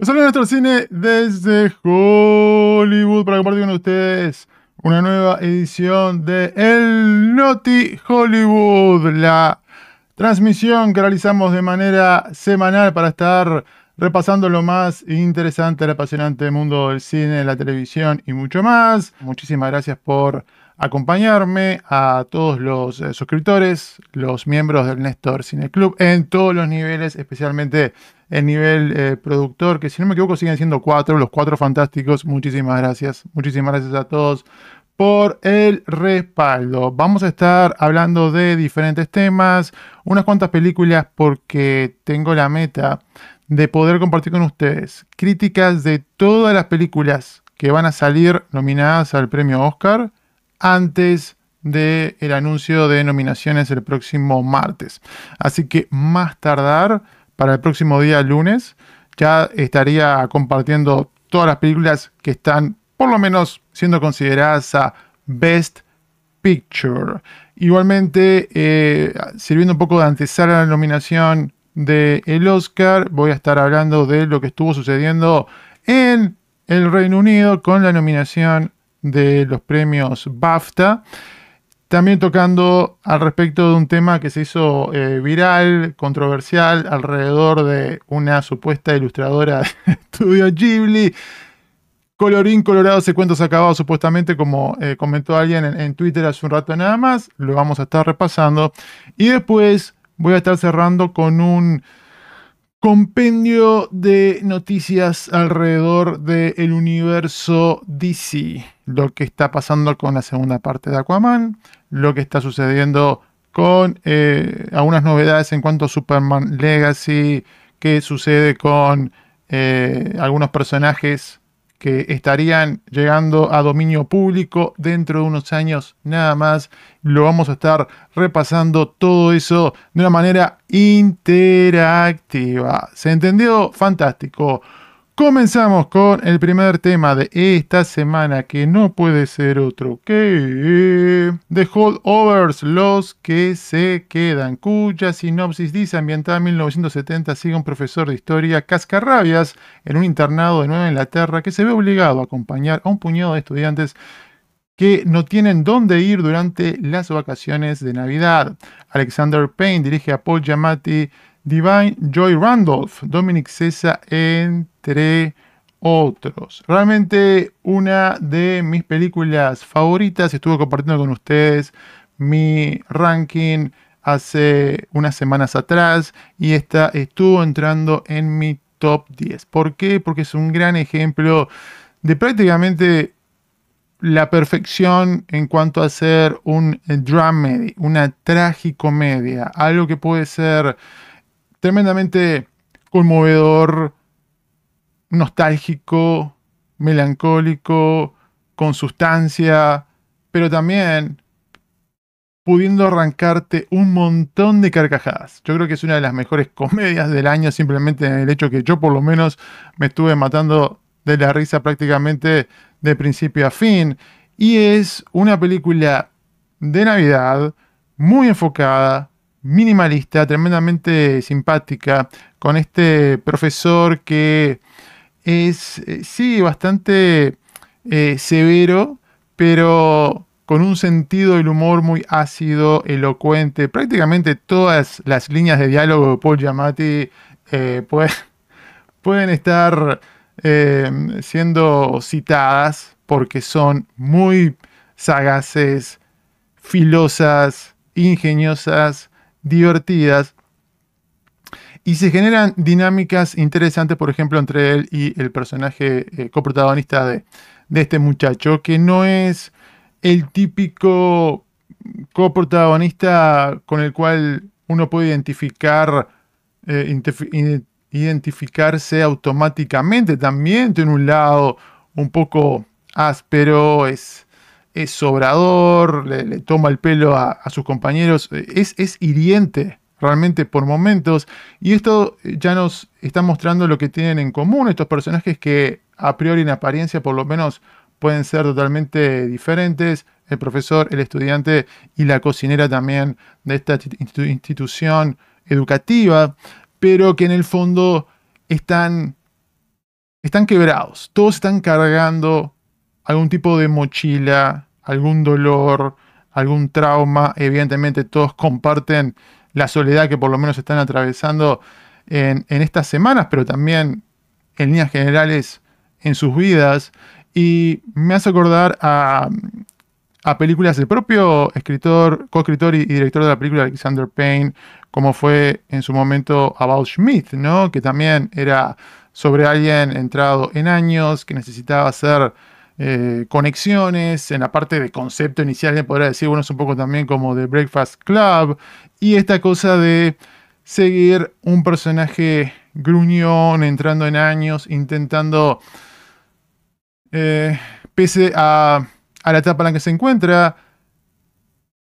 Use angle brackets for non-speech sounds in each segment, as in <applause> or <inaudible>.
Sale nuestro cine desde Hollywood para compartir con ustedes una nueva edición de El Noti Hollywood, la transmisión que realizamos de manera semanal para estar repasando lo más interesante, el apasionante mundo del cine, la televisión y mucho más. Muchísimas gracias por acompañarme, a todos los eh, suscriptores, los miembros del Néstor Cine Club en todos los niveles, especialmente el nivel eh, productor, que si no me equivoco siguen siendo cuatro, los cuatro fantásticos. Muchísimas gracias, muchísimas gracias a todos por el respaldo. Vamos a estar hablando de diferentes temas, unas cuantas películas porque tengo la meta de poder compartir con ustedes críticas de todas las películas que van a salir nominadas al premio Oscar antes del el anuncio de nominaciones el próximo martes. Así que más tardar para el próximo día lunes ya estaría compartiendo todas las películas que están por lo menos siendo consideradas a Best Picture. Igualmente, eh, sirviendo un poco de antesala a la nominación del el Oscar, voy a estar hablando de lo que estuvo sucediendo en el Reino Unido con la nominación de los premios BAFTA. También tocando al respecto de un tema que se hizo eh, viral, controversial, alrededor de una supuesta ilustradora de <laughs> estudio Ghibli. Colorín colorado, se acabado supuestamente, como eh, comentó alguien en, en Twitter hace un rato nada más. Lo vamos a estar repasando. Y después voy a estar cerrando con un compendio de noticias alrededor del universo DC. Lo que está pasando con la segunda parte de Aquaman, lo que está sucediendo con eh, algunas novedades en cuanto a Superman Legacy, qué sucede con eh, algunos personajes que estarían llegando a dominio público dentro de unos años nada más. Lo vamos a estar repasando todo eso de una manera interactiva. ¿Se entendió? Fantástico. Comenzamos con el primer tema de esta semana que no puede ser otro que The Holdovers, los que se quedan, cuya sinopsis dice ambientada en 1970 sigue un profesor de historia cascarrabias en un internado de Nueva Inglaterra que se ve obligado a acompañar a un puñado de estudiantes que no tienen dónde ir durante las vacaciones de Navidad. Alexander Payne dirige a Paul Giamatti Divine Joy Randolph, Dominic Cesa, entre otros. Realmente una de mis películas favoritas. Estuve compartiendo con ustedes mi ranking hace unas semanas atrás y esta estuvo entrando en mi top 10. ¿Por qué? Porque es un gran ejemplo de prácticamente la perfección en cuanto a ser un dramedy, una tragicomedia, algo que puede ser tremendamente conmovedor, nostálgico, melancólico, con sustancia, pero también pudiendo arrancarte un montón de carcajadas. Yo creo que es una de las mejores comedias del año, simplemente en el hecho que yo por lo menos me estuve matando de la risa prácticamente de principio a fin. Y es una película de Navidad muy enfocada, minimalista, tremendamente simpática, con este profesor que es, eh, sí, bastante eh, severo, pero con un sentido del humor muy ácido, elocuente. Prácticamente todas las líneas de diálogo de Paul Giamatti eh, <laughs> pueden estar siendo citadas porque son muy sagaces, filosas, ingeniosas, divertidas y se generan dinámicas interesantes, por ejemplo, entre él y el personaje eh, coprotagonista de, este muchacho, que no es el típico coprotagonista con el cual uno puede identificar, eh, identificarse automáticamente. También tiene un lado un poco áspero, es sobrador, le, toma el pelo a, sus compañeros, es, es hiriente realmente por momentos. Y esto ya nos está mostrando lo que tienen en común estos personajes que a priori en apariencia por lo menos pueden ser totalmente diferentes. El profesor, el estudiante y la cocinera también de esta institución educativa, pero que en el fondo están están quebrados, todos están cargando algún tipo de mochila, algún dolor, algún trauma, evidentemente todos comparten la soledad que por lo menos están atravesando en, estas semanas, pero también en líneas generales en sus vidas. Y me hace acordar a, películas del propio escritor, coescritor y, director de la película Alexander Payne, como fue en su momento About Schmidt, ¿no? que también era sobre alguien entrado en años, que necesitaba hacer eh, conexiones en la parte de concepto inicial, podría decir, bueno, es un poco también como de Breakfast Club, y esta cosa de seguir un personaje gruñón, entrando en años, intentando, eh, pese a, a la etapa en la que se encuentra,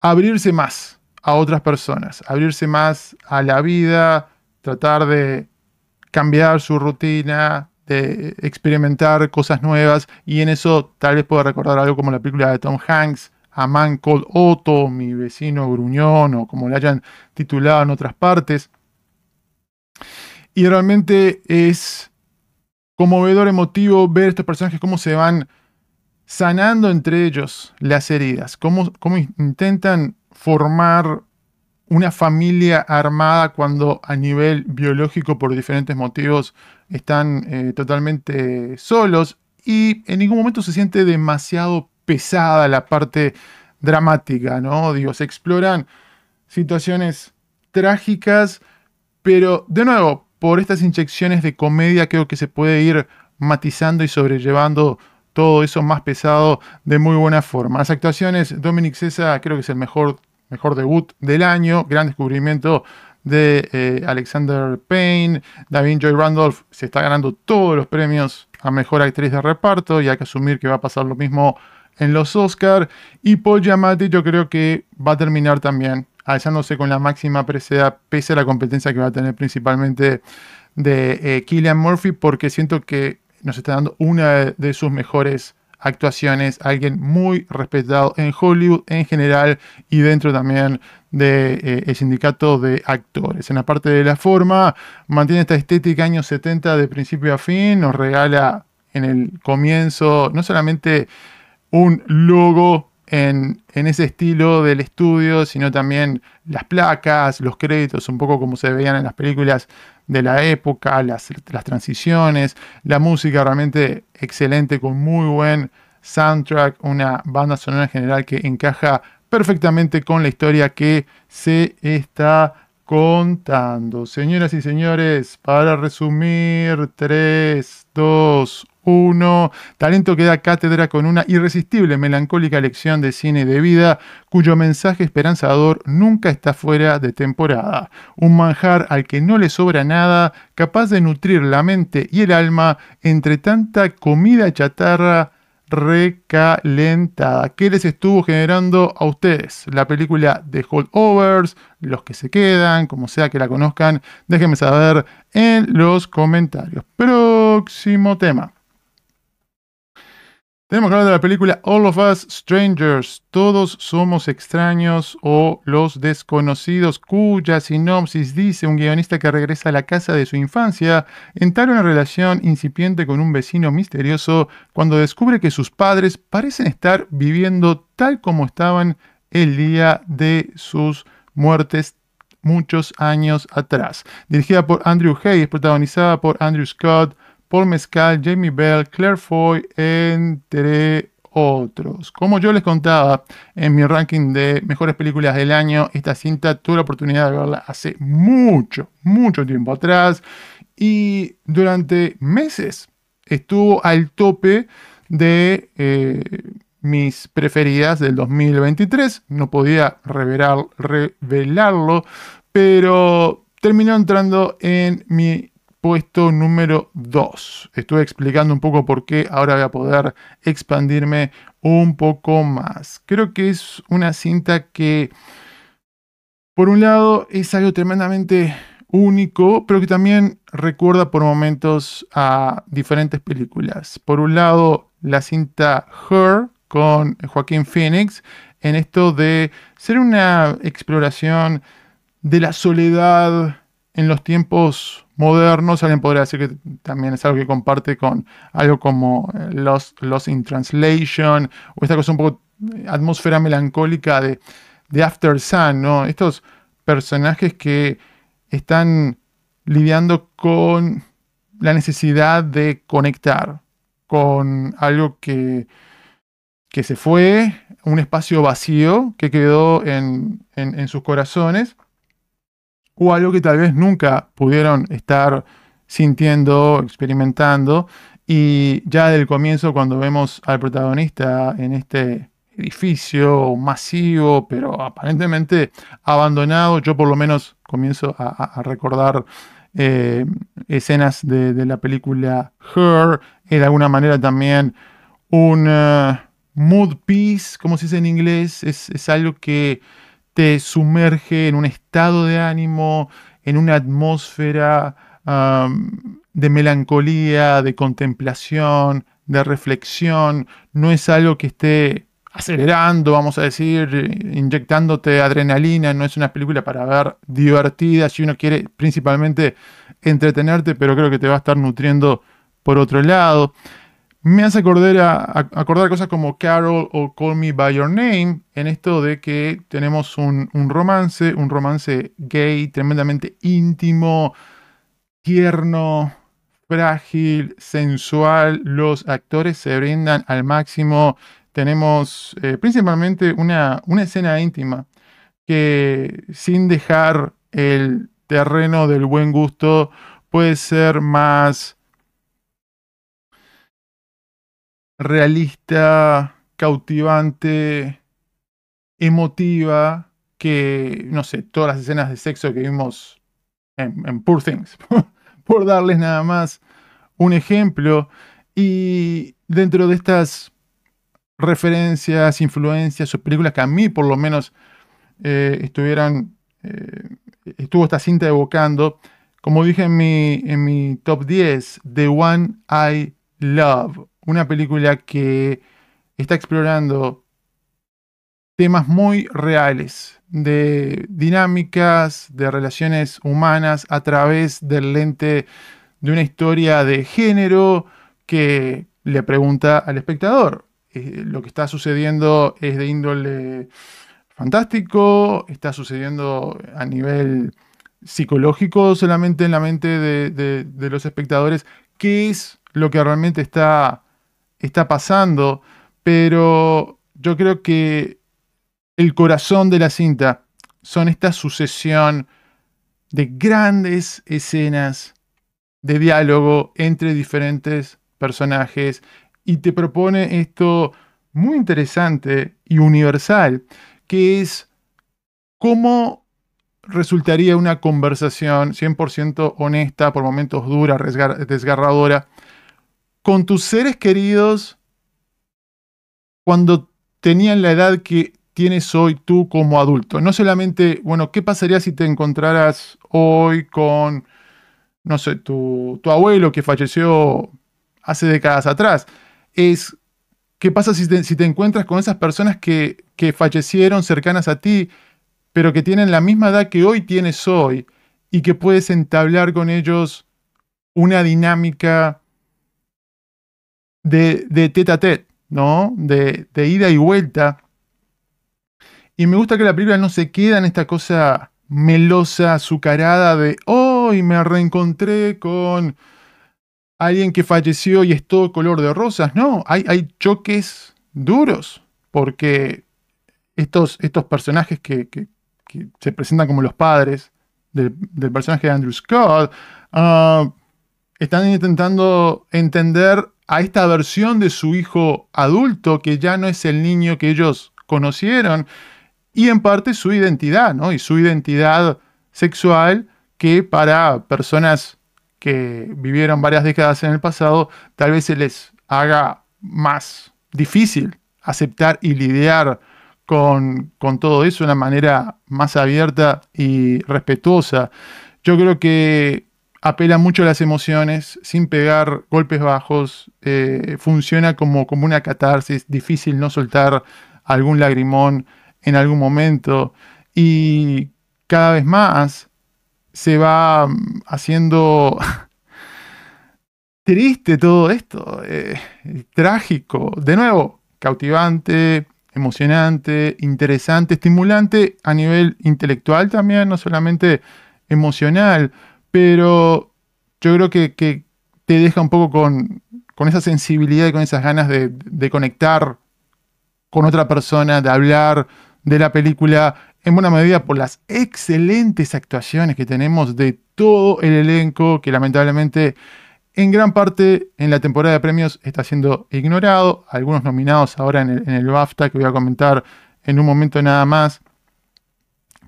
abrirse más a otras personas, abrirse más a la vida, tratar de cambiar su rutina, de experimentar cosas nuevas y en eso tal vez pueda recordar algo como la película de Tom Hanks, A Man Called Otto, mi vecino gruñón o como le hayan titulado en otras partes. Y realmente es conmovedor, emotivo ver estos personajes cómo se van sanando entre ellos las heridas, cómo, cómo intentan formar una familia armada cuando a nivel biológico por diferentes motivos están eh, totalmente solos y en ningún momento se siente demasiado pesada la parte dramática, ¿no? Digo, se exploran situaciones trágicas, pero de nuevo, por estas inyecciones de comedia creo que se puede ir matizando y sobrellevando todo eso más pesado de muy buena forma. Las actuaciones, Dominic Cesa creo que es el mejor mejor debut del año, gran descubrimiento de eh, Alexander Payne, David Joy Randolph se está ganando todos los premios a mejor actriz de reparto y hay que asumir que va a pasar lo mismo en los Oscars. Y Paul Giamatti yo creo que va a terminar también alzándose con la máxima presea pese a la competencia que va a tener principalmente de Killian eh, Murphy porque siento que nos está dando una de sus mejores actuaciones, alguien muy respetado en Hollywood en general y dentro también del de, eh, sindicato de actores. En la parte de la forma, mantiene esta estética años 70 de principio a fin, nos regala en el comienzo no solamente un logo en, ese estilo del estudio, sino también las placas, los créditos, un poco como se veían en las películas de la época, las, las transiciones, la música realmente excelente, con muy buen soundtrack, una banda sonora en general que encaja perfectamente con la historia que se está contando. Señoras y señores, para resumir, 3, 2, 1. Talento que da cátedra con una irresistible, melancólica lección de cine de vida, cuyo mensaje esperanzador nunca está fuera de temporada. Un manjar al que no le sobra nada, capaz de nutrir la mente y el alma entre tanta comida chatarra recalentada. ¿Qué les estuvo generando a ustedes? La película de Holdovers, los que se quedan, como sea que la conozcan, déjenme saber en los comentarios. Próximo tema. Tenemos que hablar de la película All of Us Strangers, Todos Somos Extraños o Los Desconocidos, cuya sinopsis dice un guionista que regresa a la casa de su infancia, entabla una relación incipiente con un vecino misterioso cuando descubre que sus padres parecen estar viviendo tal como estaban el día de sus muertes muchos años atrás. Dirigida por Andrew Hayes, protagonizada por Andrew Scott, Paul Mescal, Jamie Bell, Claire Foy, entre otros. Como yo les contaba en mi ranking de mejores películas del año, esta cinta tuve la oportunidad de verla hace mucho, mucho tiempo atrás y durante meses estuvo al tope de eh, mis preferidas del 2023. No podía revelarlo, pero terminó entrando en mi puesto número 2. Estuve explicando un poco por qué, ahora voy a poder expandirme un poco más. Creo que es una cinta que, por un lado, es algo tremendamente único, pero que también recuerda por momentos a diferentes películas. Por un lado, la cinta Her con Joaquín Phoenix, en esto de ser una exploración de la soledad en los tiempos modernos. Alguien podría decir que también es algo que comparte con algo como eh, Lost, Lost in Translation, o esta cosa un poco eh, atmósfera melancólica de, de After Sun, ¿no? Estos personajes que están lidiando con la necesidad de conectar con algo que, que se fue, un espacio vacío que quedó en, en, sus corazones, o algo que tal vez nunca pudieron estar sintiendo, experimentando, y ya del comienzo cuando vemos al protagonista en este edificio masivo, pero aparentemente abandonado, yo por lo menos comienzo a, recordar eh, escenas de, la película Her, de alguna manera también un eh, mood piece, como se dice en inglés, es, algo que te sumerge en un estado de ánimo, en una atmósfera de melancolía, de contemplación, de reflexión. No es algo que esté acelerando, vamos a decir, inyectándote adrenalina. No es una película para ver divertida, si uno quiere principalmente entretenerte, pero creo que te va a estar nutriendo por otro lado. Me hace acordar, a, cosas como Carol o Call Me By Your Name, en esto de que tenemos un, romance, un romance gay tremendamente íntimo, tierno, frágil, sensual. Los actores se brindan al máximo. Tenemos eh, principalmente una escena íntima que sin dejar el terreno del buen gusto puede ser más realista, cautivante, emotiva, que, no sé, todas las escenas de sexo que vimos en, Poor Things, <laughs> por darles nada más un ejemplo. Y dentro de estas referencias, influencias o películas que a mí por lo menos eh, estuvieran, eh, estuvo esta cinta evocando, como dije en mi, en mi top 10, The One I Love, una película que está explorando temas muy reales de dinámicas, de relaciones humanas a través del lente de una historia de género que le pregunta al espectador. Eh, lo que está sucediendo es de índole fantástico, está sucediendo a nivel psicológico solamente en la mente de, de los espectadores. ¿Qué es lo que realmente está está pasando, pero yo creo que el corazón de la cinta son esta sucesión de grandes escenas de diálogo entre diferentes personajes y te propone esto muy interesante y universal, que es cómo resultaría una conversación 100% honesta, por momentos dura, desgarradora, con tus seres queridos cuando tenían la edad que tienes hoy tú como adulto. No solamente, bueno, ¿qué pasaría si te encontraras hoy con, no sé, tu, abuelo que falleció hace décadas atrás? Es, ¿qué pasa si te, si te encuentras con esas personas que, que fallecieron cercanas a ti, pero que tienen la misma edad que hoy tienes hoy y que puedes entablar con ellos una dinámica de, de tete a tete, ¿no? De, ida y vuelta. Y me gusta que la película no se queda en esta cosa melosa, azucarada de, hoy me reencontré con alguien que falleció y es todo color de rosas. No, hay, choques duros, porque estos, estos personajes que, se presentan como los padres del, personaje de Andrew Scott, ah, están intentando entender a esta versión de su hijo adulto que ya no es el niño que ellos conocieron y en parte su identidad, ¿no? Y su identidad sexual que para personas que vivieron varias décadas en el pasado tal vez se les haga más difícil aceptar y lidiar con, con todo eso de una manera más abierta y respetuosa. Yo creo que apela mucho a las emociones, sin pegar golpes bajos, eh, funciona como, como una catarsis, difícil no soltar algún lagrimón en algún momento. Y cada vez más se va mm, haciendo <laughs> triste todo esto, eh, trágico, de nuevo, cautivante, emocionante, interesante, estimulante a nivel intelectual también, no solamente emocional, pero yo creo que, te deja un poco con, esa sensibilidad y con esas ganas de, conectar con otra persona, de hablar de la película, en buena medida por las excelentes actuaciones que tenemos de todo el elenco, que lamentablemente en gran parte en la temporada de premios está siendo ignorado. Algunos nominados ahora en el, BAFTA, que voy a comentar en un momento nada más.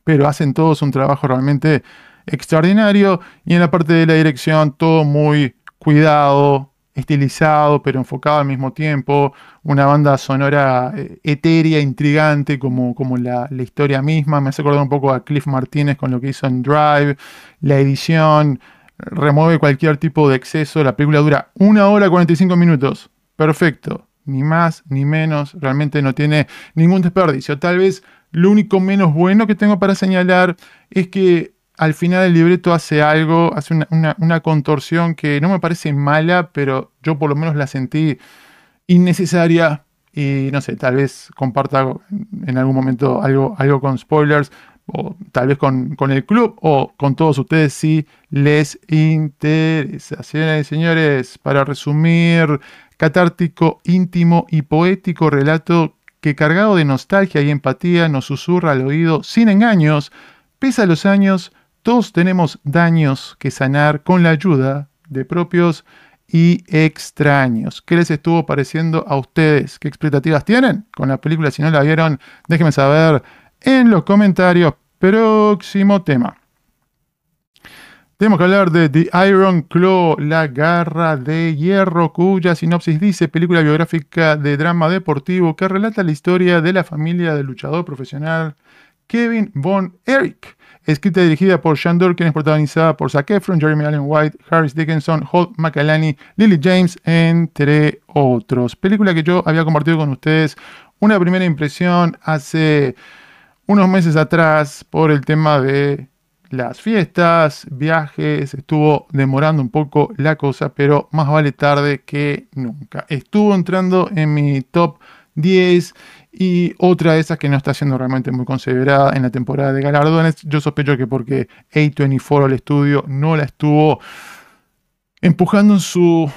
Pero hacen todos un trabajo realmente extraordinario. Y en la parte de la dirección, todo muy cuidado, estilizado, pero enfocado al mismo tiempo. Una banda sonora eh, etérea, intrigante, como, como la, la, historia misma. Me hace acordar un poco a Cliff Martínez con lo que hizo en Drive. La edición, remueve cualquier tipo de exceso. La película dura una hora 45 minutos. Perfecto. Ni más ni menos. Realmente no tiene ningún desperdicio. Tal vez lo único menos bueno que tengo para señalar es que al final el libreto hace algo, hace una, contorsión que no me parece mala, pero yo por lo menos la sentí innecesaria. Y no sé, tal vez comparta en algún momento algo, algo con spoilers, o tal vez con, el club o con todos ustedes si les interesa. Señoras y señores, para resumir, catártico, íntimo y poético relato que cargado de nostalgia y empatía nos susurra al oído sin engaños, pese a los años, todos tenemos daños que sanar con la ayuda de propios y extraños. ¿Qué les estuvo pareciendo a ustedes? ¿Qué expectativas tienen con la película? Si no la vieron, déjenme saber en los comentarios. Próximo tema. Tenemos que hablar de The Iron Claw, la garra de hierro, cuya sinopsis dice película biográfica de drama deportivo que relata la historia de la familia del luchador profesional Kevin Von Erich. Escrita y dirigida por Sean Durkin, es protagonizada por Zac Efron, Jeremy Allen White, Harris Dickinson, Holt McElhenney, Lily James, entre otros. Película que yo había compartido con ustedes una primera impresión hace unos meses atrás por el tema de las fiestas, viajes, estuvo demorando un poco la cosa, pero más vale tarde que nunca. Estuvo entrando en mi top 10 y otra de esas que no está siendo realmente muy considerada en la temporada de galardones. Yo sospecho que porque A24 al estudio no la estuvo empujando en su,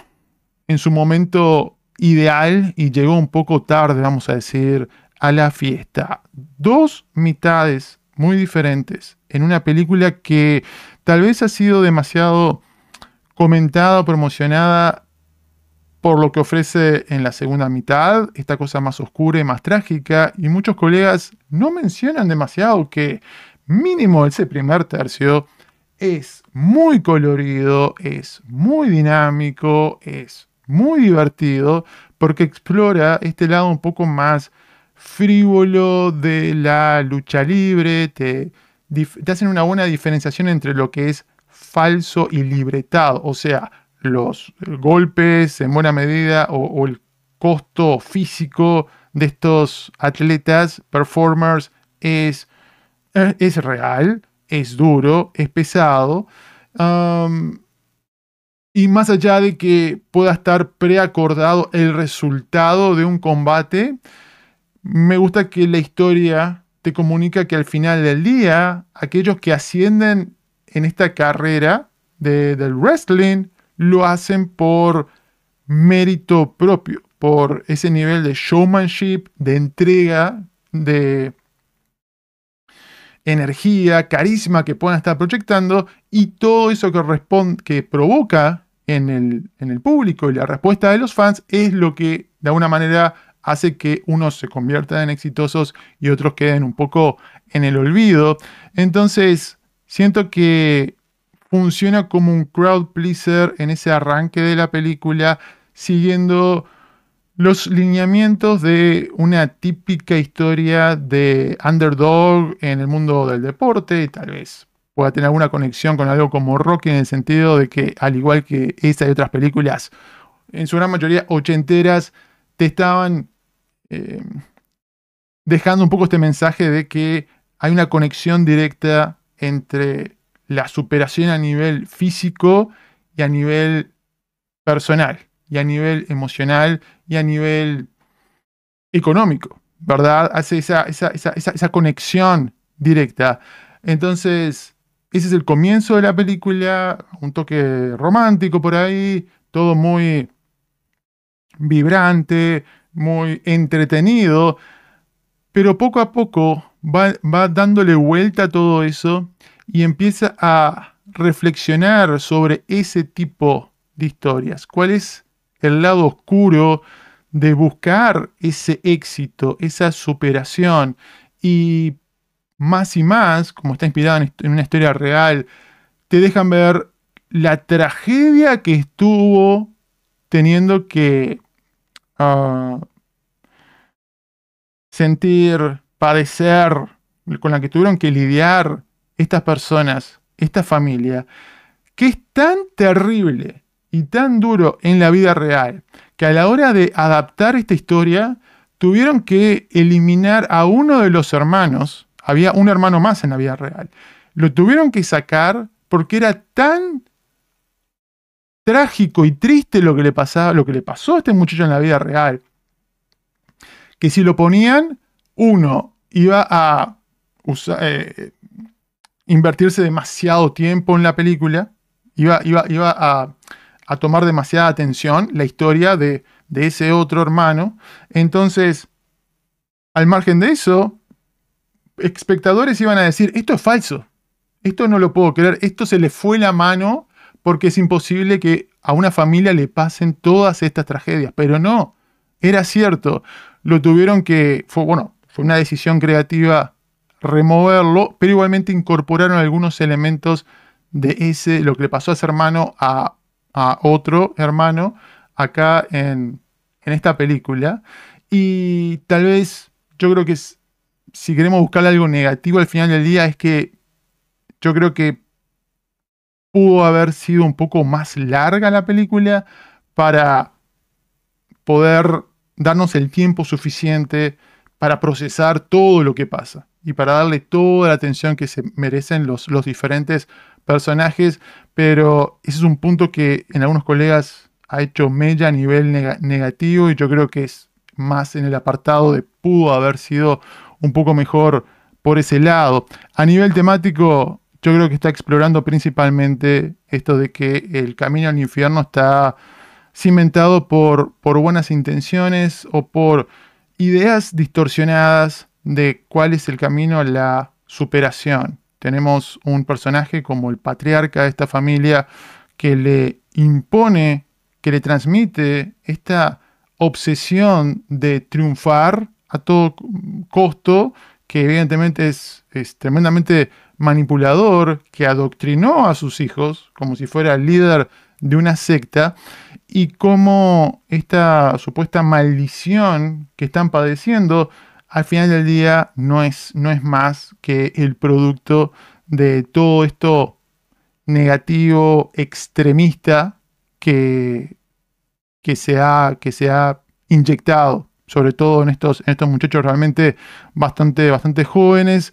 en su momento ideal y llegó un poco tarde, vamos a decir, a la fiesta. Dos mitades muy diferentes en una película que tal vez ha sido demasiado comentada promocionada por lo que ofrece en la segunda mitad, esta cosa más oscura y más trágica, y muchos colegas no mencionan demasiado que mínimo ese primer tercio es muy colorido, es muy dinámico, es muy divertido, porque explora este lado un poco más frívolo de la lucha libre, te, hacen una buena diferenciación entre lo que es falso y libretado, o sea, los golpes en buena medida o, el costo físico de estos atletas, performers, es, es real, es duro, es pesado. y más allá de que pueda estar preacordado el resultado de un combate, me gusta que la historia te comunica que al final del día, aquellos que ascienden en esta carrera del wrestling lo hacen por mérito propio, por ese nivel de showmanship, de entrega, de energía, carisma que puedan estar proyectando y todo eso que, responde, que provoca en el, en el público y la respuesta de los fans es lo que de alguna manera hace que unos se conviertan en exitosos y otros queden un poco en el olvido. Entonces, siento que funciona como un crowd pleaser en ese arranque de la película, siguiendo los lineamientos de una típica historia de underdog en el mundo del deporte, y tal vez pueda tener alguna conexión con algo como Rocky en el sentido de que, al igual que esta y otras películas, en su gran mayoría ochenteras, te estaban eh, dejando un poco este mensaje de que hay una conexión directa entre la superación a nivel físico y a nivel personal, y a nivel emocional y a nivel económico, ¿verdad? Hace esa, esa, conexión directa. Entonces, ese es el comienzo de la película, un toque romántico por ahí, todo muy vibrante, muy entretenido, pero poco a poco va, va dándole vuelta a todo eso y empieza a reflexionar sobre ese tipo de historias. ¿Cuál es el lado oscuro de buscar ese éxito, esa superación? Y más y más, como está inspirada en una historia real, te dejan ver la tragedia que estuvo teniendo que ah, sentir, padecer, con la que tuvieron que lidiar estas personas, esta familia, que es tan terrible y tan duro en la vida real, que a la hora de adaptar esta historia, tuvieron que eliminar a uno de los hermanos, había un hermano más en la vida real, lo tuvieron que sacar porque era tan trágico y triste lo que le pasaba, lo que le pasó a este muchacho en la vida real, que si lo ponían, uno iba a usar, eh, invertirse demasiado tiempo en la película, iba, iba, iba a, tomar demasiada atención la historia de, de ese otro hermano. Entonces, al margen de eso, espectadores iban a decir, esto es falso, esto no lo puedo creer, esto se le fue la mano porque es imposible que a una familia le pasen todas estas tragedias. Pero no, era cierto, lo tuvieron que, fue, bueno, fue una decisión creativa removerlo, pero igualmente incorporaron algunos elementos de ese, lo que le pasó a ese hermano a, otro hermano acá en, esta película. Y tal vez yo creo que si queremos buscar algo negativo al final del día es que yo creo que pudo haber sido un poco más larga la película para poder darnos el tiempo suficiente para procesar todo lo que pasa y para darle toda la atención que se merecen los, los diferentes personajes, pero ese es un punto que en algunos colegas ha hecho mella a nivel negativo y yo creo que es más en el apartado de pudo haber sido un poco mejor por ese lado. A nivel temático, yo creo que está explorando principalmente esto de que el camino al infierno está cimentado por, por buenas intenciones o por ideas distorsionadas de cuál es el camino a la superación. Tenemos un personaje como el patriarca de esta familia que le impone, que le transmite esta obsesión de triunfar a todo costo, que evidentemente es, tremendamente manipulador, que adoctrinó a sus hijos como si fuera el líder de una secta, y cómo esta supuesta maldición que están padeciendo al final del día no es, no es más que el producto de todo esto negativo, extremista que, que, se, ha, que se ha inyectado, sobre todo en estos, en estos muchachos realmente bastante, bastante jóvenes.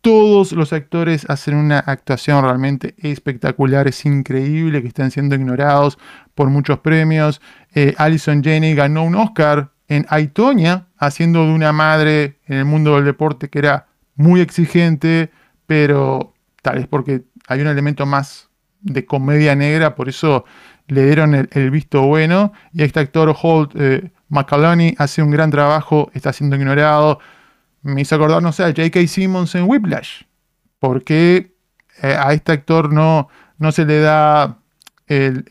Todos los actores hacen una actuación realmente espectacular, es increíble que estén siendo ignorados por muchos premios. Eh, Alison Janney ganó un Oscar en Aitonia, haciendo de una madre en el mundo del deporte que era muy exigente, pero tal vez porque hay un elemento más de comedia negra, por eso le dieron el, visto bueno. Y este actor Holt eh, hace un gran trabajo, está siendo ignorado. Me hizo acordar, no sé, a J.K. Simmons en Whiplash. porque eh, a este actor no, no se le da el,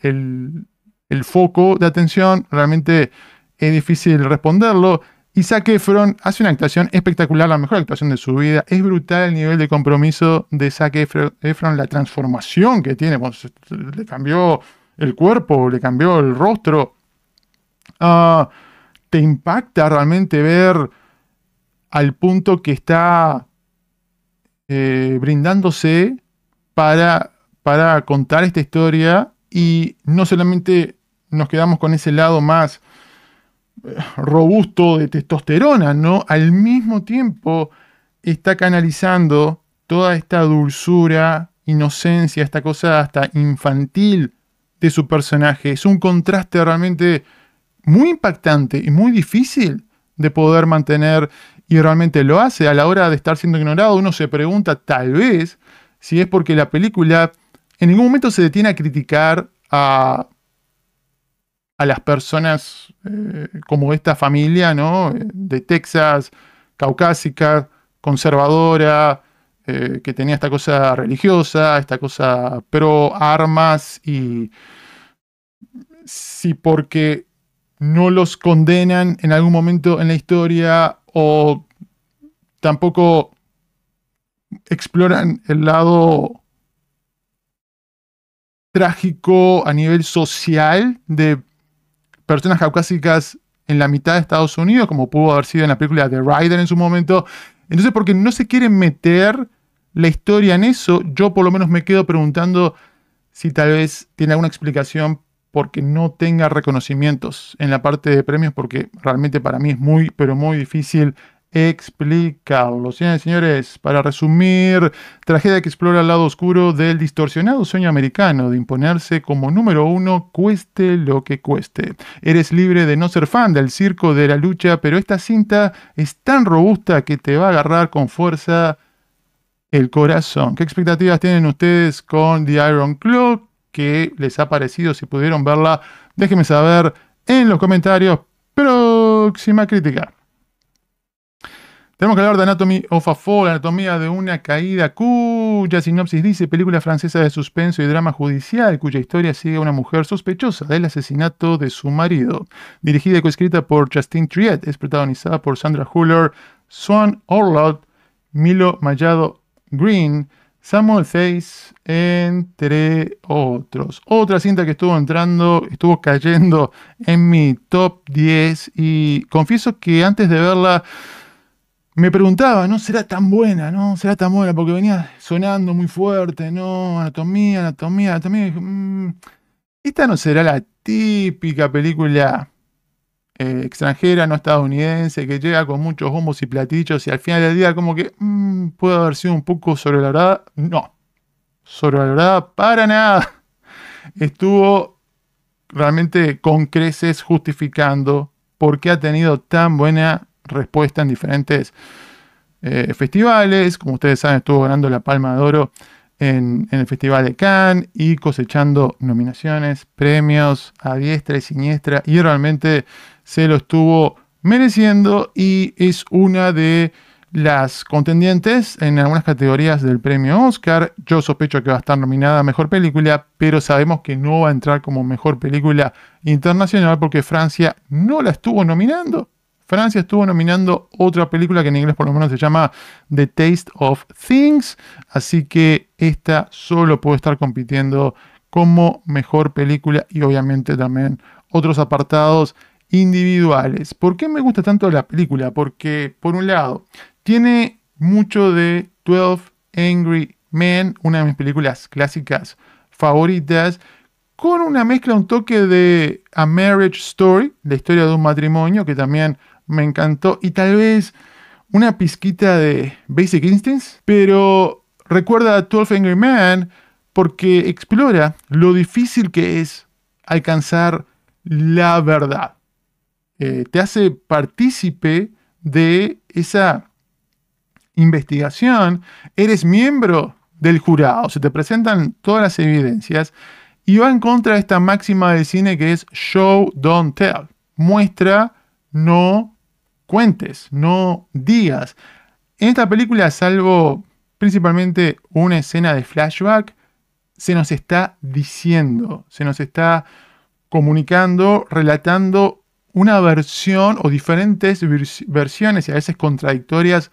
el foco de atención? Realmente es difícil responderlo. Isaac Efron hace una actuación espectacular, la mejor actuación de su vida. Es brutal el nivel de compromiso de Isaac Efron, la transformación que tiene. le cambió el cuerpo, le cambió el rostro. Ah, te impacta realmente ver al punto que está eh, brindándose para, para contar esta historia y no solamente nos quedamos con ese lado más robusto de testosterona, ¿no? Al mismo tiempo está canalizando toda esta dulzura inocencia, esta cosa hasta infantil de su personaje. Es un contraste realmente muy impactante y muy difícil de poder mantener y realmente lo hace a la hora de estar siendo ignorado. Uno se pregunta tal vez si es porque la película en ningún momento se detiene a criticar a, a las personas eh, como esta familia, ¿no? De Texas, caucásica, conservadora, eh, que tenía esta cosa religiosa, esta cosa pro armas y si porque no los condenan en algún momento en la historia o tampoco exploran el lado trágico a nivel social de personas caucásicas en la mitad de Estados Unidos, como pudo haber sido en la película The Rider en su momento. Entonces, porque no se quieren meter la historia en eso, yo por lo menos me quedo preguntando si tal vez tiene alguna explicación porque no tenga reconocimientos en la parte de premios, porque realmente para mí es muy, pero muy difícil explicarlo. Señores señores, para resumir, tragedia que explora el lado oscuro del distorsionado sueño americano de imponerse como número uno, cueste lo que cueste. Eres libre de no ser fan del circo de la lucha, pero esta cinta es tan robusta que te va a agarrar con fuerza el corazón. ¿Qué expectativas tienen ustedes con The Iron Claw? ¿Qué les ha parecido? Si pudieron verla, déjenme saber en los comentarios. Próxima crítica. Tenemos que hablar de Anatomy of a Fall, anatomía de una caída, cuya sinopsis dice película francesa de suspenso y drama judicial, cuya historia sigue a una mujer sospechosa del asesinato de su marido. Dirigida y coescrita por Justine Triet, es protagonizada por Sandra Huller, Swan Orlot, Milo Mayado Green, Samuel Face, entre otros. Otra cinta que estuvo entrando, estuvo cayendo en mi top 10 y confieso que antes de verla me preguntaba, ¿no? ¿Será tan buena? ¿No? ¿Será tan buena? Porque venía sonando muy fuerte, ¿no? Anatomía, anatomía, anatomía. Mm, esta no será la típica película eh, extranjera, no estadounidense, que llega con muchos bombos y platillos y al final del día como que mm, puede haber sido un poco sobrevalorada. No, sobrevalorada para nada. Estuvo realmente con creces justificando por qué ha tenido tan buena respuesta en diferentes eh, festivales. Como ustedes saben, estuvo ganando la Palma de Oro en, en, el Festival de Cannes y cosechando nominaciones, premios a diestra y siniestra. Y realmente se lo estuvo mereciendo y es una de las contendientes en algunas categorías del premio Oscar. Yo sospecho que va a estar nominada a Mejor Película, pero sabemos que no va a entrar como Mejor Película Internacional porque Francia no la estuvo nominando. Francia estuvo nominando otra película que en inglés por lo menos se llama The Taste of Things, así que esta solo puede estar compitiendo como mejor película y obviamente también otros apartados individuales. ¿Por qué me gusta tanto la película? Porque, por un lado, tiene mucho de 12 Angry Men, una de mis películas clásicas favoritas, con una mezcla, un toque de A Marriage Story, la historia de un matrimonio, que también me encantó, y tal vez una pizquita de Basic Instincts, pero recuerda a 12 Angry Men porque explora lo difícil que es alcanzar la verdad. Eh, te hace partícipe de esa investigación, eres miembro del jurado, se te presentan todas las evidencias y va en contra de esta máxima del cine que es show, don't tell. Muestra, no cuentes, no digas. En esta película, salvo principalmente una escena de flashback, se nos está diciendo, se nos está comunicando, relatando una versión o diferentes versiones y a veces contradictorias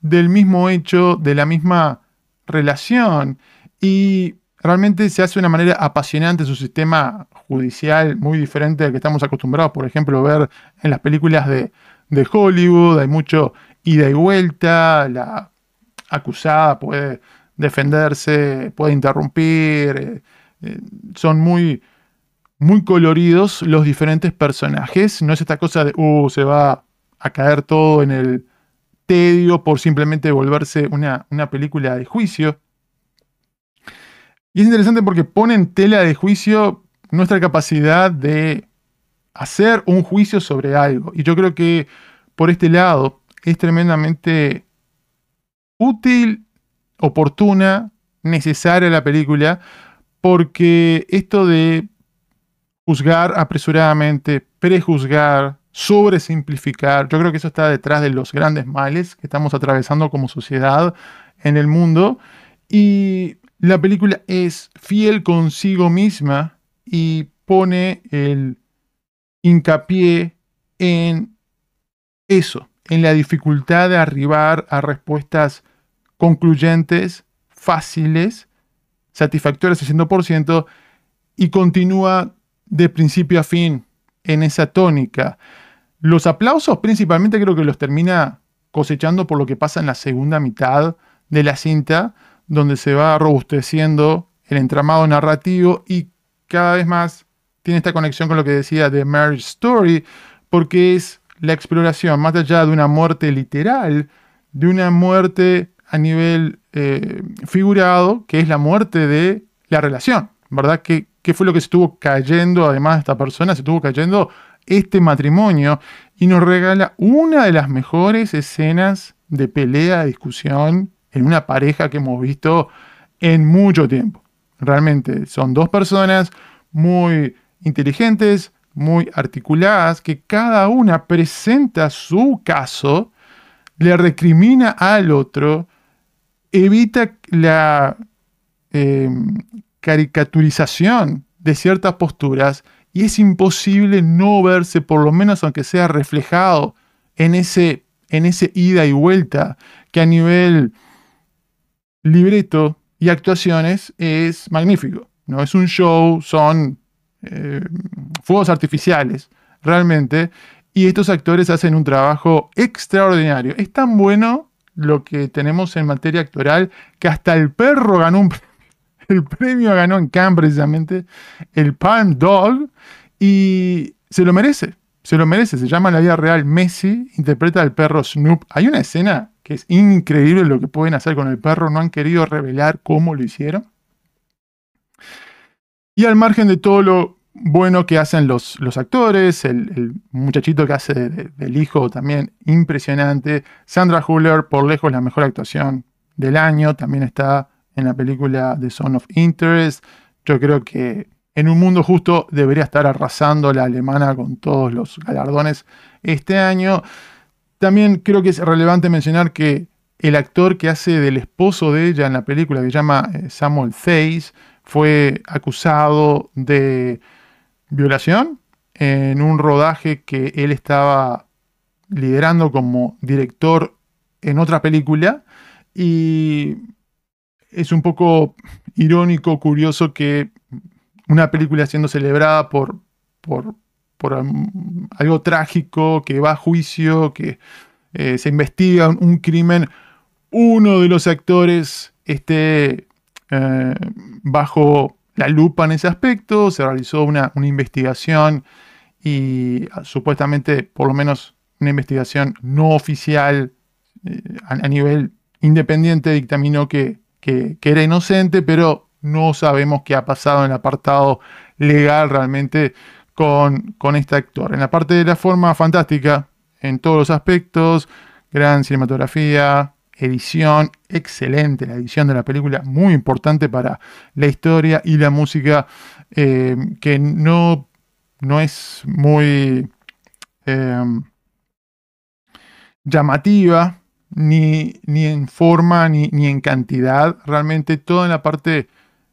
del mismo hecho, de la misma relación. Y realmente se hace de una manera apasionante su sistema judicial muy diferente al que estamos acostumbrados, por ejemplo, ver en las películas de, de Hollywood. Hay mucho ida y vuelta, la acusada puede defenderse, puede interrumpir, eh, eh, son muy muy coloridos los diferentes personajes. No es esta cosa de, uh, se va a caer todo en el tedio por simplemente volverse una, una película de juicio. Y es interesante porque pone en tela de juicio nuestra capacidad de hacer un juicio sobre algo. Y yo creo que por este lado es tremendamente útil, oportuna, necesaria la película, porque esto de juzgar apresuradamente, prejuzgar, sobresimplificar, yo creo que eso está detrás de los grandes males que estamos atravesando como sociedad en el mundo. Y la película es fiel consigo misma y pone el hincapié en eso, en la dificultad de arribar a respuestas concluyentes, fáciles, satisfactorias al 100% y continúa de principio a fin en esa tónica. Los aplausos principalmente creo que los termina cosechando por lo que pasa en la segunda mitad de la cinta, donde se va robusteciendo el entramado narrativo y cada vez más tiene esta conexión con lo que decía de Marriage Story, porque es la exploración, más allá de una muerte literal, de una muerte a nivel eh, figurado, que es la muerte de la relación, ¿verdad? ¿Qué, ¿Qué fue lo que se estuvo cayendo, además de esta persona, se estuvo cayendo este matrimonio y nos regala una de las mejores escenas de pelea, discusión en una pareja que hemos visto en mucho tiempo. Realmente son dos personas muy inteligentes, muy articuladas, que cada una presenta su caso, le recrimina al otro, evita la eh, caricaturización de ciertas posturas y es imposible no verse, por lo menos aunque sea reflejado en ese, en ese ida y vuelta que a nivel libreto y actuaciones es magnífico. No es un show, son eh, fuegos artificiales, realmente. Y estos actores hacen un trabajo extraordinario. Es tan bueno lo que tenemos en materia actoral que hasta el perro ganó un <laughs> el premio ganó en Cannes precisamente el Palm Dog y se lo merece, se lo merece. Se llama La vida real Messi, interpreta al perro Snoop. Hay una escena que es increíble lo que pueden hacer con el perro, no han querido revelar cómo lo hicieron. Y al margen de todo lo bueno que hacen los, los actores, el, muchachito que hace del hijo también impresionante, Sandra Huller, por lejos la mejor actuación del año, también está en la película The Son of Interest. Yo creo que en un mundo justo debería estar arrasando la alemana con todos los galardones este año. También creo que es relevante mencionar que el actor que hace del esposo de ella en la película, que se llama eh, Samuel Zeiss, fue acusado de violación en un rodaje que él estaba liderando como director en otra película. Y es un poco irónico, curioso que una película siendo celebrada por, por, algo trágico, que va a juicio, que eh, se investiga un, crimen, uno de los actores esté eh, bajo la lupa en ese aspecto, se realizó una, investigación y ah, supuestamente, por lo menos una investigación no oficial eh, a nivel independiente, dictaminó que que, era inocente, pero no sabemos qué ha pasado en el apartado legal realmente con, con este actor. En la parte de la forma fantástica, en todos los aspectos, gran cinematografía, edición, excelente la edición de la película, muy importante para la historia y la música, eh, que no, no es muy eh, llamativa, ni, ni en forma ni, en cantidad. Realmente toda la parte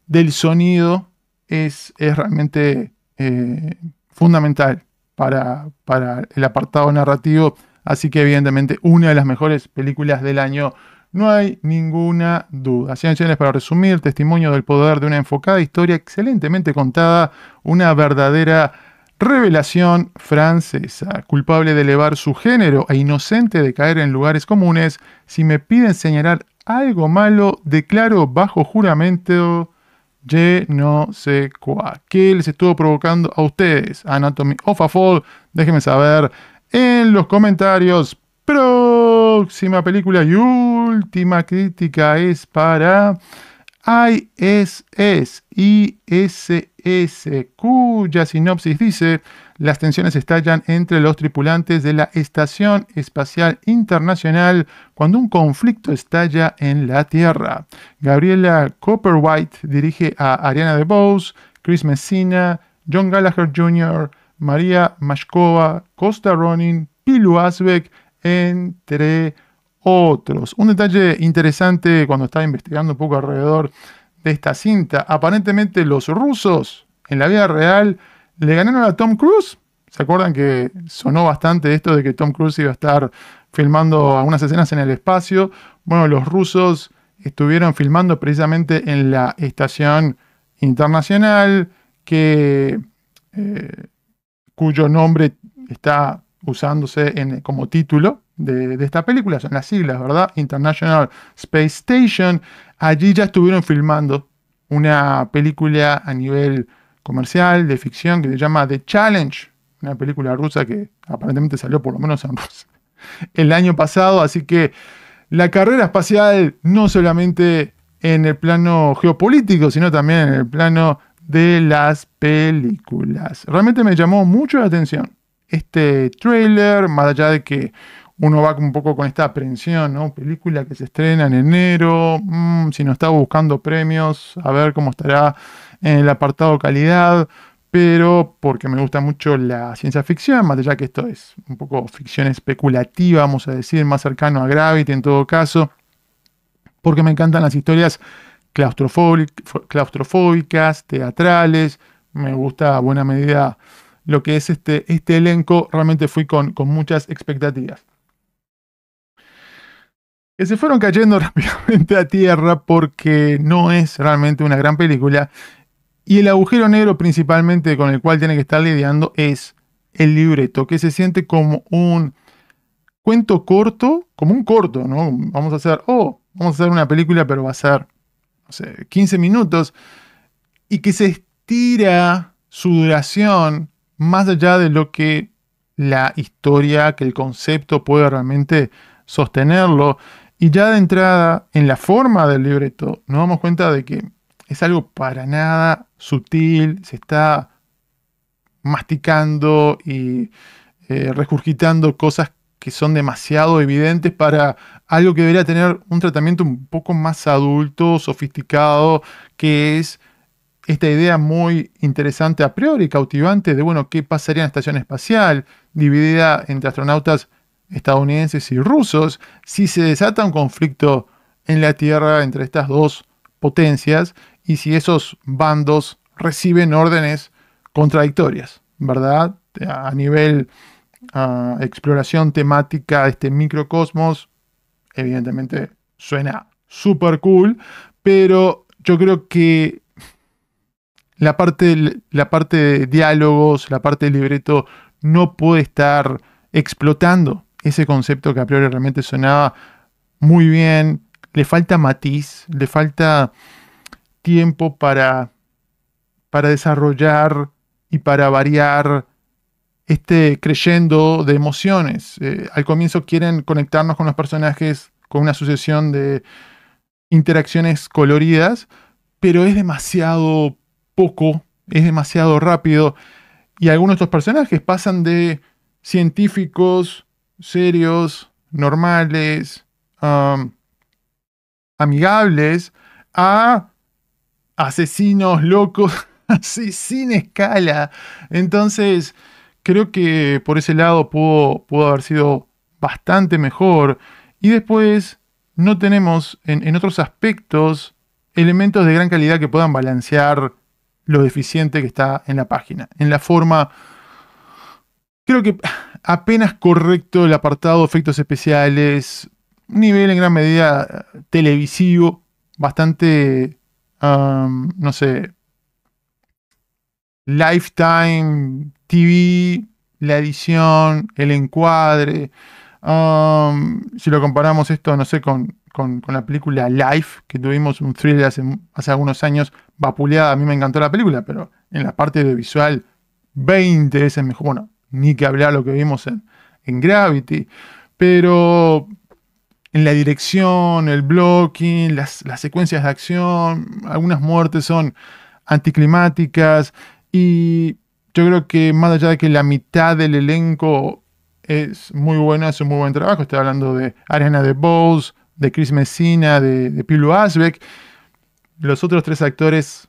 del sonido es, es realmente eh, fundamental para, para el apartado narrativo. Así que evidentemente una de las mejores películas del año. No hay ninguna duda. Señores, para resumir, testimonio del poder de una enfocada historia excelentemente contada, una verdadera Revelación francesa, culpable de elevar su género e inocente de caer en lugares comunes, si me piden señalar algo malo, declaro bajo juramento, je no sé cuál. ¿Qué les estuvo provocando a ustedes? Anatomy of a Fall, déjenme saber en los comentarios. Próxima película y última crítica es para ISS, cuya sinopsis dice, las tensiones estallan entre los tripulantes de la Estación Espacial Internacional cuando un conflicto estalla en la Tierra. Gabriela Copperwhite dirige a Ariana DeBose, Chris Messina, John Gallagher Jr., María Mashkova, Costa Ronin, Pilu Asbeck, entre otros. Un detalle interesante cuando estaba investigando un poco alrededor de esta cinta, aparentemente los rusos en la vida real le ganaron a Tom Cruise. ¿Se acuerdan que sonó bastante esto de que Tom Cruise iba a estar filmando algunas escenas en el espacio? Bueno, los rusos estuvieron filmando precisamente en la estación internacional que, eh, cuyo nombre está usándose como título de, esta película, son las siglas, ¿verdad? International Space Station. Allí ya estuvieron filmando una película a nivel comercial de ficción que se llama The Challenge, una película rusa que aparentemente salió por lo menos en el año pasado, así que la carrera espacial no solamente en el plano geopolítico, sino también en el plano de las películas. Realmente me llamó mucho la atención este trailer, más allá de que uno va un poco con esta aprensión, ¿no? Película que se estrena en enero, mm, si no está buscando premios, a ver cómo estará en el apartado calidad, pero porque me gusta mucho la ciencia ficción, más allá que esto es un poco ficción especulativa, vamos a decir, más cercano a Gravity en todo caso, porque me encantan las historias claustrofóbicas, teatrales, me gusta a buena medida lo que es este, este elenco, realmente fui con, con muchas expectativas que se fueron cayendo <laughs> rápidamente a tierra porque no es realmente una gran película. Y el agujero negro principalmente con el cual tiene que estar lidiando es el libreto, que se siente como un cuento corto, como un corto, ¿no? Vamos a hacer, oh, vamos a hacer una película, pero va a ser, sé, 15 minutos, y que se estira su duración más allá de lo que la historia, que el concepto puede realmente sostenerlo. Y ya de entrada, en la forma del libreto, nos damos cuenta de que es algo para nada sutil, se está masticando y eh, cosas que son demasiado evidentes para algo que debería tener un tratamiento un poco más adulto, sofisticado, que es esta idea muy interesante a priori, cautivante, de, bueno, qué pasaría en la estación espacial, dividida entre astronautas estadounidenses y rusos, si se desata un conflicto en la Tierra entre estas dos potencias y si esos bandos reciben órdenes contradictorias, ¿verdad? A nivel exploración temática de este microcosmos, evidentemente suena súper cool, pero yo creo que la parte, la parte de diálogos, la parte del libreto, no puede estar explotando ese concepto que a priori realmente sonaba muy bien, le falta matiz, le falta tiempo para, para desarrollar y para variar este creyendo de emociones. Eh, al comienzo quieren conectarnos con los personajes con una sucesión de interacciones coloridas, pero es demasiado poco, es demasiado rápido. Y algunos de estos personajes pasan de científicos serios, normales, amigables, a asesinos locos, <laughs> así sin escala. Entonces, creo que por ese lado pudo, haber sido bastante mejor. Y después, no tenemos en, otros aspectos elementos de gran calidad que puedan balancear lo deficiente que está en la página. En la forma, creo que apenas correcto el apartado efectos especiales, nivel en gran medida televisivo, bastante, no sé, Lifetime TV, la edición, el encuadre. si lo comparamos esto, no sé, con, la película Life, que tuvimos un thriller hace, hace algunos años, vapuleada, a mí me encantó la película, pero en la parte de visual, 20 veces mejor. Bueno, ni que hablar lo que vimos en, Gravity. Pero en la dirección, el blocking, las, las secuencias de acción, algunas muertes son anticlimáticas y yo creo que más allá de que la mitad del elenco es muy buena, es un muy buen trabajo, estoy hablando de Ariana de Bose, de Chris Messina, de, de Pilo Asbeck, los otros tres actores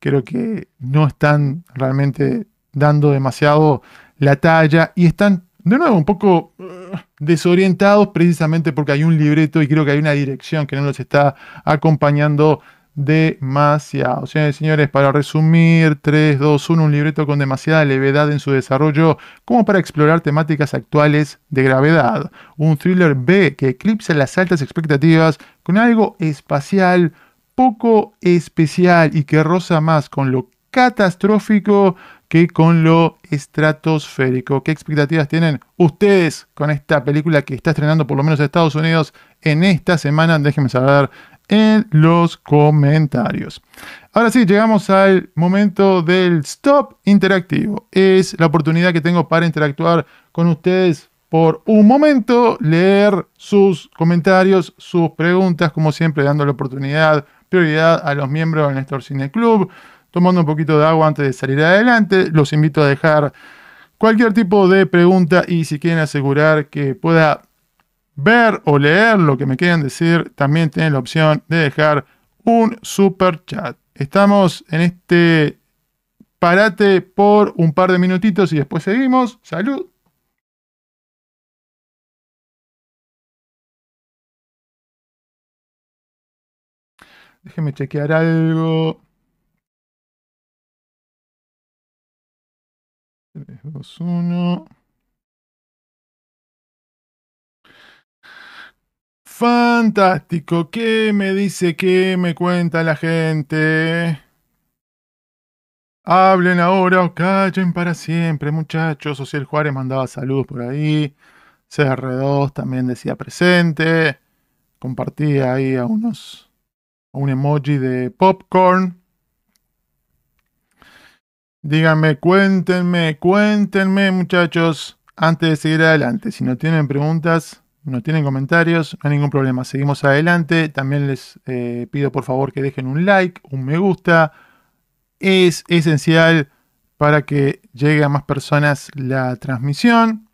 creo que no están realmente dando demasiado la talla y están de nuevo un poco uh, desorientados precisamente porque hay un libreto y creo que hay una dirección que no los está acompañando demasiado. Señores y señores, para resumir, 3, 2, 1, un libreto con demasiada levedad en su desarrollo como para explorar temáticas actuales de gravedad. Un thriller B que eclipsa las altas expectativas con algo espacial poco especial y que roza más con lo catastrófico que con lo estratosférico. ¿Qué expectativas tienen ustedes con esta película que está estrenando por lo menos en Estados Unidos en esta semana? Déjenme saber en los comentarios. Ahora sí, llegamos al momento del stop interactivo. Es la oportunidad que tengo para interactuar con ustedes por un momento, leer sus comentarios, sus preguntas, como siempre, dando la oportunidad, prioridad a los miembros del Néstor Cine Club tomando un poquito de agua antes de salir adelante. Los invito a dejar cualquier tipo de pregunta y si quieren asegurar que pueda ver o leer lo que me quieran decir, también tienen la opción de dejar un super chat. Estamos en este parate por un par de minutitos y después seguimos. Salud. Déjenme chequear algo. 3, 2, 1. Fantástico. ¿Qué me dice? ¿Qué me cuenta la gente? Hablen ahora o callen para siempre, muchachos. Ociel Juárez mandaba saludos por ahí. CR2 también decía presente. Compartía ahí a unos. A un emoji de popcorn. Díganme, cuéntenme, cuéntenme, muchachos, antes de seguir adelante. Si no tienen preguntas, no tienen comentarios, no hay ningún problema. Seguimos adelante. También les eh, pido por favor que dejen un like, un me gusta. Es esencial para que llegue a más personas la transmisión.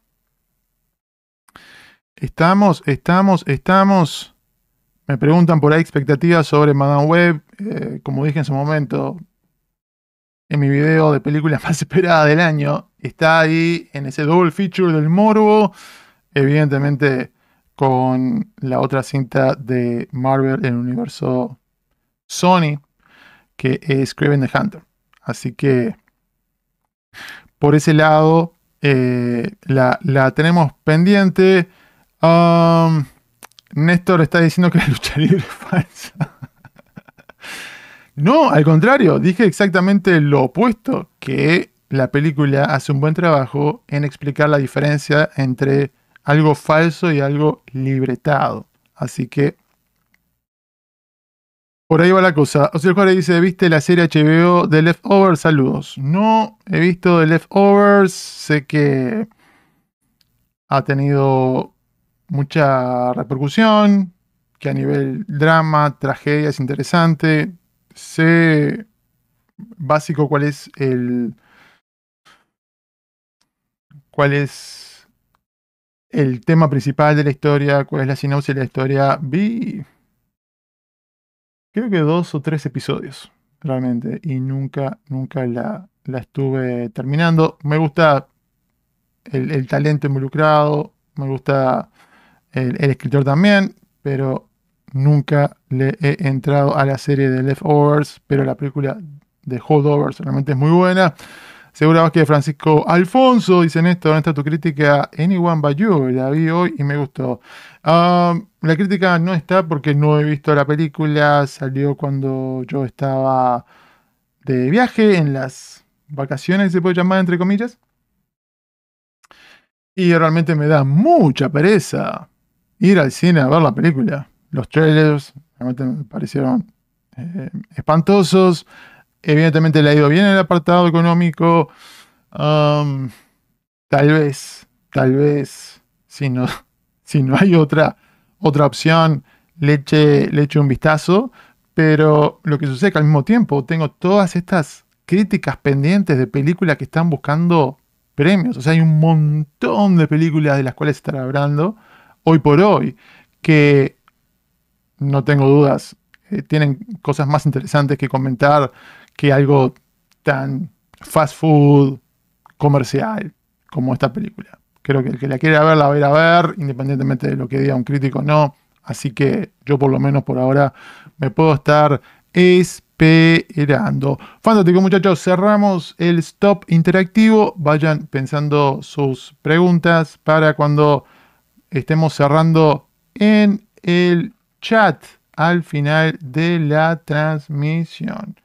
Estamos, estamos, estamos. Me preguntan por ahí expectativas sobre Madame Web. Eh, como dije en su momento, en mi video de películas <laughs> más esperada del año. Está ahí en ese double feature del Morbo. Evidentemente con la otra cinta de Marvel en el universo Sony, que es Craven the Hunter. Así que por ese lado eh, la, tenemos pendiente. Um, Néstor está diciendo que la lucha libre es falsa. <laughs> No, al contrario, dije exactamente lo opuesto, que la película hace un buen trabajo en explicar la diferencia entre algo falso y algo libretado. Así que por ahí va la cosa. O sea, el Juárez dice, ¿viste la serie HBO de Leftovers? Saludos. No he visto The Leftovers. Sé que ha tenido mucha repercusión, que a nivel drama, tragedia es interesante sé básico cuál es el cuál es el tema principal de la historia, cuál es la sinopsis de la historia. Vi creo que dos o tres episodios realmente y nunca nunca la, la estuve terminando. Me gusta el, talento involucrado, me gusta el, el escritor también, pero Nunca le he entrado a la serie de Leftovers, pero la película de Holdovers realmente es muy buena. Segura que Francisco Alfonso dice esto, ¿dónde está tu crítica? Anyone but you, la vi hoy y me gustó. la crítica no está porque no he visto la película, salió cuando yo estaba de viaje en las vacaciones, se puede llamar entre comillas. Y realmente me da mucha pereza ir al cine a ver la película los trailers realmente me parecieron eh, espantosos. Evidentemente le ha ido bien el apartado económico. Tal vez, tal vez, si no, <laughs> si no hay otra, otra opción, le eche, le eche un vistazo. Pero lo que sucede es que al mismo tiempo tengo todas estas críticas pendientes de películas que están buscando premios. O sea, hay un montón de películas de las cuales estar hablando hoy por hoy que no tengo dudas, eh, tienen cosas más interesantes que comentar que algo tan fast food comercial como esta película. Creo que el que la quiera ver la va a a ver, independientemente de lo que diga un crítico o no. Así que yo por lo menos por ahora me puedo estar esperando. Fantástico muchachos, cerramos el stop interactivo. Vayan pensando sus preguntas para cuando estemos cerrando en el chat al final de la transmisión.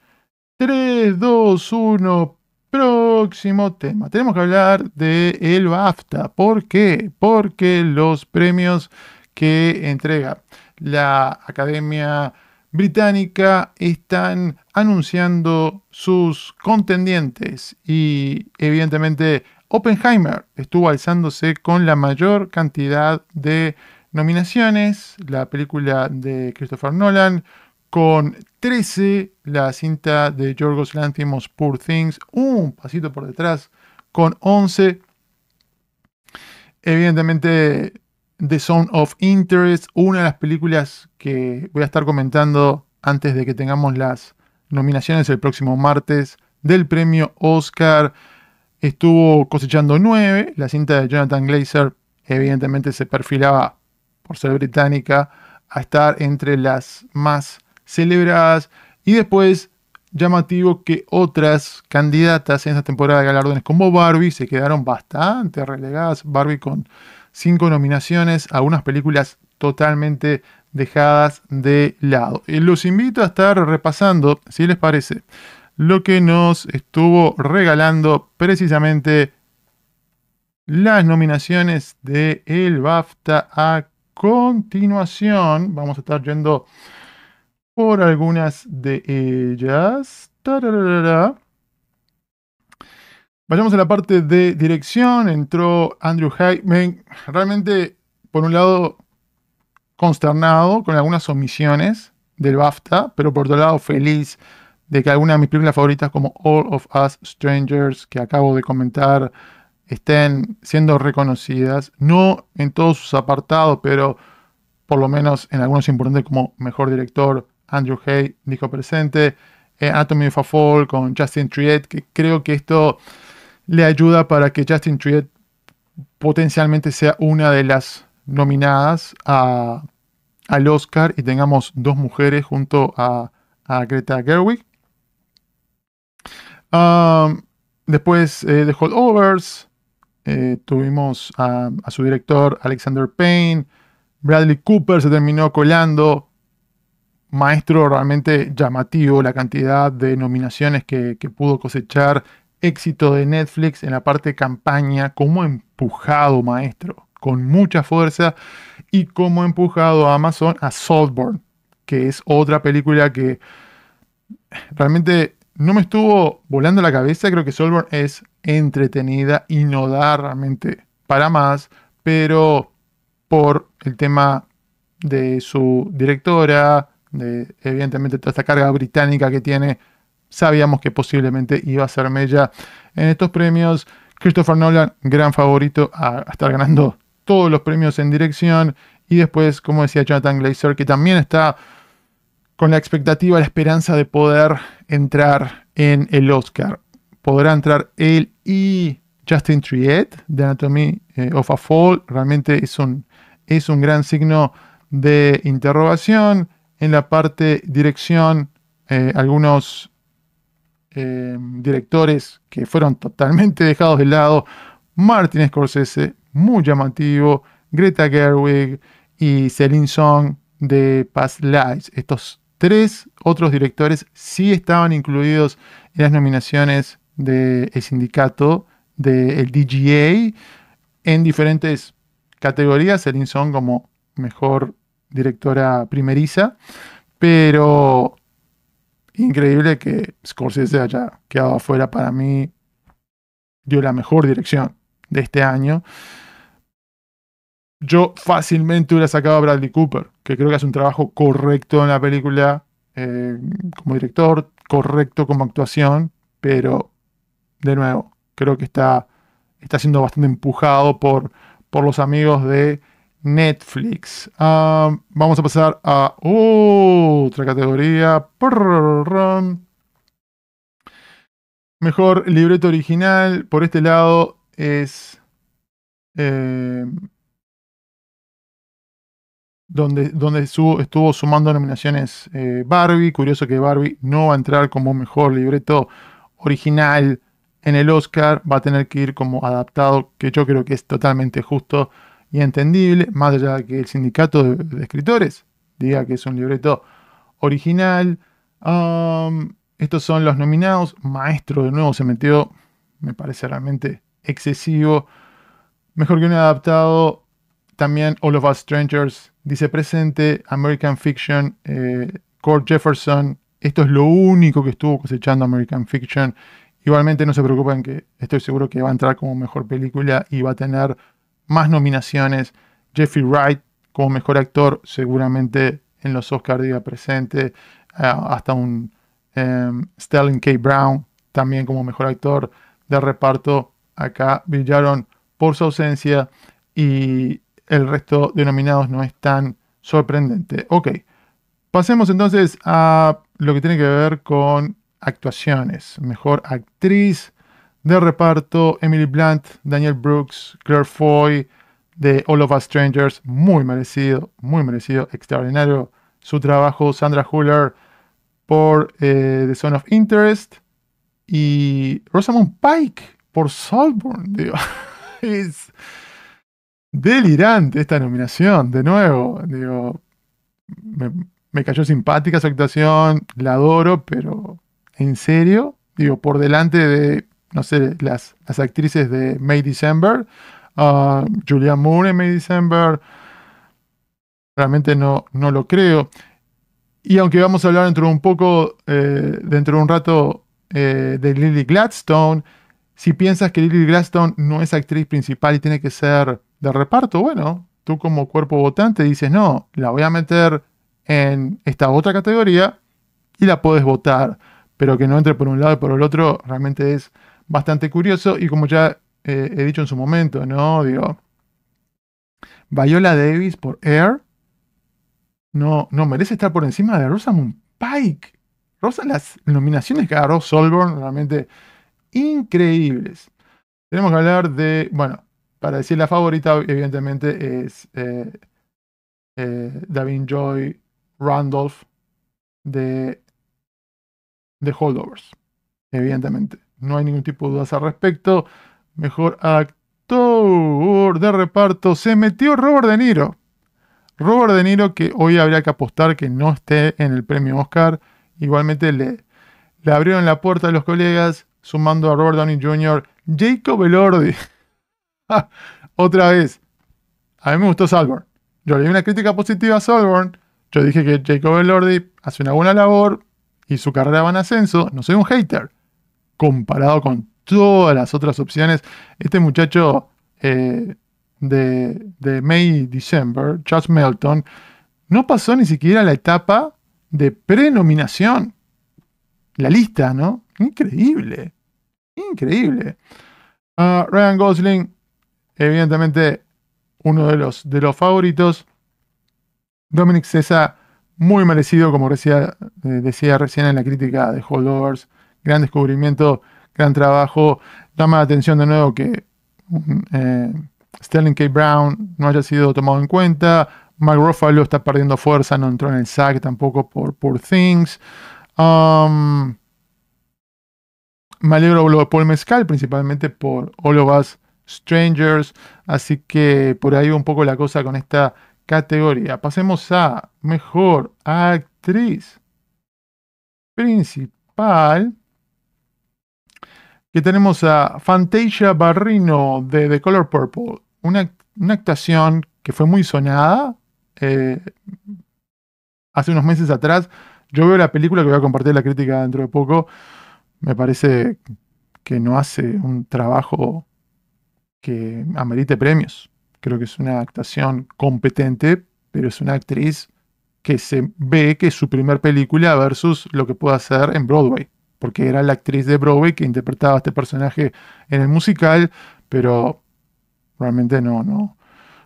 3, 2, 1, próximo tema. Tenemos que hablar de el BAFTA. ¿Por qué? Porque los premios que entrega la Academia Británica están anunciando sus contendientes y evidentemente Oppenheimer estuvo alzándose con la mayor cantidad de nominaciones, la película de Christopher Nolan, con 13, la cinta de Yorgos Lanthimos Poor Things, un pasito por detrás, con 11. Evidentemente, The Zone of Interest, una de las películas que voy a estar comentando antes de que tengamos las nominaciones el próximo martes del premio Oscar. Estuvo cosechando 9, la cinta de Jonathan Glazer evidentemente se perfilaba por ser británica, a estar entre las más celebradas. Y después, llamativo que otras candidatas en esta temporada de galardones como Barbie se quedaron bastante relegadas. Barbie con cinco nominaciones, algunas películas totalmente dejadas de lado. Y los invito a estar repasando, si les parece, lo que nos estuvo regalando precisamente las nominaciones de el BAFTA a continuación vamos a estar yendo por algunas de ellas. Vayamos a la parte de dirección. Entró Andrew Hay. Realmente, por un lado, consternado con algunas omisiones del BAFTA, pero por otro lado, feliz de que algunas de mis películas favoritas, como All of Us Strangers, que acabo de comentar, estén siendo reconocidas, no en todos sus apartados, pero por lo menos en algunos importantes como mejor director, Andrew Hay dijo presente, eh, Anatomy of a Fall con Justin Triet, que creo que esto le ayuda para que Justin Triet potencialmente sea una de las nominadas al Oscar y tengamos dos mujeres junto a, Greta Gerwig. Um, después de eh, Holdovers, eh, tuvimos a, su director Alexander Payne. Bradley Cooper se terminó colando. Maestro realmente llamativo la cantidad de nominaciones que, pudo cosechar. Éxito de Netflix en la parte campaña. Como empujado, maestro. Con mucha fuerza. Y como empujado a Amazon a Saltburn. Que es otra película que realmente no me estuvo volando la cabeza. Creo que Saltburn es entretenida y no da realmente para más, pero por el tema de su directora, de evidentemente toda esta carga británica que tiene, sabíamos que posiblemente iba a ser Mella en estos premios. Christopher Nolan, gran favorito a, estar ganando todos los premios en dirección. Y después, como decía Jonathan Glazer, que también está con la expectativa, la esperanza de poder entrar en el Oscar podrá entrar él y Justin Triet de Anatomy eh, of a Fall. Realmente es un, es un gran signo de interrogación. En la parte dirección, eh, algunos eh, directores que fueron totalmente dejados de lado. Martin Scorsese, muy llamativo. Greta Gerwig y Celine Song de Past Lives. Estos tres otros directores sí estaban incluidos en las nominaciones del sindicato del DGA en diferentes categorías. Song como mejor directora primeriza, pero increíble que Scorsese haya quedado afuera para mí. Dio la mejor dirección de este año. yo fácilmente hubiera sacado a Bradley Cooper, que creo que hace un trabajo correcto en la película eh, como director, correcto como actuación, pero de nuevo, creo que está, está siendo bastante empujado por, por los amigos de Netflix. Ah, vamos a pasar a otra categoría. Mejor libreto original. Por este lado es. Donde, donde estuvo, sumando nominaciones Barbie. Curioso que Barbie no va a entrar como mejor libreto original en el Oscar. Va a tener que ir como adaptado, que yo creo que es totalmente justo y entendible, más allá de que el sindicato de, escritores diga que es un libreto original. estos son los nominados. Maestro de nuevo se metió, me parece realmente excesivo. Mejor que un adaptado, también All of Us Strangers dice presente, American Fiction, eh, Jefferson. Esto es lo único que estuvo cosechando American Fiction. Igualmente no se preocupen que estoy seguro que va a entrar como mejor película y va a tener más nominaciones. Jeffrey Wright como mejor actor, seguramente en los Oscars diga presente. Eh, hasta un Sterling K. Brown también como mejor actor de reparto. Acá brillaron por su ausencia y el resto de nominados no es tan sorprendente. Ok, pasemos entonces a lo que tiene que ver con actuaciones. Mejor actriz de reparto, Emily Blunt, Daniel Brooks, Claire Foy, de All of Us Strangers, muy merecido, muy merecido, extraordinario su trabajo, Sandra Huller por eh, The Son of Interest y Rosamund Pike por Saltburn, digo, <laughs> es delirante esta nominación, de nuevo, digo, me, me cayó simpática su actuación, la adoro, pero en serio, digo, por delante de no sé, las, las actrices de May December, uh, Julia Moore en May December, realmente no, no lo creo. Y aunque vamos a hablar dentro de un poco, eh, dentro de un rato, eh, de Lily Gladstone, si piensas que Lily Gladstone no es actriz principal y tiene que ser de reparto, bueno, tú como cuerpo votante dices, no, la voy a meter en esta otra categoría y la puedes votar, pero que no entre por un lado y por el otro, realmente es bastante curioso y como ya eh, he dicho en su momento, ¿no? Digo, Viola Davis por Air no, no merece estar por encima de Rosamund Pike. Rosa, las nominaciones que agarró Solborn realmente increíbles. Tenemos que hablar de, bueno, para decir la favorita, evidentemente es eh, eh, Davin Joy Randolph de, de Holdovers, evidentemente no hay ningún tipo de dudas al respecto. Mejor actor de reparto se metió Robert De Niro. Robert De Niro que hoy habría que apostar que no esté en el premio Oscar. Igualmente le, le abrieron la puerta a los colegas sumando a Robert Downey Jr. Jacob Elordi. <laughs> Otra vez. A mí me gustó Salborn. Yo le di una crítica positiva a Salborn. Yo dije que Jacob Elordi hace una buena labor y su carrera va en ascenso. No soy un hater comparado con todas las otras opciones. Este muchacho eh, de, May December, Charles Melton, no pasó ni siquiera la etapa de prenominación. La lista, ¿no? Increíble. Increíble. Ah, Ryan Gosling, evidentemente uno de los, de los favoritos. Dominic César, muy merecido, como decía, eh, decía recién en la crítica de Holdovers gran descubrimiento, gran trabajo. Llama la atención de nuevo que eh, Sterling K. Brown no haya sido tomado en cuenta. Mark Ruffalo está perdiendo fuerza, no entró en el SAG tampoco por Poor Things. Um, me alegro de Paul Mezcal, principalmente por All of Us Strangers. Así que por ahí un poco la cosa con esta categoría. Pasemos a Mejor Actriz Principal que tenemos a Fantasia Barrino de The Color Purple, una, actuación que fue muy sonada eh, hace unos meses atrás. Yo veo la película que voy a compartir la crítica dentro de poco. Me parece que no hace un trabajo que amerite premios. Creo que es una actuación competente, pero es una actriz que se ve que es su primer película versus lo que puede hacer en Broadway. Porque era la actriz de Broadway que interpretaba a este personaje en el musical, pero realmente no, no,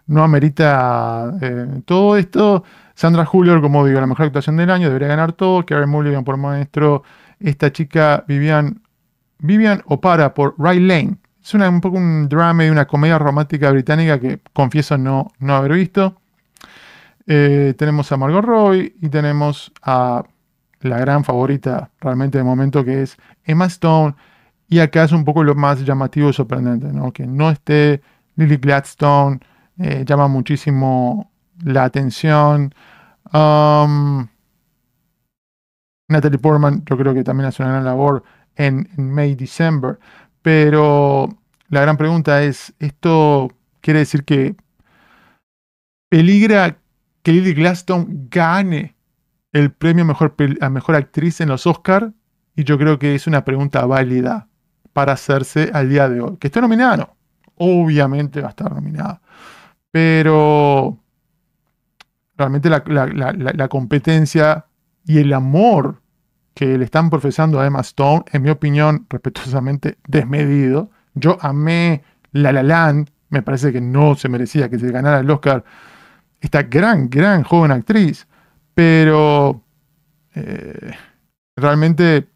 no amerita eh, todo esto. Sandra Julier, como digo, la mejor actuación del año, debería ganar todo. Karen Mulligan por maestro. Esta chica, Vivian, Vivian Opara por Ray Lane. Es un poco un drama de una comedia romántica británica que confieso no, no haber visto. Eh, tenemos a Margot Roy y tenemos a la gran favorita realmente de momento que es Emma Stone. Y acá es un poco lo más llamativo y sorprendente, ¿no? Que no esté Lily Gladstone, eh, llama muchísimo la atención. Um, Natalie Portman, yo creo que también hace una gran labor en, en May, December. Pero la gran pregunta es, ¿esto quiere decir que peligra que Lily Gladstone gane el premio a mejor actriz en los Oscars? Y yo creo que es una pregunta válida para hacerse al día de hoy. ¿Que esté nominada? No. Obviamente va a estar nominada. Pero realmente la, la competencia y el amor que le están profesando a Emma Stone, en mi opinión, respetuosamente desmedido. Yo amé La La Land, me parece que no se merecía que se ganara el Oscar esta gran, gran joven actriz, pero eh, realmente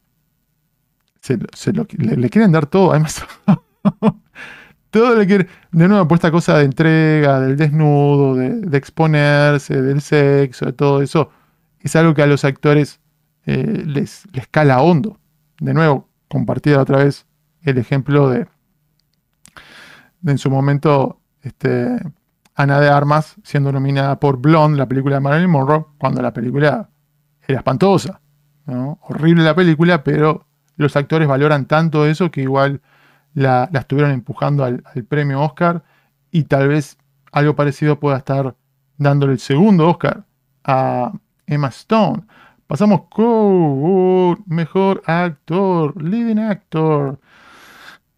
se, le, quieren dar todo, además. <laughs> todo le quiere, de nuevo, por esta cosa de entrega, del desnudo, de, de exponerse, del sexo, de todo eso, es algo que a los actores eh, les, les cala hondo. De nuevo, compartida otra vez el ejemplo de, en su momento este, Ana de Armas siendo nominada por Blonde, la película de Marilyn Monroe, cuando la película era espantosa. Horrible la película, pero los actores valoran tanto eso que igual la, estuvieron empujando al, premio Oscar y tal vez algo parecido pueda estar dándole el segundo Oscar a Emma Stone. Pasamos con mejor actor, leading actor,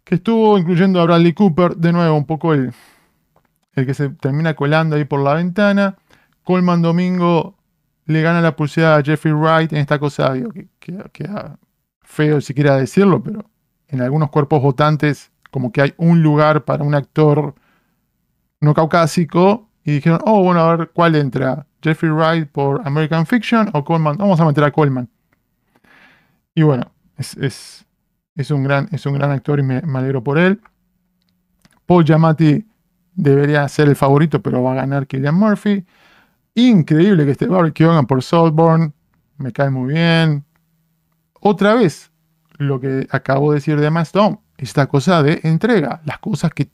que estuvo incluyendo a Bradley Cooper, de nuevo un poco el, el que se termina colando ahí por la ventana. Coleman Domingo le gana la pulsada a Jeffrey Wright en esta cosa, que queda feo si quiera decirlo, pero en algunos cuerpos votantes como que hay un lugar para un actor no caucásico y dijeron, oh, bueno, a ver cuál entra. Jeffrey Wright por American Fiction o Coleman. Vamos a meter a Coleman. Y bueno, es, es, un, gran, es un gran actor y me, alegro por él. Paul Giamatti debería ser el favorito, pero va a ganar Killian Murphy. Increíble que esté Barry Keoghan por Saltburn. Me cae muy bien. Otra vez, lo que acabo de decir de Emma Stone. Esta cosa de entrega. Las cosas que,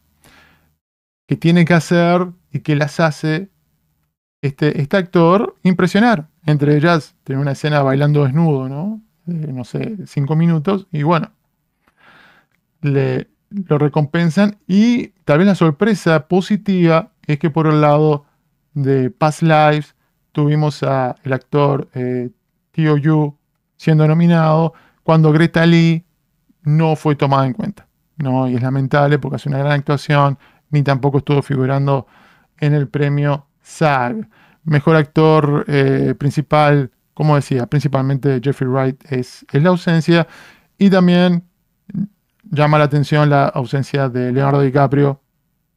que tiene que hacer y que las hace este, este actor impresionar. Entre ellas, tener una escena bailando desnudo, ¿no? no sé, cinco minutos. Y bueno, le, lo recompensan. Y tal vez la sorpresa positiva es que por el lado de Past Lives tuvimos a el actor eh, Tio Yu siendo nominado cuando Greta Lee no fue tomada en cuenta. ¿no? Y es lamentable porque hace una gran actuación, ni tampoco estuvo figurando en el premio SAG. Mejor actor eh, principal, como decía, principalmente Jeffrey Wright es, es, la ausencia. Y también llama la atención la ausencia de Leonardo DiCaprio,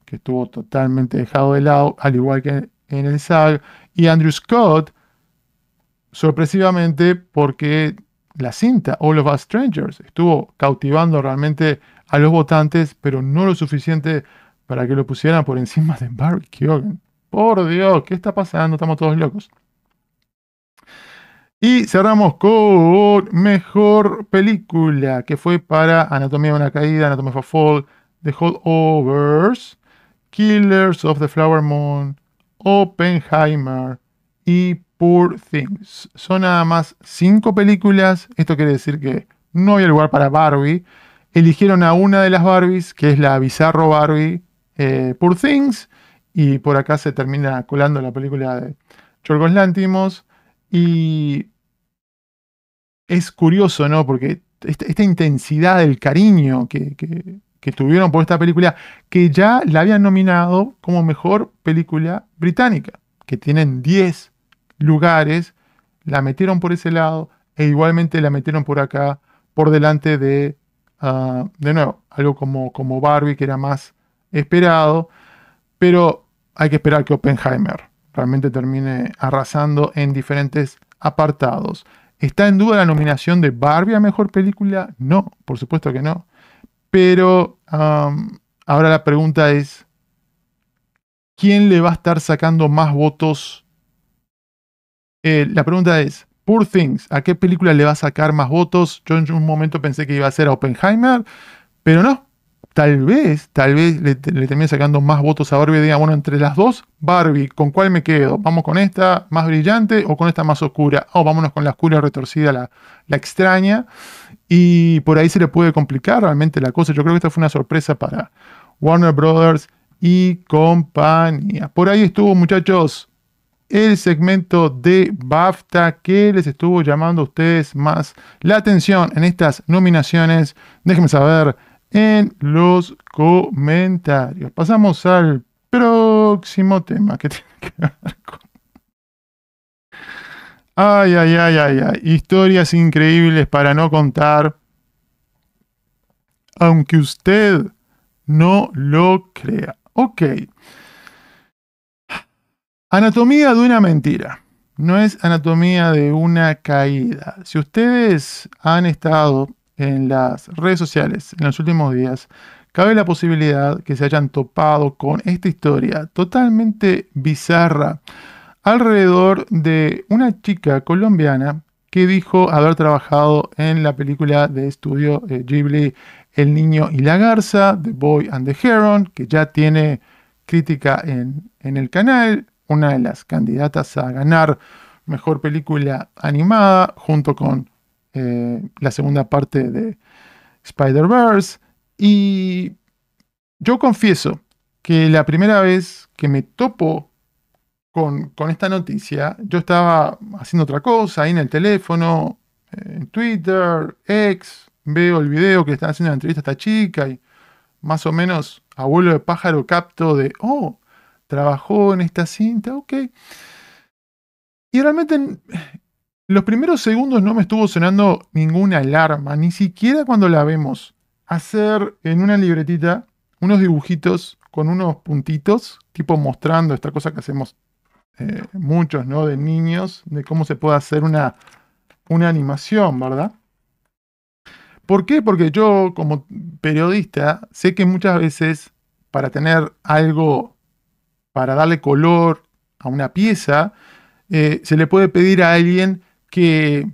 que estuvo totalmente dejado de lado, al igual que en el SAG. Y Andrew Scott, sorpresivamente, porque la cinta All of Us Strangers estuvo cautivando realmente a los votantes, pero no lo suficiente para que lo pusieran por encima de Barry Keoghan. Por Dios, ¿qué está pasando? Estamos todos locos. Y cerramos con mejor película, que fue para Anatomía de una caída, Anatomía of a Fall, The Holdovers, Killers of the Flower Moon, Oppenheimer y Poor Things. Son nada más cinco películas. Esto quiere decir que no había lugar para Barbie. Eligieron a una de las Barbies, que es la bizarro Barbie eh, Poor Things. Y por acá se termina colando la película de Yorgos Lántimos. Y es curioso, ¿no? Porque esta, intensidad del cariño que, que tuvieron por esta película, que ya la habían nominado como mejor película británica, que tienen 10 lugares, la metieron por ese lado e igualmente la metieron por acá, por delante de, ah, de nuevo, algo como, como Barbie, que era más esperado, pero hay que esperar que Oppenheimer realmente termine arrasando en diferentes apartados. ¿Está en duda la nominación de Barbie a Mejor Película? No, por supuesto que no. Pero ahora la pregunta es, ¿quién le va a estar sacando más votos? Eh, la pregunta es, Poor Things, ¿a qué película le va a sacar más votos? Yo en un momento pensé que iba a ser a Oppenheimer, pero no tal vez, tal vez le, termine sacando más votos a Barbie diga, bueno, entre las dos, Barbie, ¿con cuál me quedo? ¿Vamos con esta más brillante o con esta más oscura? O vámonos con la oscura retorcida, la, la extraña. Y por ahí se le puede complicar realmente la cosa. Yo creo que esta fue una sorpresa para Warner Brothers y compañía. Por ahí estuvo, muchachos, el segmento de BAFTA que les estuvo llamando a ustedes más la atención en estas nominaciones. Déjenme saber en los comentarios. Pasamos al próximo tema que <laughs> tiene que ver con... Ay, ay, ay, ay, ay. Historias increíbles para no contar. Aunque usted no lo crea. Ok. Anatomía de una mentira. No es anatomía de una caída. Si ustedes han estado en las redes sociales en los últimos días, cabe la posibilidad que se hayan topado con esta historia totalmente bizarra alrededor de una chica colombiana que dijo haber trabajado en la película de estudio Ghibli El Niño y la Garza, The Boy and the Heron, que ya tiene crítica en, en el canal, una de las candidatas a ganar mejor película animada, junto con eh, la segunda parte de Spider-Verse. Y yo confieso que la primera vez que me topo con, esta noticia, yo estaba haciendo otra cosa ahí en el teléfono, eh, en Twitter, veo el video que están haciendo la entrevista a esta chica y más o menos abuelo de pájaro capto de, oh, trabajó en esta cinta, ok. Y realmente los primeros segundos no me estuvo sonando ninguna alarma, ni siquiera cuando la vemos hacer en una libretita unos dibujitos con unos puntitos, tipo mostrando esta cosa que hacemos eh, muchos, ¿no? De niños, de cómo se puede hacer una, una animación, ¿verdad? ¿Por qué? Porque yo como periodista sé que muchas veces para tener algo, para darle color a una pieza, eh, se le puede pedir a alguien que,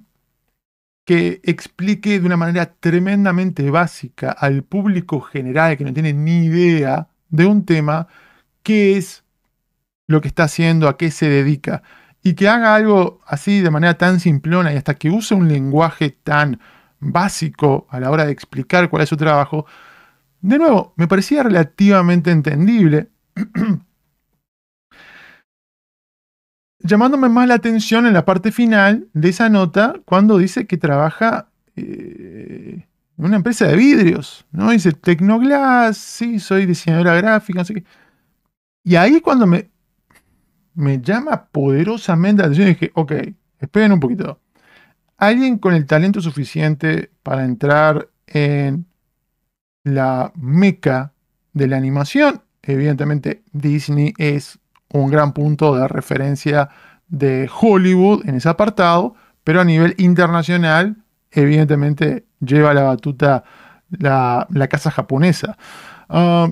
que explique de una manera tremendamente básica al público general que no tiene ni idea de un tema qué es lo que está haciendo, a qué se dedica. Y que haga algo así de manera tan simplona y hasta que use un lenguaje tan básico a la hora de explicar cuál es su trabajo, de nuevo, me parecía relativamente entendible. <clears throat> llamándome más la atención en la parte final de esa nota cuando dice que trabaja eh, en una empresa de vidrios, ¿no? Dice Tecnoglass, sí, soy diseñadora gráfica, sé qué. Y ahí cuando me, llama poderosamente la atención, dije, ok, esperen un poquito. Alguien con el talento suficiente para entrar en la meca de la animación, evidentemente Disney es un gran punto de referencia de Hollywood en ese apartado, pero a nivel internacional, evidentemente lleva la batuta la, casa japonesa. Ah,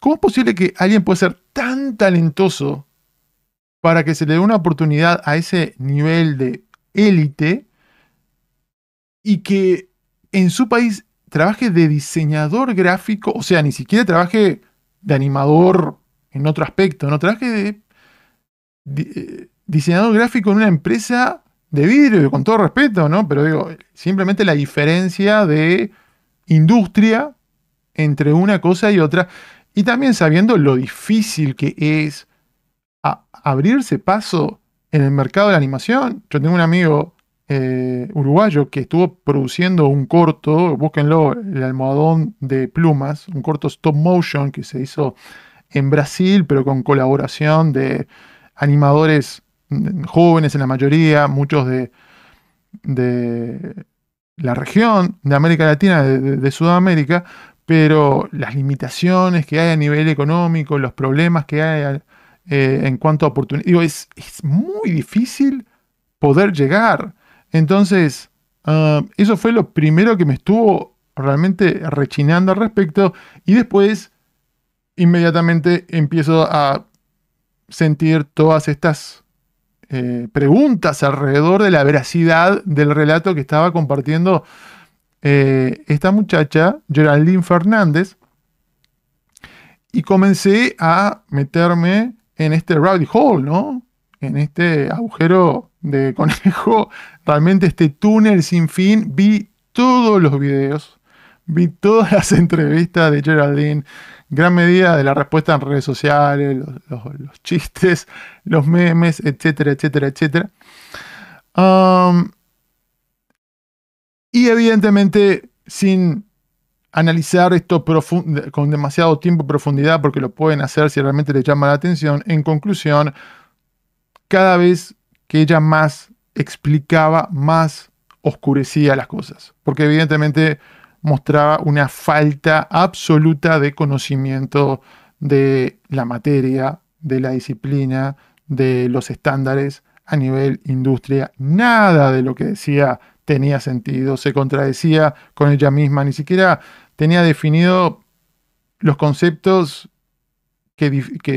¿Cómo es posible que alguien pueda ser tan talentoso para que se le dé una oportunidad a ese nivel de élite y que en su país trabaje de diseñador gráfico, o sea, ni siquiera trabaje de animador en otro aspecto, no trabaje de eh, diseñador gráfico en una empresa de vidrio, con todo respeto, ¿no? Pero digo, simplemente la diferencia de industria entre una cosa y otra. Y también sabiendo lo difícil que es abrirse paso en el mercado de la animación. Yo tengo un amigo eh, uruguayo que estuvo produciendo un corto, búsquenlo, el almohadón de plumas, un corto stop motion que se hizo en Brasil, pero con colaboración de animadores mm, jóvenes en la mayoría, muchos de, de la región de América Latina, de, Sudamérica, pero las limitaciones que hay a nivel económico, los problemas que hay eh, en cuanto a oportunidades, es, muy difícil poder llegar. Entonces, ah, eso fue lo primero que me estuvo realmente rechinando al respecto y después inmediatamente empiezo a sentir todas estas eh, preguntas alrededor de la veracidad del relato que estaba compartiendo eh, esta muchacha, Geraldine Fernández, y comencé a meterme en este rabbit hole, ¿no? En este agujero de <laughs> conejo, realmente este túnel sin fin. Vi todos los videos, vi todas las entrevistas de Geraldine, gran medida de la respuesta en redes sociales, los, chistes, <laughs> los memes, etcétera, etcétera, etcétera. y evidentemente sin analizar esto con demasiado tiempo y profundidad, porque lo pueden hacer si realmente les llama la atención, en conclusión, cada vez que ella más explicaba, más oscurecía las cosas. Porque evidentemente mostraba una falta absoluta de conocimiento de la materia, de la disciplina, de los estándares a nivel industria. Nada de lo que decía tenía sentido, se contradecía con ella misma, ni siquiera tenía definido los conceptos que,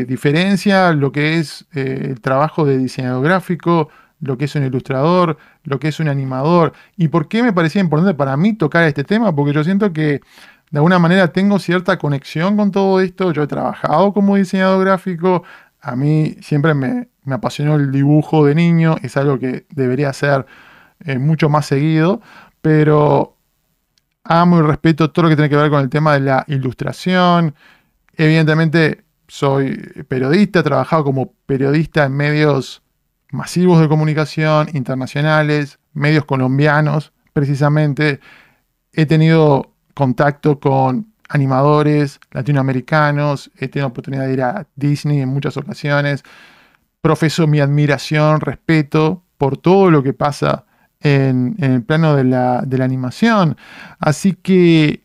diferencia lo que es eh, el trabajo de diseñador gráfico, lo que es un ilustrador, lo que es un animador. ¿Y por qué me parecía importante para mí tocar este tema? Porque yo siento que de alguna manera tengo cierta conexión con todo esto. Yo he trabajado como diseñador gráfico. A mí siempre me, apasionó el dibujo de niño. Es algo que debería ser eh, mucho más seguido. Pero amo y respeto todo lo que tiene que ver con el tema de la ilustración. Evidentemente soy periodista, he trabajado como periodista en medios masivos de comunicación internacionales, medios colombianos, precisamente. He tenido contacto con animadores latinoamericanos, he tenido oportunidad de ir a Disney en muchas ocasiones. Profeso mi admiración, respeto por todo lo que pasa en, el plano de la, animación. Así que,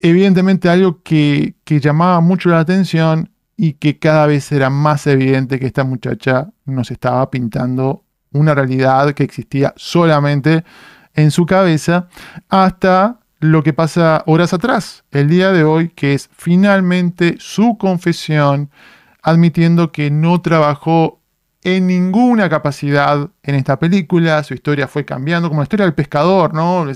evidentemente, algo que llamaba mucho la atención y que cada vez era más evidente que esta muchacha nos estaba pintando una realidad que existía solamente en su cabeza, hasta lo que pasa horas atrás, el día de hoy, que es finalmente su confesión, admitiendo que no trabajó en ninguna capacidad en esta película, su historia fue cambiando, como la historia del pescador, ¿no?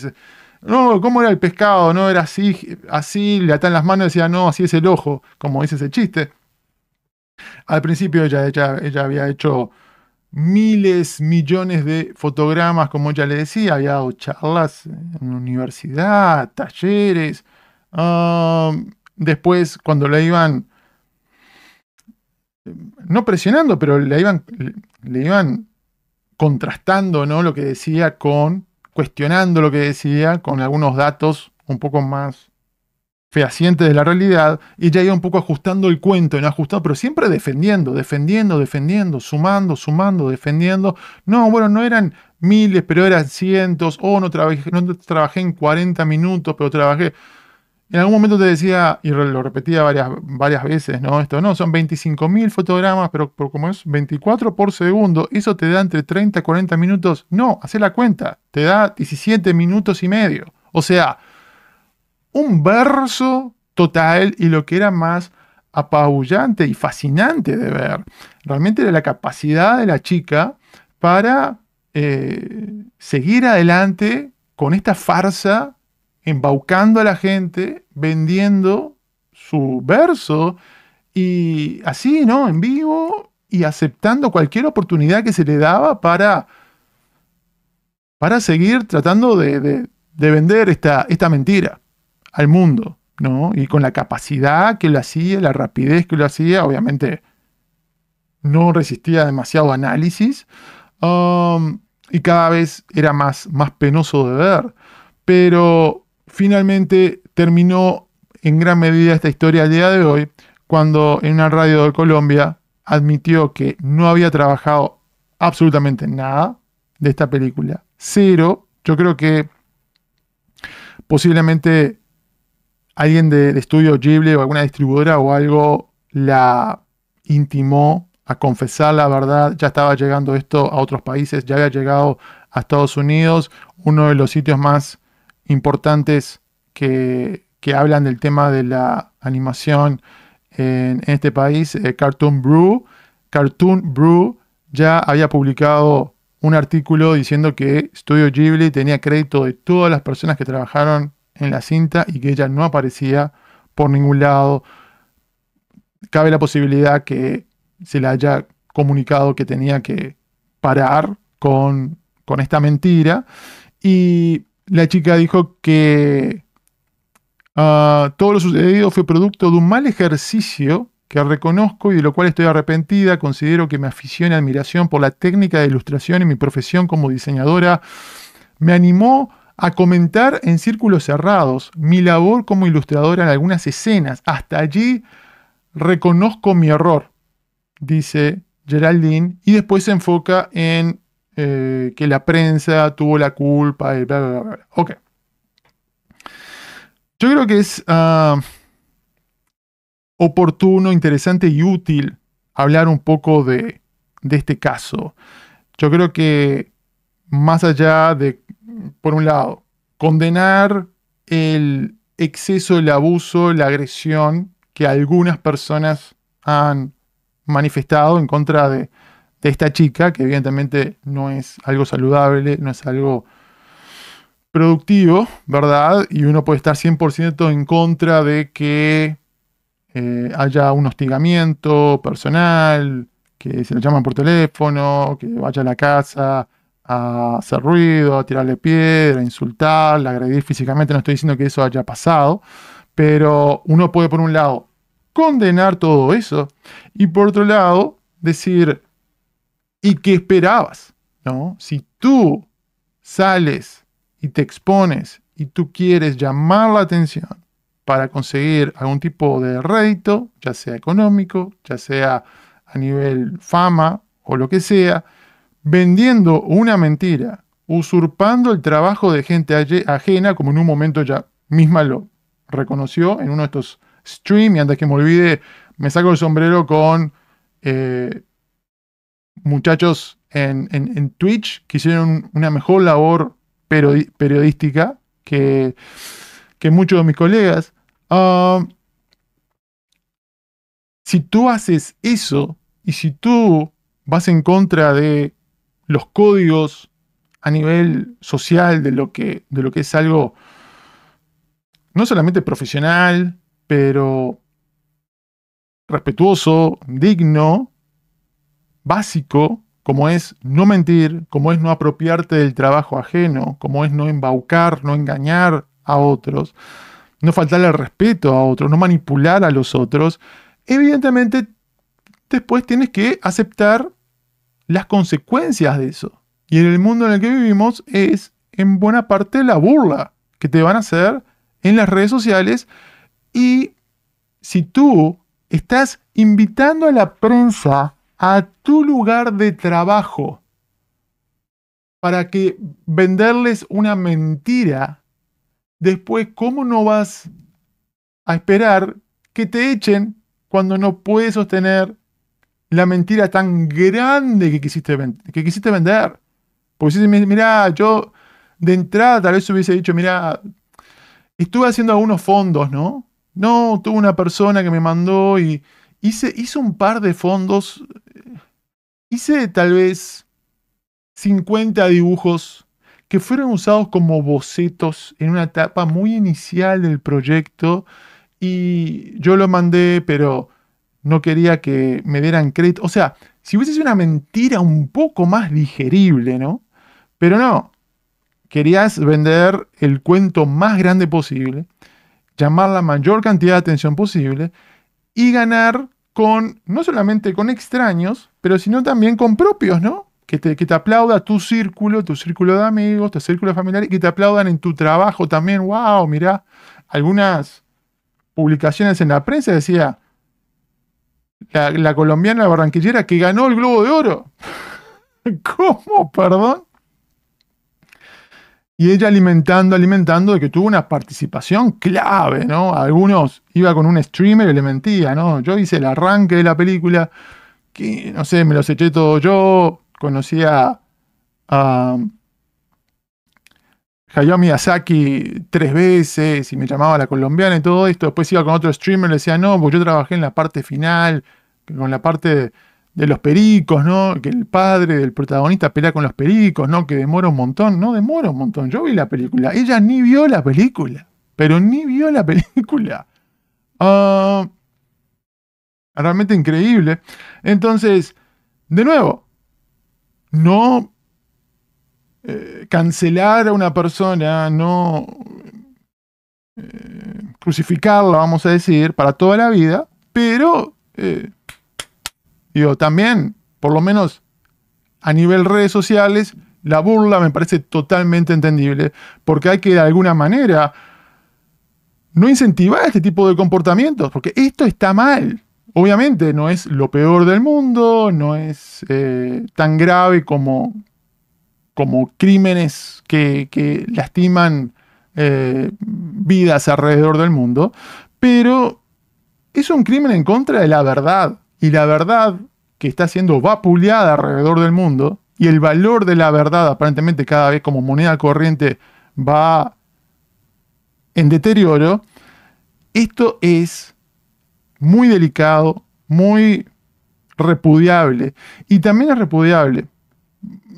No, ¿cómo era el pescado? No era así, así, le atan las manos y decía, no, así es el ojo, como dice ese chiste. Al principio ella, había hecho miles, millones de fotogramas, como ella le decía, había dado charlas en una universidad, talleres. Um, después, cuando le iban, no presionando, pero le iban, le iban contrastando ¿no? lo que decía con, cuestionando lo que decía con algunos datos un poco más fehaciente de la realidad, y ya iba un poco ajustando el cuento, no ajustado, pero siempre defendiendo, defendiendo, defendiendo, sumando, sumando, defendiendo. No, bueno, no eran miles, pero eran cientos, o no trabajé, no trabajé en 40 minutos, pero trabajé. En algún momento te decía, y lo repetía varias, varias veces, ¿no? Esto, no, son 25.000 fotogramas, pero, pero, como es 24 por segundo, eso te da entre 30 y 40 minutos. No, hace la cuenta, te da 17 minutos y medio. O sea, un verso total y lo que era más apabullante y fascinante de ver. Realmente era la capacidad de la chica para eh, seguir adelante con esta farsa, embaucando a la gente, vendiendo su verso y así, ¿no? En vivo y aceptando cualquier oportunidad que se le daba para, para seguir tratando de, vender esta, esta mentira al mundo, ¿no? Y con la capacidad que lo hacía, la rapidez que lo hacía, obviamente no resistía demasiado análisis. Um, y cada vez era más, más penoso de ver. Pero finalmente terminó en gran medida esta historia al día de hoy, cuando en una radio de Colombia admitió que no había trabajado absolutamente nada de esta película. Cero. Yo creo que posiblemente alguien de, estudio Ghibli o alguna distribuidora o algo la intimó a confesar la verdad. Ya estaba llegando esto a otros países, ya había llegado a Estados Unidos, uno de los sitios más importantes que, hablan del tema de la animación en, este país, eh, Cartoon Brew. Cartoon Brew ya había publicado un artículo diciendo que Studio Ghibli tenía crédito de todas las personas que trabajaron en la cinta y que ella no aparecía por ningún lado. Cabe la posibilidad que se le haya comunicado que tenía que parar con, con esta mentira. Y la chica dijo que ah, todo lo sucedido fue producto de un mal ejercicio que reconozco y de lo cual estoy arrepentida. Considero que mi afición y admiración por la técnica de ilustración y mi profesión como diseñadora me animó a comentar en círculos cerrados mi labor como ilustradora en algunas escenas. Hasta allí reconozco mi error, dice Geraldine, y después se enfoca en eh, que la prensa tuvo la culpa y bla, bla, bla. Ok. Yo creo que es ah, oportuno, interesante y útil hablar un poco de este caso. Yo creo que más allá de por un lado, condenar el exceso, el abuso, la agresión que algunas personas han manifestado en contra de, esta chica, que evidentemente no es algo saludable, no es algo productivo, ¿verdad? Y uno puede estar 100% en contra de que eh, haya un hostigamiento personal, que se le llaman por teléfono, que vaya a la casa a hacer ruido, a tirarle piedra, a insultarla, a agredir físicamente. No estoy diciendo que eso haya pasado, pero uno puede por un lado condenar todo eso y por otro lado decir, ¿y qué esperabas? ¿No? Si tú sales y te expones y tú quieres llamar la atención para conseguir algún tipo de rédito, ya sea económico, ya sea a nivel fama o lo que sea, vendiendo una mentira, usurpando el trabajo de gente ajena, como en un momento ya misma lo reconoció en uno de estos streams, y antes que me olvide, me saco el sombrero con eh, muchachos en, Twitch que hicieron una mejor labor periodística que, que muchos de mis colegas. Ah, si tú haces eso y si tú vas en contra de los códigos a nivel social de lo que, de lo que es algo no solamente profesional, pero respetuoso, digno, básico, como es no mentir, como es no apropiarte del trabajo ajeno, como es no embaucar, no engañar a otros, no faltarle respeto a otros, no manipular a los otros, evidentemente después tienes que aceptar las consecuencias de eso. Y en el mundo en el que vivimos es en buena parte la burla que te van a hacer en las redes sociales. Y si tú estás invitando a la prensa a tu lugar de trabajo para que venderles una mentira, después, ¿cómo no vas a esperar que te echen cuando no puedes sostener la mentira tan grande que quisiste, que quisiste vender. Porque si mira, yo de entrada tal vez hubiese dicho, mira, estuve haciendo algunos fondos, ¿no? No, tuve una persona que me mandó y hice, hice un par de fondos. Hice tal vez 50 dibujos que fueron usados como bocetos en una etapa muy inicial del proyecto y yo lo mandé, pero no quería que me dieran crédito. O sea, si hubiese sido una mentira un poco más digerible, ¿no? Pero no, querías vender el cuento más grande posible, llamar la mayor cantidad de atención posible y ganar con, no solamente con extraños, pero sino también con propios, ¿no? que te, que te aplauda tu círculo, tu círculo de amigos, tu círculo familiar, y que te aplaudan en tu trabajo también. ¡Wow! Mirá, algunas publicaciones en la prensa decía la, la colombiana barranquillera que ganó el Globo de Oro. <laughs> ¿Cómo? Perdón. Y ella alimentando, alimentando de que tuvo una participación clave, ¿no? Algunos iba con un streamer y le mentía, ¿no? Yo hice el arranque de la película, que no sé, me los eché todo yo, conocía a Hayao Miyazaki tres veces y me llamaba la colombiana y todo esto. Después iba con otro streamer y le decía, no, pues yo trabajé en la parte final, con la parte de los pericos, ¿no? Que el padre del protagonista pelea con los pericos, ¿no? Que demora un montón. No demora un montón. Yo vi la película. Ella ni vio la película. Pero ni vio la película. Ah, realmente increíble. Entonces, de nuevo, no eh, cancelar a una persona, no eh, crucificarla, vamos a decir, para toda la vida, pero eh, también, por lo menos a nivel redes sociales, la burla me parece totalmente entendible, porque hay que de alguna manera no incentivar este tipo de comportamientos, porque esto está mal. Obviamente no es lo peor del mundo, no es eh, tan grave como, como crímenes que, lastiman eh, vidas alrededor del mundo, pero es un crimen en contra de la verdad y la verdad que está siendo vapuleada alrededor del mundo y el valor de la verdad aparentemente cada vez como moneda corriente va en deterioro, esto es muy delicado, muy repudiable. Y también es repudiable.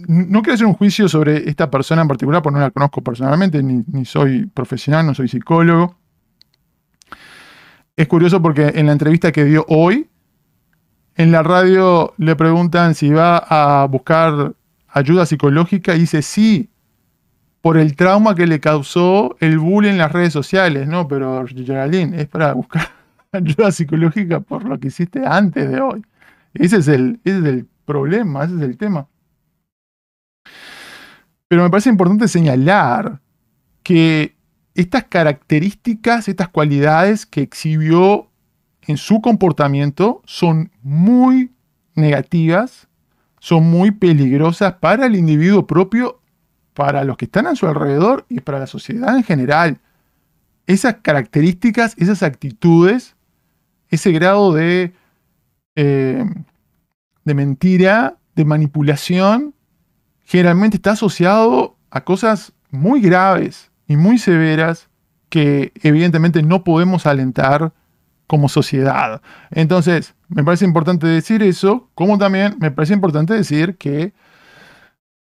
No quiero hacer un juicio sobre esta persona en particular, porque no la conozco personalmente, ni, soy profesional, no soy psicólogo. Es curioso porque en la entrevista que dio hoy, en la radio le preguntan si va a buscar ayuda psicológica y dice sí, por el trauma que le causó el bullying en las redes sociales, ¿no? Pero Geraldine, es para buscar <laughs> ayuda psicológica por lo que hiciste antes de hoy. Es el, ese es el problema, ese es el tema. Pero me parece importante señalar que estas características, estas cualidades que exhibió en su comportamiento son muy negativas, son muy peligrosas para el individuo propio, para los que están a su alrededor y para la sociedad en general. Esas características, esas actitudes, ese grado de, eh, de mentira, de manipulación, generalmente está asociado a cosas muy graves y muy severas que evidentemente no podemos alentar como sociedad. Entonces, me parece importante decir eso, como también me parece importante decir que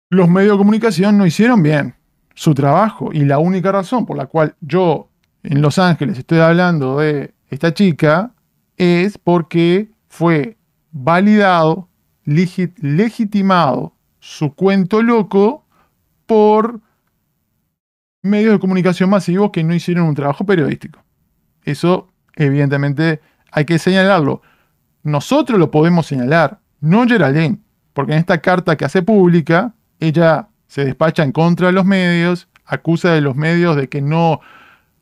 los medios de comunicación no hicieron bien su trabajo y la única razón por la cual yo en Los Ángeles estoy hablando de esta chica es porque fue validado, legitimado su cuento loco por medios de comunicación masivos que no hicieron un trabajo periodístico. Eso evidentemente hay que señalarlo. Nosotros lo podemos señalar, no Geraldine, porque en esta carta que hace pública, ella se despacha en contra de los medios, acusa de los medios de que no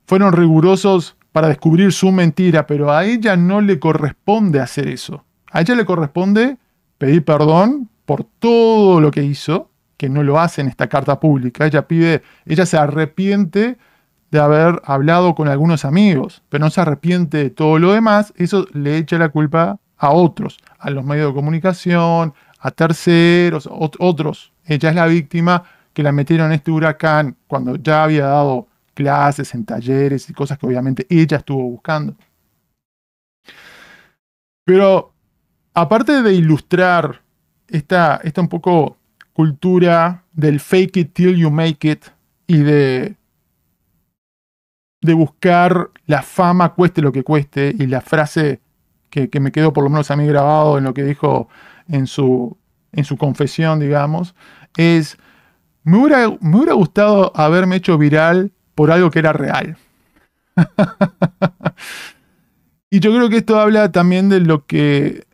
fueron rigurosos para descubrir su mentira, pero a ella no le corresponde hacer eso. A ella le corresponde pedir perdón por todo lo que hizo, que no lo hace en esta carta pública. Ella pide, ella se arrepiente de haber hablado con algunos amigos, pero no se arrepiente de todo lo demás, eso le echa la culpa a otros, a los medios de comunicación, a terceros, otros. Ella es la víctima que la metieron en este huracán cuando ya había dado clases en talleres y cosas que obviamente ella estuvo buscando. Pero aparte de ilustrar esta, esta un poco cultura del fake it till you make it y de de buscar la fama cueste lo que cueste y la frase que, me quedó por lo menos a mí grabado en lo que dijo en su, en su confesión, digamos, es, me hubiera, me hubiera gustado haberme hecho viral por algo que era real. <laughs> y yo creo que esto habla también de lo que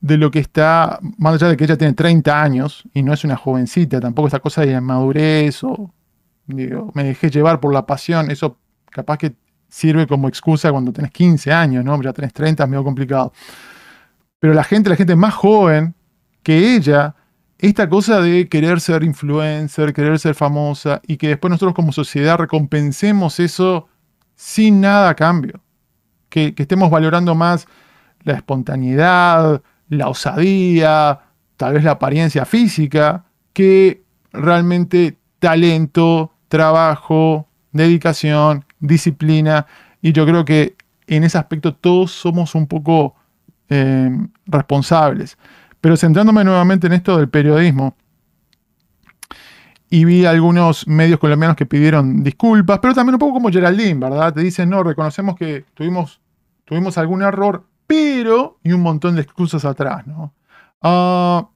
de lo que está, más allá de que ella tiene 30 años y no es una jovencita, tampoco esa cosa de madurez o digo, me dejé llevar por la pasión, eso capaz que sirve como excusa cuando tenés 15 años, ¿no? Ya tenés 30, es medio complicado. Pero la gente, la gente más joven que ella, esta cosa de querer ser influencer, querer ser famosa y que después nosotros como sociedad recompensemos eso sin nada a cambio. Que, que estemos valorando más la espontaneidad, la osadía, tal vez la apariencia física, que realmente talento, trabajo, dedicación, disciplina. Y yo creo que en ese aspecto todos somos un poco eh, responsables. Pero centrándome nuevamente en esto del periodismo, y vi algunos medios colombianos que pidieron disculpas, pero también un poco como Geraldine, ¿verdad? Te dicen, no, reconocemos que tuvimos, tuvimos algún error, pero, y un montón de excusas atrás, ¿no? Ah,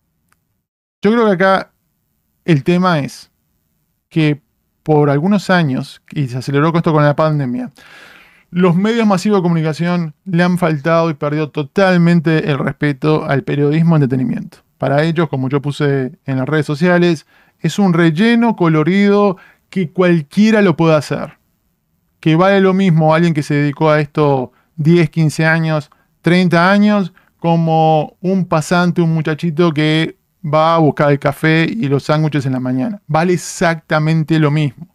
yo creo que acá el tema es que por algunos años, y se aceleró con esto con la pandemia, los medios masivos de comunicación le han faltado y perdió totalmente el respeto al periodismo entretenimiento. Para ellos, como yo puse en las redes sociales, es un relleno colorido que cualquiera lo puede hacer. Que vale lo mismo alguien que se dedicó a esto 10, 15 años 30 años como un pasante, un muchachito que va a buscar el café y los sándwiches en la mañana. Vale exactamente lo mismo.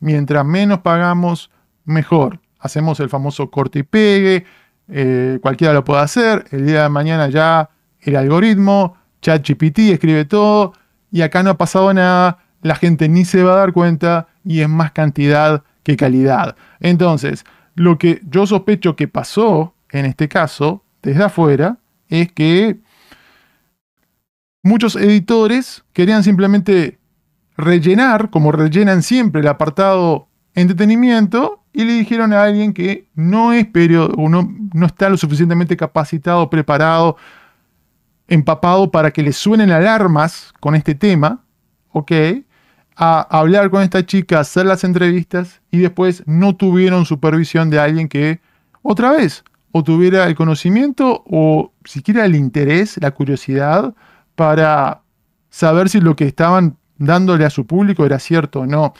Mientras menos pagamos, mejor. Hacemos el famoso corte y pegue, eh, cualquiera lo puede hacer. El día de mañana ya el algoritmo, ChatGPT escribe todo y acá no ha pasado nada. La gente ni se va a dar cuenta y es más cantidad que calidad. Entonces, lo que yo sospecho que pasó en este caso, desde afuera, es que muchos editores querían simplemente rellenar, como rellenan siempre el apartado entretenimiento, y le dijeron a alguien que no es periódico, no, no está lo suficientemente capacitado, preparado, empapado para que le suenen alarmas con este tema, ¿ok? A hablar con esta chica, hacer las entrevistas y después no tuvieron supervisión de alguien que, otra vez, o tuviera el conocimiento o siquiera el interés, la curiosidad para saber si lo que estaban dándole a su público era cierto o no.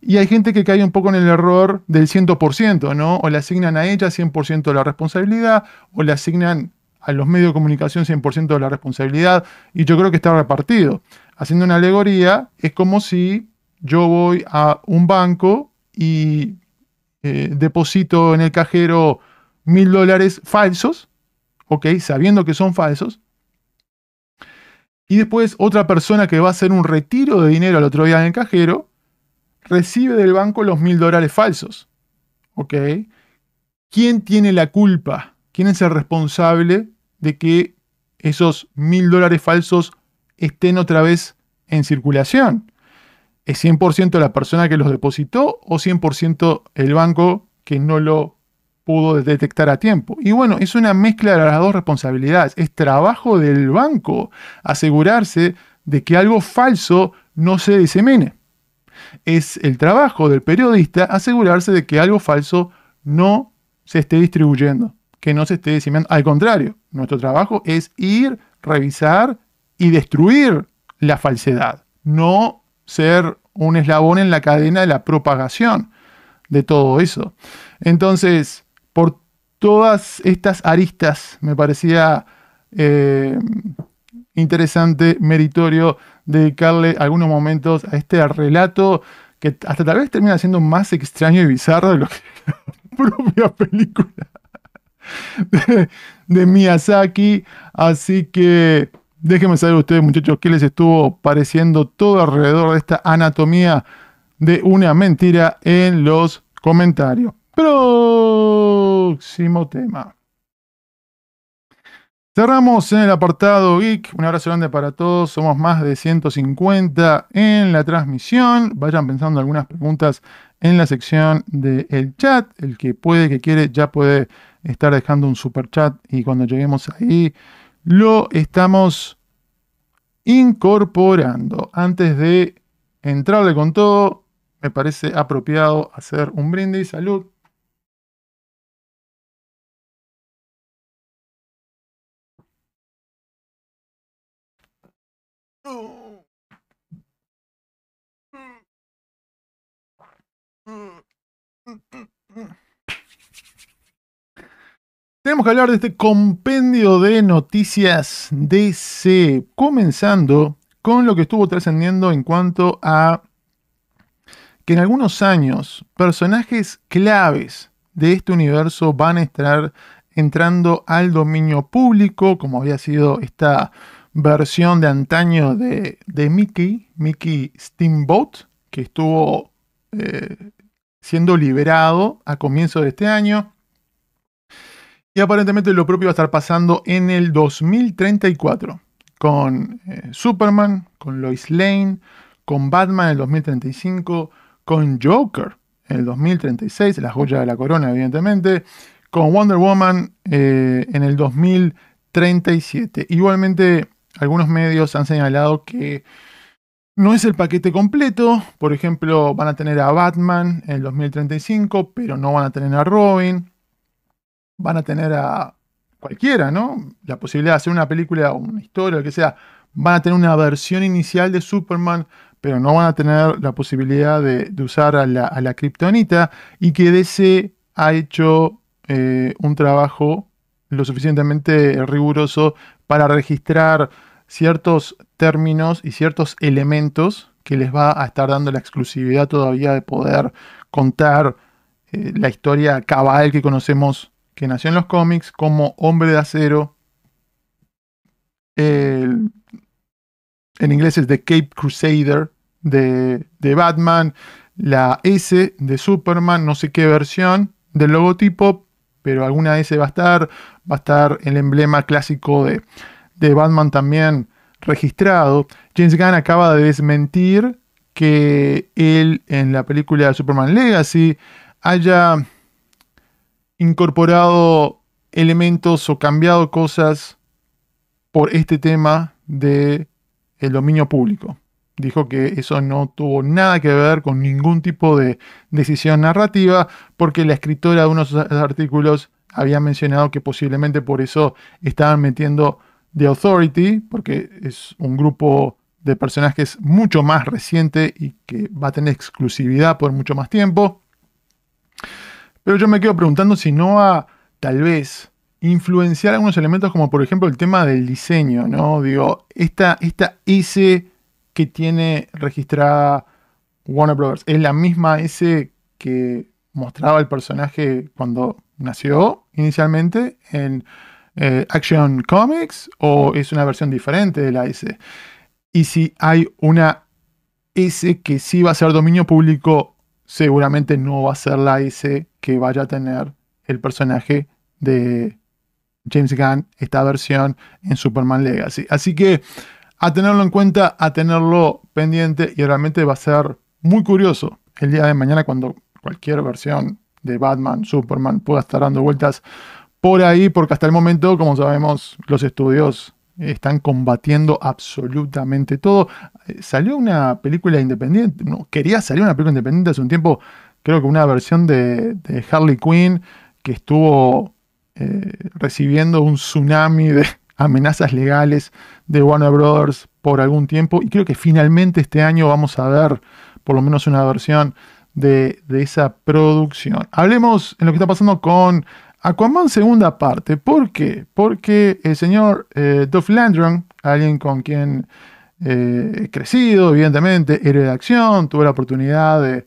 Y hay gente que cae un poco en el error del 100%, ¿no? O le asignan a ella 100% de la responsabilidad, o le asignan a los medios de comunicación 100% de la responsabilidad, y yo creo que está repartido. Haciendo una alegoría, es como si yo voy a un banco y eh, deposito en el cajero mil dólares falsos, ¿ok? Sabiendo que son falsos. Y después otra persona que va a hacer un retiro de dinero al otro día en el cajero, recibe del banco los mil dólares falsos, ¿ok? ¿Quién tiene la culpa? ¿Quién es el responsable de que esos mil dólares falsos estén otra vez en circulación? ¿Es 100% la persona que los depositó o 100% el banco que no lo pudo detectar a tiempo. Y bueno, es una mezcla de las dos responsabilidades. Es trabajo del banco asegurarse de que algo falso no se disemine. Es el trabajo del periodista asegurarse de que algo falso no se esté distribuyendo, que no se esté diseminando. Al contrario, nuestro trabajo es ir, revisar y destruir la falsedad, no ser un eslabón en la cadena de la propagación de todo eso. Entonces, por todas estas aristas me parecía eh, interesante, meritorio dedicarle algunos momentos a este relato que hasta tal vez termina siendo más extraño y bizarro de lo que la <laughs> propia película de, Miyazaki. Así que déjenme saber ustedes, muchachos, qué les estuvo pareciendo todo alrededor de esta anatomía de una mentira en los comentarios. Próximo tema. Cerramos en el apartado Geek. Un abrazo grande para todos. Somos más de 150 en la transmisión. Vayan pensando algunas preguntas en la sección del chat. El que puede, que quiere, ya puede estar dejando un super chat. Y cuando lleguemos ahí, lo estamos incorporando. Antes de entrarle con todo, me parece apropiado hacer un brindis. Salud. Tenemos que hablar de este compendio de noticias DC, comenzando con lo que estuvo trascendiendo en cuanto a que en algunos años personajes claves de este universo van a estar entrando al dominio público, como había sido esta versión de antaño de, Mickey, Mickey Steamboat, que estuvo eh, siendo liberado a comienzo de este año. Y aparentemente lo propio va a estar pasando en el 2034 con eh, Superman, con Lois Lane, con Batman en el 2035, con Joker en el 2036, la joya de la corona evidentemente, con Wonder Woman eh, en el 2037. Igualmente algunos medios han señalado que no es el paquete completo, por ejemplo van a tener a Batman en el 2035, pero no van a tener a Robin. Van a tener a cualquiera, ¿no? La posibilidad de hacer una película o una historia, lo que sea, van a tener una versión inicial de Superman, pero no van a tener la posibilidad de, usar a la, a y que DC ha hecho eh, un trabajo lo suficientemente riguroso para registrar ciertos términos y ciertos elementos que les va a estar dando la exclusividad todavía de poder contar eh, la historia cabal que conocemos que nació en los cómics como Hombre de Acero. en inglés es The Cape Crusader de, de, Batman. La S de Superman, no sé qué versión del logotipo, pero alguna S va a estar. Va a estar el emblema clásico de, de Batman también registrado. James Gunn acaba de desmentir que él en la película Superman Legacy haya incorporado elementos o cambiado cosas por este tema de el dominio público. Dijo que eso no tuvo nada que ver con ningún tipo de decisión narrativa, porque la escritora de unos artículos había mencionado que posiblemente por eso estaban metiendo The Authority, porque es un grupo de personajes mucho más reciente y que va a tener exclusividad por mucho más tiempo. Pero yo me quedo preguntando si no va tal vez influenciar algunos elementos como por ejemplo el tema del diseño, ¿no? Digo, esta, esta S que tiene registrada Warner Bros. es la misma S que mostraba el personaje cuando nació inicialmente en eh, Action Comics o es una versión diferente de la S. Y si hay una S que sí va a ser dominio público, seguramente no va a ser la S que vaya a tener el personaje de James Gunn, esta versión en Superman Legacy. Así que a tenerlo en cuenta, a tenerlo pendiente y realmente va a ser muy curioso el día de mañana cuando cualquier versión de Batman, Superman pueda estar dando vueltas por ahí, porque hasta el momento, como sabemos, los estudios están combatiendo absolutamente todo. Eh, salió una película independiente, quería salir una película independiente hace un tiempo creo que una versión de, Harley Quinn que estuvo eh, recibiendo un tsunami de <laughs> amenazas legales de Warner Brothers por algún tiempo y creo que finalmente este año vamos a ver por lo menos una versión de, esa producción. Hablemos en lo que está pasando con Aquaman segunda parte. ¿Por qué? Porque el señor eh, Duff Landron, alguien con quien eh, he crecido, evidentemente, héroe de acción, tuve la oportunidad de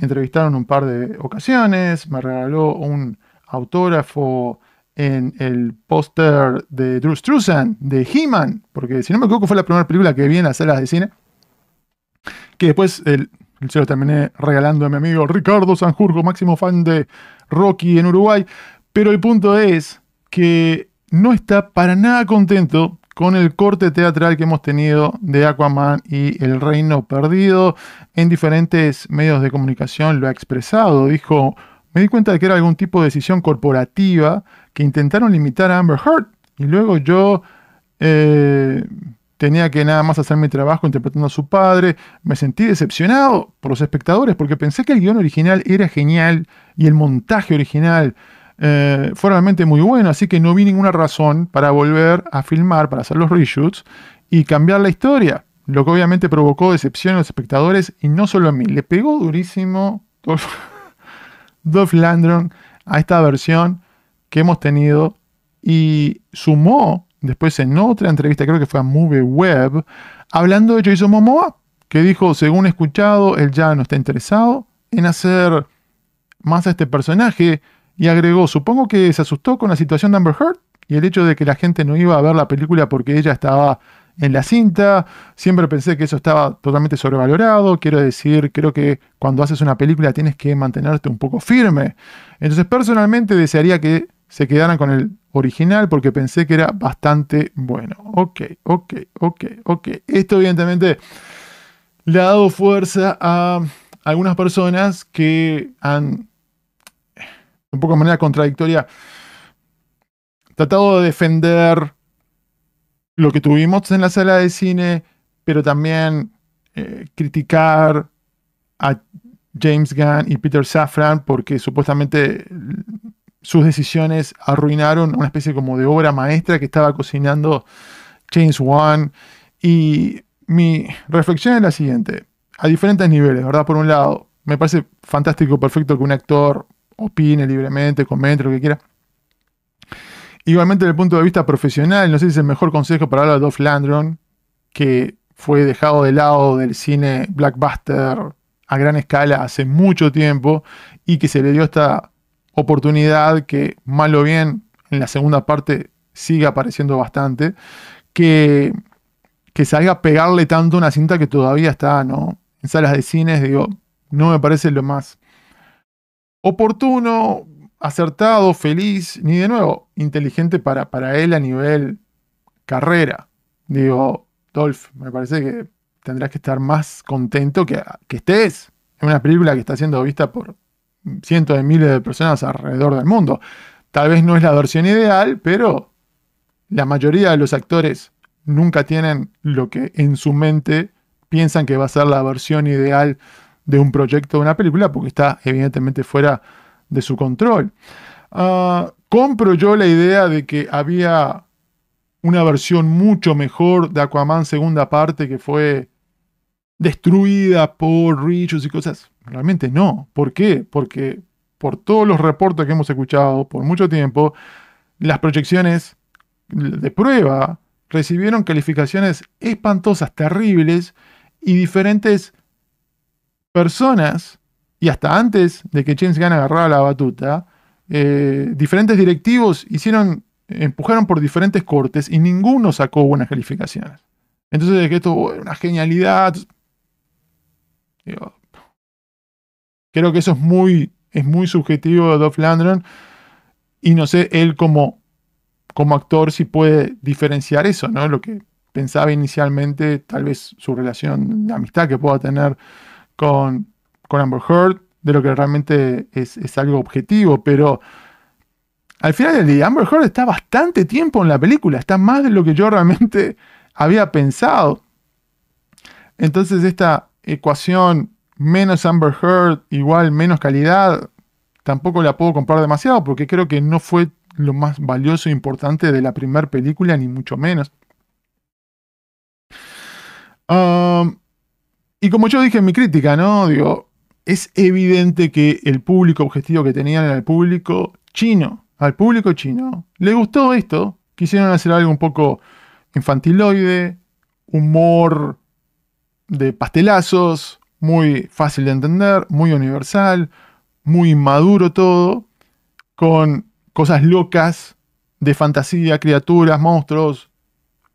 entrevistaron un par de ocasiones, me regaló un autógrafo en el póster de Drew Struzan, de He-Man, porque si no me equivoco fue la primera película que vi en las salas de cine, que después el, se lo terminé regalando a mi amigo Ricardo Sanjurgo, máximo fan de Rocky en Uruguay, pero el punto es que no está para nada contento con el corte teatral que hemos tenido de Aquaman y El Reino Perdido. En diferentes medios de comunicación lo ha expresado. Dijo, me di cuenta de que era algún tipo de decisión corporativa que intentaron limitar a Amber Heard. Y luego yo eh, tenía que nada más hacer mi trabajo interpretando a su padre. Me sentí decepcionado por los espectadores porque pensé que el guion original era genial y el montaje original eh, fue realmente muy bueno, así que no vi ninguna razón para volver a filmar, para hacer los reshoots y cambiar la historia. lo que obviamente provocó decepción en los espectadores y no solo a mí. Le pegó durísimo Dolph, <laughs> Landron a esta versión que hemos tenido y sumó después en otra entrevista, creo que fue a Movie Web, hablando de Jason Momoa, que dijo, según he escuchado, él ya no está interesado en hacer más a este personaje y agregó, supongo que se asustó con la situación de Amber Heard y el hecho de que la gente no iba a ver la película porque ella estaba en la cinta. Siempre pensé que eso estaba totalmente sobrevalorado. Quiero decir, creo que cuando haces una película tienes que mantenerte un poco firme. Entonces, personalmente desearía que se quedaran con el original porque pensé que era bastante bueno. Ok, ok, ok, ok. Esto evidentemente le ha dado fuerza a algunas personas que han, un poco de manera contradictoria, tratado de defender lo que tuvimos en la sala de cine, pero también eh, criticar a James Gunn y Peter Safran porque supuestamente sus decisiones arruinaron una especie como de obra maestra que estaba cocinando James Wan. Y mi reflexión es la siguiente, a diferentes niveles, ¿verdad? Por un lado, me parece fantástico, perfecto que un actor opine libremente, comente lo que quiera. Igualmente, desde el punto de vista profesional, no sé si es el mejor consejo para hablar de Dolph Landron, que fue dejado de lado del cine blackbuster a gran escala hace mucho tiempo y que se le dio esta oportunidad que, mal o bien, en la segunda parte sigue apareciendo bastante, que, que salga a pegarle tanto una cinta que todavía está ¿no? en salas de cines, digo, no me parece lo más oportuno, acertado, feliz, ni de nuevo, inteligente para, para él a nivel carrera. Digo, Dolph, me parece que tendrás que estar más contento que, que estés en una película que está siendo vista por cientos de miles de personas alrededor del mundo. Tal vez no es la versión ideal, pero la mayoría de los actores nunca tienen lo que en su mente piensan que va a ser la versión ideal de un proyecto de una película, porque está evidentemente fuera de su control. Ah, compro yo la idea de que había una versión mucho mejor de Aquaman segunda parte que fue destruida por Richos y cosas. Realmente no. ¿Por qué? Porque por todos los reportes que hemos escuchado por mucho tiempo, las proyecciones de prueba recibieron calificaciones espantosas, terribles, y diferentes personas y hasta antes de que James Gunn agarrara la batuta, eh, diferentes directivos hicieron, empujaron por diferentes cortes y ninguno sacó buenas calificaciones. Entonces, de que esto era una genialidad. creo que eso es muy, es muy subjetivo de Dolph Landron. Y no sé, él como, como actor si puede diferenciar eso, ¿no? Lo que pensaba inicialmente, tal vez su relación de amistad que pueda tener con, con Amber Heard, de lo que realmente es, algo objetivo, pero al final del día, Amber Heard está bastante tiempo en la película, está más de lo que yo realmente <laughs> había pensado. Entonces esta ecuación menos Amber Heard igual menos calidad, tampoco la puedo comprar demasiado porque creo que no fue lo más valioso e importante de la primera película, ni mucho menos. Um, y como yo dije en mi crítica, ¿no? Digo, es evidente que el público objetivo que tenían era el público chino. Al público chino le gustó esto. Quisieron hacer algo un poco infantiloide, humor de pastelazos, muy fácil de entender, muy universal, muy maduro todo, con cosas locas de fantasía, criaturas, monstruos,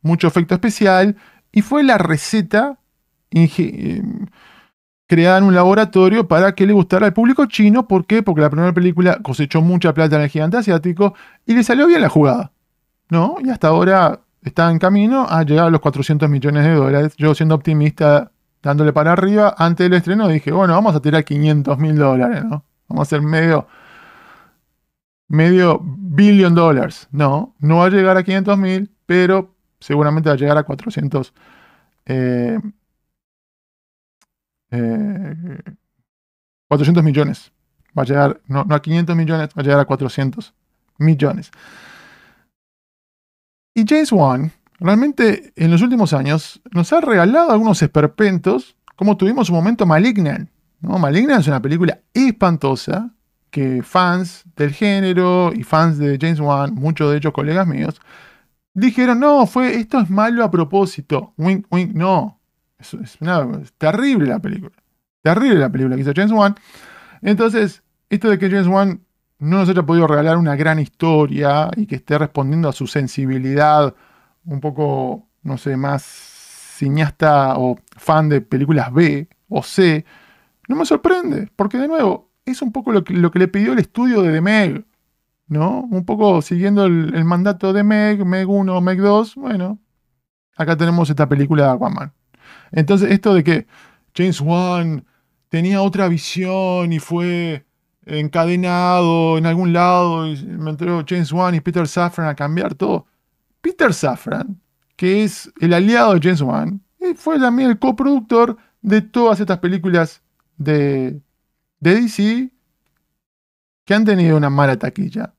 mucho efecto especial, y fue la receta creada en un laboratorio para que le gustara al público chino. ¿Por qué? Porque la primera película cosechó mucha plata en el gigante asiático y le salió bien la jugada. ¿No? Y hasta ahora está en camino a llegar a los 400 millones de dólares. Yo siendo optimista, dándole para arriba, antes del estreno dije, bueno, vamos a tirar 500 mil dólares, ¿no? Vamos a hacer medio, medio billion dólares. No, no va a llegar a 500 mil, pero seguramente va a llegar a 400 eh, 400 eh, millones. Va a llegar, no, a 500 millones, va a llegar a 400 millones. Y James Wan, realmente en los últimos años nos ha regalado algunos esperpentos, como tuvimos un momento Malignant. ¿no? Malignant es una película espantosa que fans del género y fans de James Wan, muchos de ellos colegas míos, dijeron, no, fue, esto es malo a propósito. Wink, wink, no. Es, terrible la película. Terrible la película que hizo James Wan. Entonces, esto de que James Wan no nos haya podido regalar una gran historia y que esté respondiendo a su sensibilidad un poco, no sé, más cineasta o fan de películas B o C, no me sorprende, porque de nuevo, es un poco lo que, lo que le pidió el estudio de The Meg, ¿no? Un poco siguiendo el, mandato de Meg, Meg 1, Meg 2, bueno, acá tenemos esta película de Aquaman. Entonces, esto de que James Wan tenía otra visión y fue encadenado en algún lado y me enteró James Wan y Peter Safran a cambiar todo. Peter Safran, que es el aliado de James Wan, fue también el coproductor de todas estas películas de, de DC que han tenido una mala taquilla.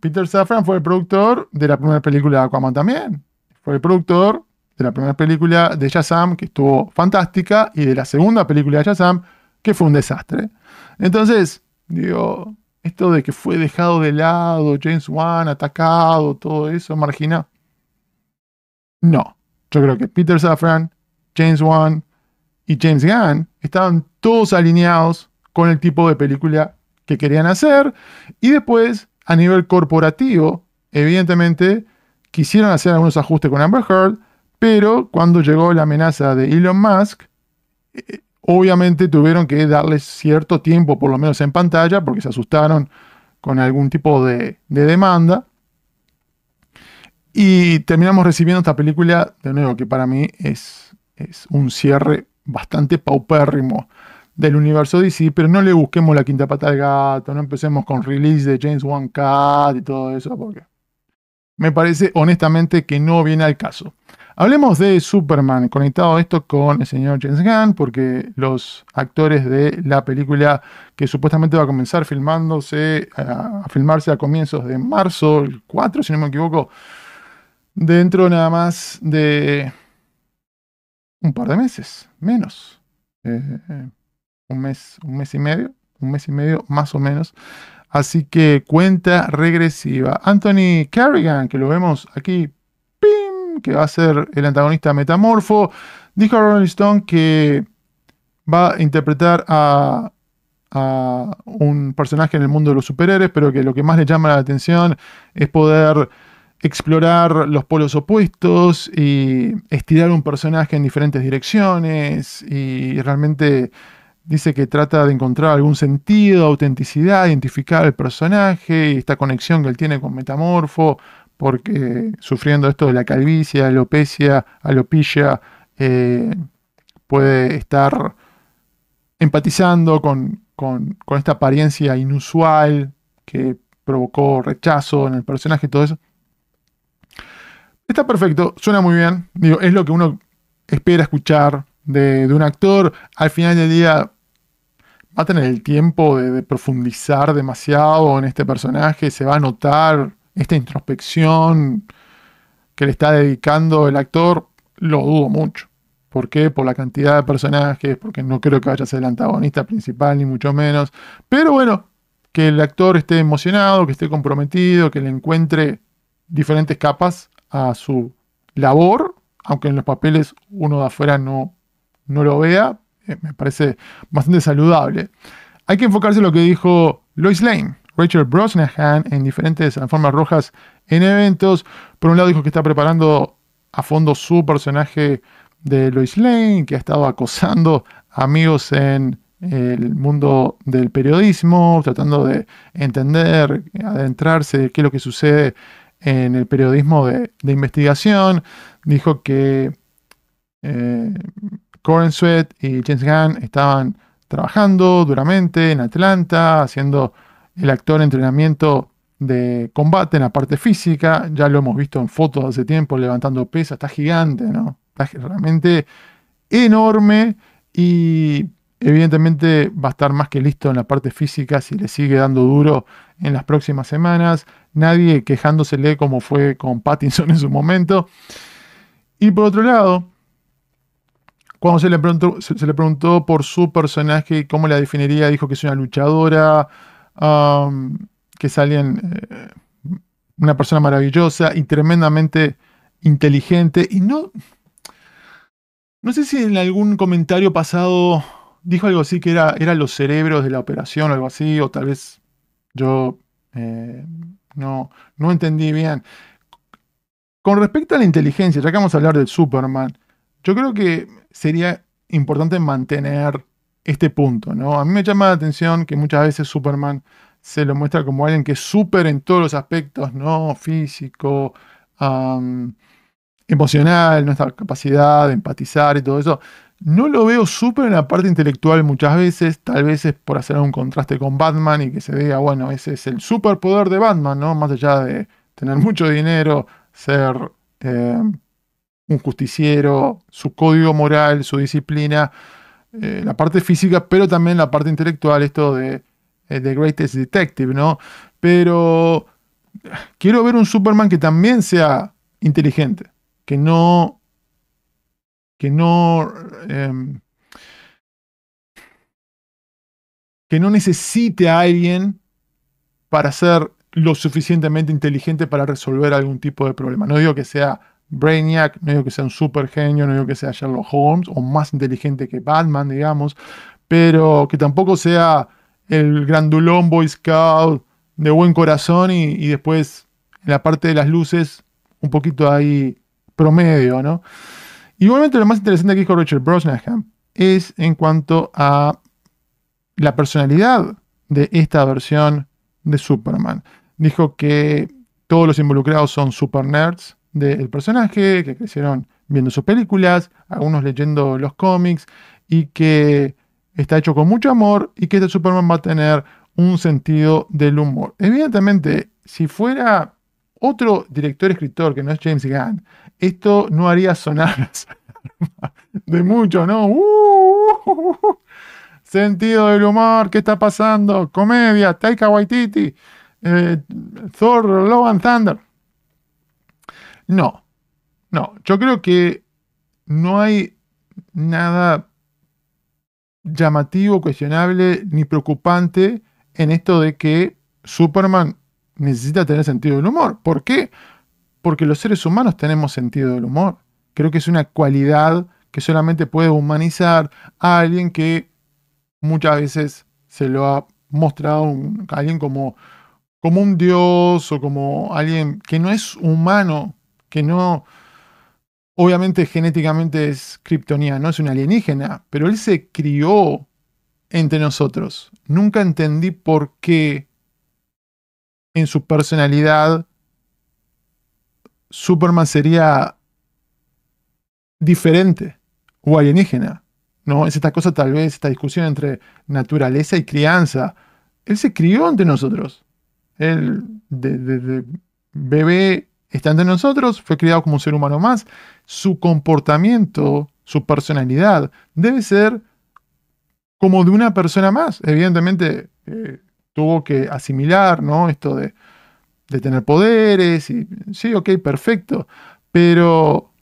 Peter Safran fue el productor de la primera película de Aquaman también. Fue el productor de la primera película de Shazam, que estuvo fantástica, y de la segunda película de Shazam, que fue un desastre. Entonces, digo, esto de que fue dejado de lado, James Wan atacado, todo eso, marginado. No, yo creo que Peter Safran, James Wan y James Gunn estaban todos alineados con el tipo de película que querían hacer y después a nivel corporativo, evidentemente quisieron hacer algunos ajustes con Amber Heard, pero cuando llegó la amenaza de Elon Musk, eh, obviamente tuvieron que darles cierto tiempo, por lo menos en pantalla, porque se asustaron con algún tipo de, demanda. Y terminamos recibiendo esta película, de nuevo, que para mí es, un cierre bastante paupérrimo del universo DC, pero no le busquemos la quinta pata al gato, no empecemos con release de James Wan Cat y todo eso, porque me parece honestamente que no viene al caso. Hablemos de Superman, conectado esto con el señor James Gunn, porque los actores de la película que supuestamente va a comenzar filmándose, a, filmarse a comienzos de marzo, el 4, si no me equivoco, dentro nada más de un par de meses, menos. Eh, un mes, un mes y medio, un mes y medio más o menos. Así que cuenta regresiva. Anthony Carrigan, que lo vemos aquí que va a ser el antagonista metamorfo. Dijo a Rolling Stone que va a interpretar a, un personaje en el mundo de los superhéroes, pero que lo que más le llama la atención es poder explorar los polos opuestos y estirar un personaje en diferentes direcciones y realmente dice que trata de encontrar algún sentido, autenticidad, identificar al personaje y esta conexión que él tiene con Metamorfo, porque sufriendo esto de la calvicie, alopecia, alopecia, eh, puede estar empatizando con, esta apariencia inusual que provocó rechazo en el personaje y todo eso. Está perfecto, suena muy bien. Digo, es lo que uno espera escuchar de, un actor. Al final del día va a tener el tiempo de, de, profundizar demasiado en este personaje, se va a notar esta introspección que le está dedicando el actor, lo dudo mucho. ¿Por qué? Por la cantidad de personajes, porque no creo que vaya a ser el antagonista principal, ni mucho menos. Pero bueno, que el actor esté emocionado, que esté comprometido, que le encuentre diferentes capas a su labor, aunque en los papeles uno de afuera no, no lo vea, eh, me parece bastante saludable. Hay que enfocarse en lo que dijo Lois Lane, Rachel Brosnahan en diferentes formas rojas en eventos. Por un lado dijo que está preparando a fondo su personaje de Lois Lane, que ha estado acosando amigos en el mundo del periodismo, tratando de entender, adentrarse de qué es lo que sucede en el periodismo de, investigación. Dijo que eh, Coren Sweat y James Gunn estaban trabajando duramente en Atlanta, haciendo el actor entrenamiento de combate en la parte física, ya lo hemos visto en fotos hace tiempo levantando pesas, está gigante, ¿no? Está realmente enorme y evidentemente va a estar más que listo en la parte física si le sigue dando duro en las próximas semanas. nadie quejándosele como fue con Pattinson en su momento. Y por otro lado, cuando se le preguntó, se, le preguntó por su personaje y cómo la definiría, dijo que es una luchadora, que es alguien, eh, una persona maravillosa y tremendamente inteligente. Y no, no sé si en algún comentario pasado dijo algo así que era, eran los cerebros de la operación o algo así, o tal vez yo eh, no, no entendí bien. Con respecto a la inteligencia, ya que vamos a hablar del Superman, yo creo que sería importante mantener este punto, ¿no? A mí me llama la atención que muchas veces Superman se lo muestra como alguien que es súper en todos los aspectos, ¿no? Físico, emocional, nuestra capacidad de empatizar y todo eso. No lo veo súper en la parte intelectual muchas veces, tal vez es por hacer un contraste con Batman y que se diga, bueno, ese es el superpoder de Batman, ¿no? Más allá de tener <laughs> mucho dinero, ser eh, un justiciero, su código moral, su disciplina, eh, la parte física, pero también la parte intelectual, esto de The eh, Greatest Detective, ¿no? Pero quiero ver un Superman que también sea inteligente, que no que no, em, que no necesite a alguien para ser lo suficientemente inteligente para resolver algún tipo de problema. No digo que sea Brainiac, no digo que sea un super genio, no digo que sea Sherlock Holmes o más inteligente que Batman, digamos, pero que tampoco sea el grandulón Boy Scout de buen corazón y, después en la parte de las luces un poquito ahí promedio, ¿no? Igualmente lo más interesante que dijo Richard Brosnahan es en cuanto a la personalidad de esta versión de Superman. Dijo que todos los involucrados son super nerds del personaje, que crecieron viendo sus películas, algunos leyendo los cómics, y que está hecho con mucho amor y que este Superman va a tener un sentido del humor. Evidentemente, si fuera otro director escritor que no es James Gunn, esto no haría sonar <laughs> de mucho, ¿no? Uh, sentido del humor, ¿qué está pasando? Comedia, Taika Waititi, eh, Thor, Love and Thunder. No, no, yo creo que no hay nada llamativo, cuestionable ni preocupante en esto de que Superman necesita tener sentido del humor. ¿Por qué? Porque los seres humanos tenemos sentido del humor. Creo que es una cualidad que solamente puede humanizar a alguien que muchas veces se lo ha mostrado a alguien como, como un dios o como alguien que no es humano, que no, obviamente genéticamente es kryptoniano, es un alienígena, pero él se crió entre nosotros. Nunca entendí por qué en su personalidad Superman sería diferente o alienígena. ¿no? Es esta cosa, tal vez, esta discusión entre naturaleza y crianza. Él se crió entre nosotros. Él, desde bebé, está entre nosotros, fue criado como un ser humano más. Su comportamiento, su personalidad, debe ser como de una persona más. Evidentemente, eh, tuvo que asimilar, ¿no? Esto de, de tener poderes, y sí, ok, perfecto. Pero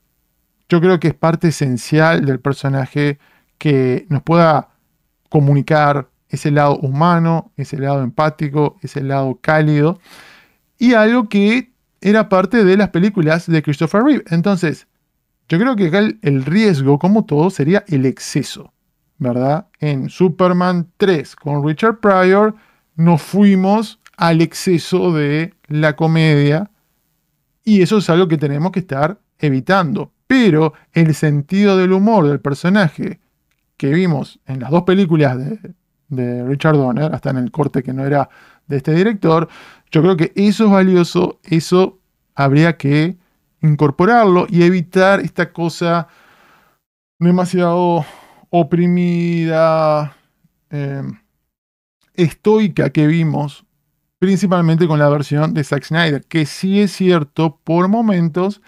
yo creo que es parte esencial del personaje que nos pueda comunicar ese lado humano, ese lado empático, ese lado cálido, y algo que era parte de las películas de Christopher Reeve. Entonces, yo creo que acá el, riesgo, como todo, sería el exceso, ¿verdad? En Superman 3 con Richard Pryor nos fuimos al exceso de la comedia y eso es algo que tenemos que estar evitando pero el sentido del humor del personaje que vimos en las dos películas de, Richard Donner, hasta en el corte que no era de este director, yo creo que eso es valioso, eso habría que incorporarlo y evitar esta cosa demasiado oprimida, eh, estoica que vimos, principalmente con la versión de Zack Snyder, que sí es cierto, por momentos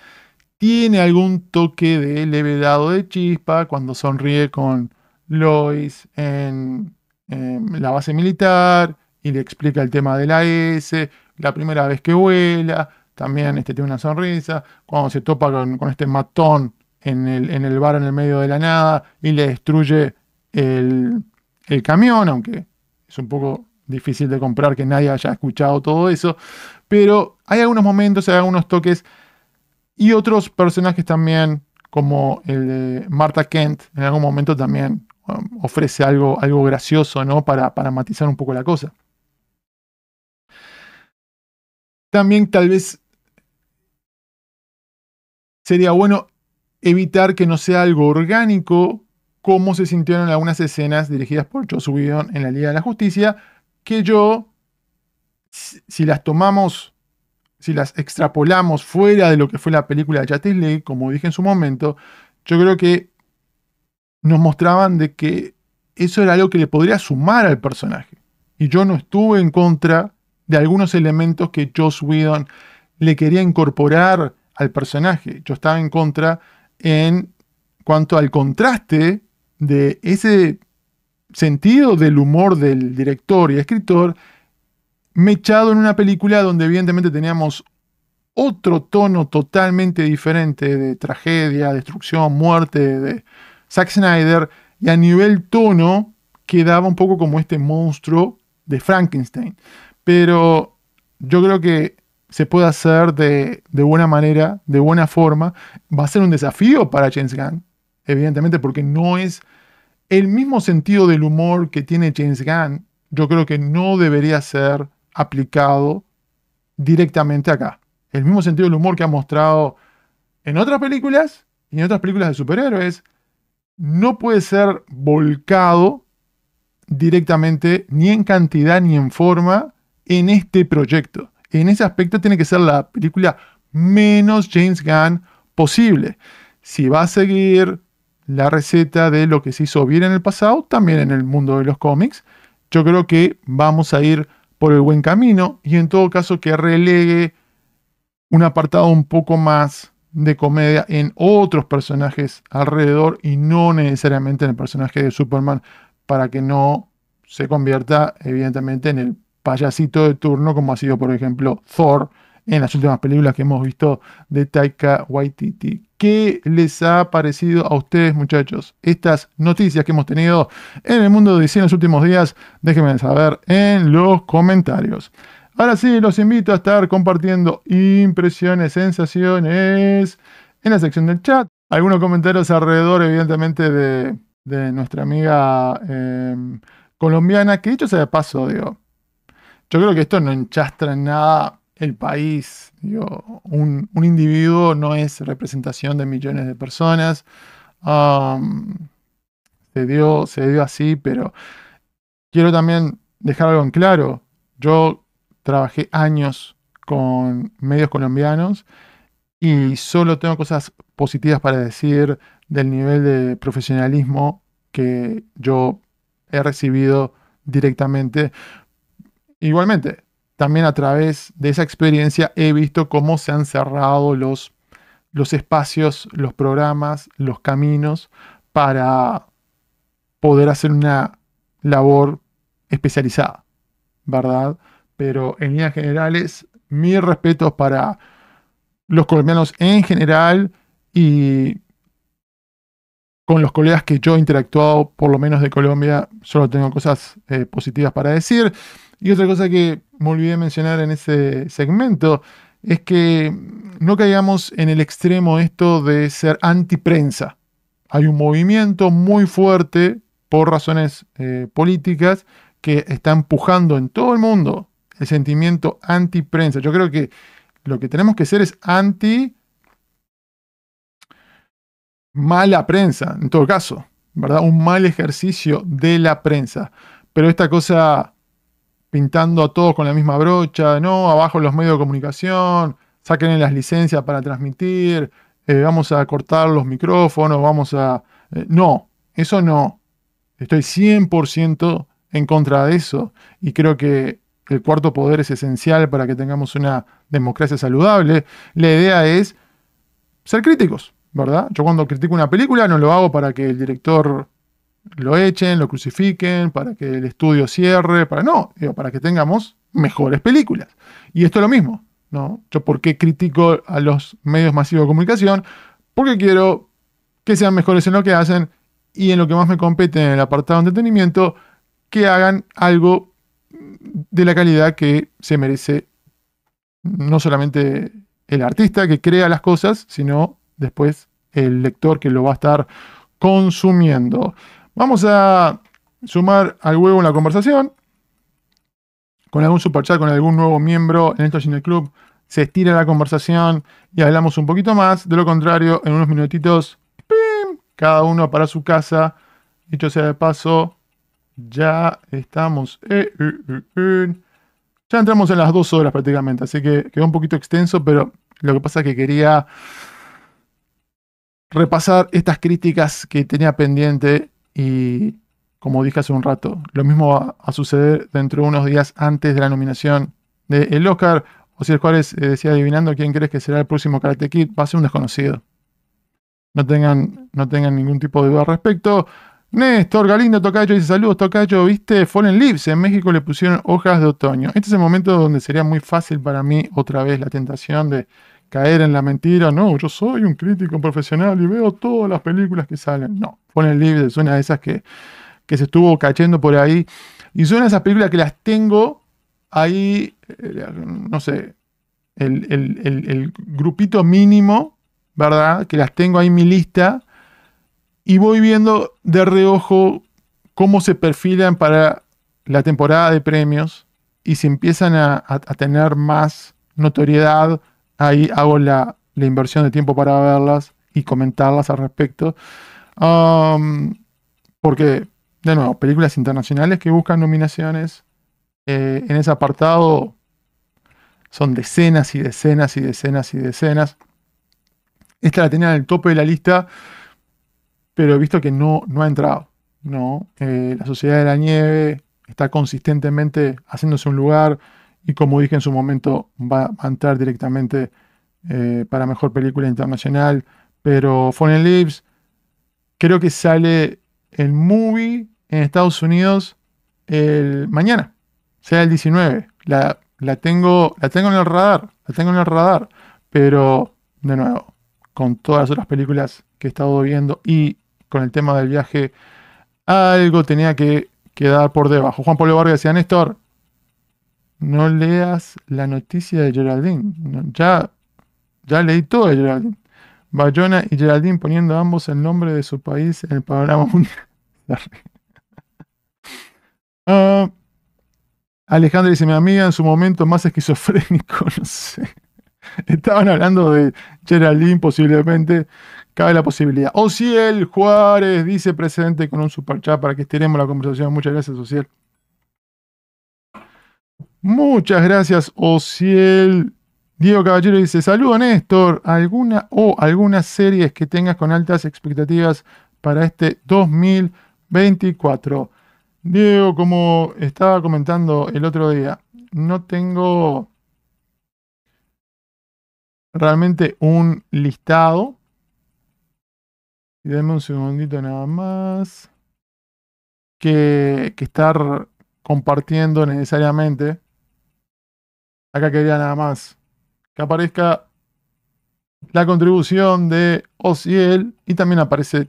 tiene algún toque de levedad de chispa cuando sonríe con Lois en, la base militar y le explica el tema de la S, la primera vez que vuela, también este, tiene una sonrisa, cuando se topa con, este matón en el, en el, bar en el medio de la nada y le destruye el, el camión, aunque es un poco difícil de comprar que nadie haya escuchado todo eso, pero hay algunos momentos, hay algunos toques y otros personajes también, como el de Marta Kent, en algún momento también um, ofrece algo, algo gracioso, ¿no? Para, para matizar un poco la cosa. También tal vez sería bueno evitar que no sea algo orgánico como se sintieron algunas escenas dirigidas por Joss Whedon en la Liga de la Justicia, que yo, si las tomamos, si las extrapolamos fuera de lo que fue la película de Justice League, como dije en su momento, yo creo que nos mostraban de que eso era algo que le podría sumar al personaje. Y yo no estuve en contra de algunos elementos que Joss Whedon le quería incorporar al personaje. Yo estaba en contra en cuanto al contraste de ese sentido del humor del director y escritor mechado en una película donde evidentemente teníamos otro tono totalmente diferente de tragedia, destrucción, muerte de Zack Snyder y a nivel tono quedaba un poco como este monstruo de Frankenstein. Pero yo creo que se puede hacer de, buena manera, de buena forma. Va a ser un desafío para James Gunn, evidentemente, porque no es el mismo sentido del humor que tiene James Gunn, yo creo que no debería ser aplicado directamente acá. El mismo sentido del humor que ha mostrado en otras películas y en otras películas de superhéroes, no puede ser volcado directamente ni en cantidad ni en forma en este proyecto. En ese aspecto tiene que ser la película menos James Gunn posible. Si va a seguir la receta de lo que se hizo bien en el pasado, también en el mundo de los cómics. Yo creo que vamos a ir por el buen camino y en todo caso que relegue un apartado un poco más de comedia en otros personajes alrededor y no necesariamente en el personaje de Superman para que no se convierta evidentemente en el payasito de turno como ha sido por ejemplo Thor en las últimas películas que hemos visto de Taika Waititi. ¿Qué les ha parecido a ustedes, muchachos? Estas noticias que hemos tenido en el mundo de DC en los últimos días, déjenme saber en los comentarios. Ahora sí, los invito a estar compartiendo impresiones, sensaciones en la sección del chat. Algunos comentarios alrededor, evidentemente, de, nuestra amiga em, colombiana, que dicho sea de paso, digo, yo creo que esto no enchastra en nada el país. un, individuo no es representación de millones de personas. se, dio, se dio así, pero quiero también dejar algo en claro. Yo trabajé años con medios colombianos y solo tengo cosas positivas para decir del nivel de profesionalismo que yo he recibido directamente. Igualmente, también a través de esa experiencia he visto cómo se han cerrado los, los espacios, los programas, los caminos para poder hacer una labor especializada, ¿verdad? Pero en líneas generales, mis respetos para los colombianos en general y con los colegas que yo he interactuado, por lo menos de Colombia, solo tengo cosas eh, positivas para decir. Y otra cosa que me olvidé mencionar en ese segmento es que no caigamos en el extremo esto de ser antiprensa. Hay un movimiento muy fuerte por razones eh, políticas que está empujando en todo el mundo el sentimiento antiprensa. Yo creo que lo que tenemos que ser es anti mala prensa, en todo caso, ¿verdad? Un mal ejercicio de la prensa. Pero esta cosa pintando a todos con la misma brocha, no, abajo los medios de comunicación, saquen las licencias para transmitir, eh, vamos a cortar los micrófonos, vamos a... Eh, no, eso no. Estoy 100% en contra de eso y creo que el cuarto poder es esencial para que tengamos una democracia saludable. La idea es ser críticos, ¿verdad? Yo cuando critico una película no lo hago para que el director lo echen, lo crucifiquen, para que el estudio cierre, para no, para que tengamos mejores películas. Y esto es lo mismo, ¿no? Yo por qué critico a los medios masivos de comunicación, porque quiero que sean mejores en lo que hacen y en lo que más me compete en el apartado de entretenimiento, que hagan algo de la calidad que se merece no solamente el artista que crea las cosas, sino después el lector que lo va a estar consumiendo. Vamos a sumar al huevo en la conversación. Con algún superchat, con algún nuevo miembro en esto Cine Club, se estira la conversación y hablamos un poquito más. De lo contrario, en unos minutitos, cada uno para su casa. Dicho sea de paso, ya estamos. Eh, eh, eh, ya entramos en las dos horas prácticamente, así que quedó un poquito extenso, pero lo que pasa es que quería repasar estas críticas que tenía pendiente y, como dije hace un rato, lo mismo va a suceder dentro de unos días antes de la nominación del Oscar. O si el Juárez eh, decía adivinando quién crees que será el próximo Karate Kid, va a ser un desconocido. No tengan, no tengan ningún tipo de duda al respecto. Néstor Galindo Tocayo dice: Saludos, Tocayo. ¿Viste Fallen Leaves? En México le pusieron hojas de otoño. Este es el momento donde sería muy fácil para mí, otra vez, la tentación de caer en la mentira, no, yo soy un crítico profesional y veo todas las películas que salen. No, Fallen Leaves es una de esas que, que se estuvo cayendo por ahí. Y son esas películas que las tengo ahí, eh, no sé, el, grupito mínimo, ¿verdad? Que las tengo ahí en mi lista y voy viendo de reojo cómo se perfilan para la temporada de premios y si empiezan a tener más notoriedad ahí hago la, inversión de tiempo para verlas y comentarlas al respecto. porque, de nuevo, películas internacionales que buscan nominaciones eh, en ese apartado son decenas y decenas y decenas y decenas. Esta la tenía en el tope de la lista, pero he visto que no, no ha entrado. ¿no? Eh, la Sociedad de la Nieve está consistentemente haciéndose un lugar y como dije en su momento, va a entrar directamente eh, para mejor película internacional. Pero Fallen Leaves, creo que sale el movie en Estados Unidos mañana, sea el 19. La, la, tengo, la tengo en el radar, la tengo en el radar. Pero, de nuevo, con todas las otras películas que he estado viendo y con el tema del viaje, algo tenía que quedar por debajo. Juan Pablo Vargas decía, Néstor, no leas la noticia de Geraldine. ya, ya leí todo de Geraldine. Bayona y Geraldine poniendo ambos el nombre de su país en el panorama <laughs> mundial. uh, Alejandra dice, mi amiga en su momento más esquizofrénico, <laughs> no sé. Estaban hablando de Geraldine posiblemente. Cabe la posibilidad. Ociel Juárez dice presente con un super chat para que estiremos la conversación. Muchas gracias, Ociel. Muchas gracias, Ociel. Diego Caballero dice: Saludo, Néstor. ¿Alguna o algunas series que tengas con altas expectativas para este 2024? Diego, como estaba comentando el otro día, no tengo realmente un listado. Y denme un segundito nada más. Que, que estar compartiendo necesariamente. Acá quería nada más que aparezca la contribución de Ociel y también aparece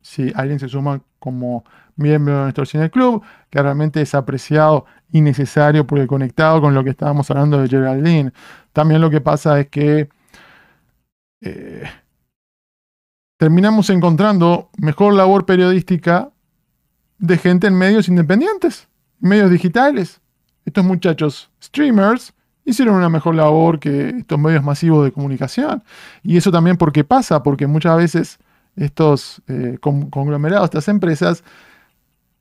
si alguien se suma como miembro de nuestro Cine Club, que realmente es apreciado y necesario porque conectado con lo que estábamos hablando de Geraldine. También lo que pasa es que eh, terminamos encontrando mejor labor periodística de gente en medios independientes, medios digitales. Estos muchachos streamers hicieron una mejor labor que estos medios masivos de comunicación. Y eso también porque pasa, porque muchas veces estos eh, conglomerados, estas empresas,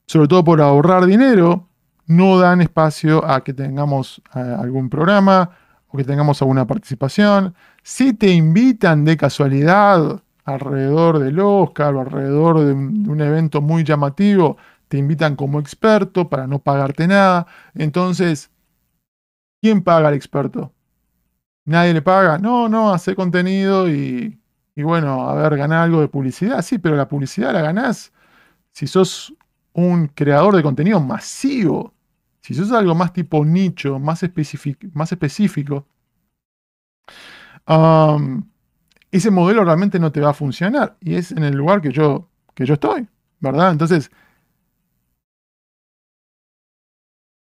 sobre todo por ahorrar dinero, no dan espacio a que tengamos eh, algún programa o que tengamos alguna participación. Si te invitan de casualidad alrededor del Oscar o alrededor de un evento muy llamativo, te invitan como experto para no pagarte nada. Entonces, ¿Quién paga al experto? ¿Nadie le paga? No, no, hace contenido y, bueno, a ver, ganar algo de publicidad. Sí, pero la publicidad la ganás si sos un creador de contenido masivo, si sos algo más tipo nicho, más, más específico ese modelo realmente no te va a funcionar. Y es en el lugar que yo, que yo estoy, ¿verdad? Entonces,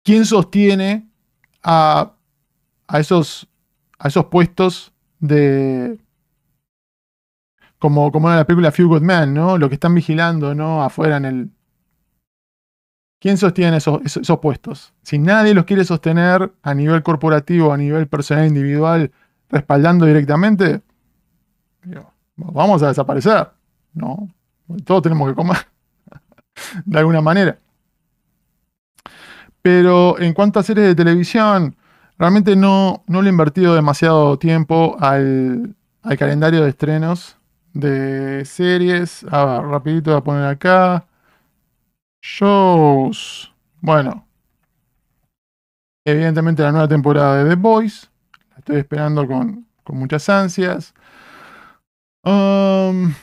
¿quién sostiene a, a, esos, a esos puestos de... Como, como en la película Few Good Men, ¿no? Lo que están vigilando, ¿no? Afuera en el... ¿Quién sostiene esos, esos, puestos? Si nadie los quiere sostener a nivel corporativo, a nivel personal individual, respaldando directamente, vamos a desaparecer. No, todos tenemos que comer <laughs> de alguna manera. Pero en cuanto a series de televisión, realmente no, no le he invertido demasiado tiempo al, al calendario de estrenos de series. A ver, rapidito voy a poner acá. Shows. Bueno. Evidentemente la nueva temporada de The Boys. La estoy esperando con, con muchas ansias. Um,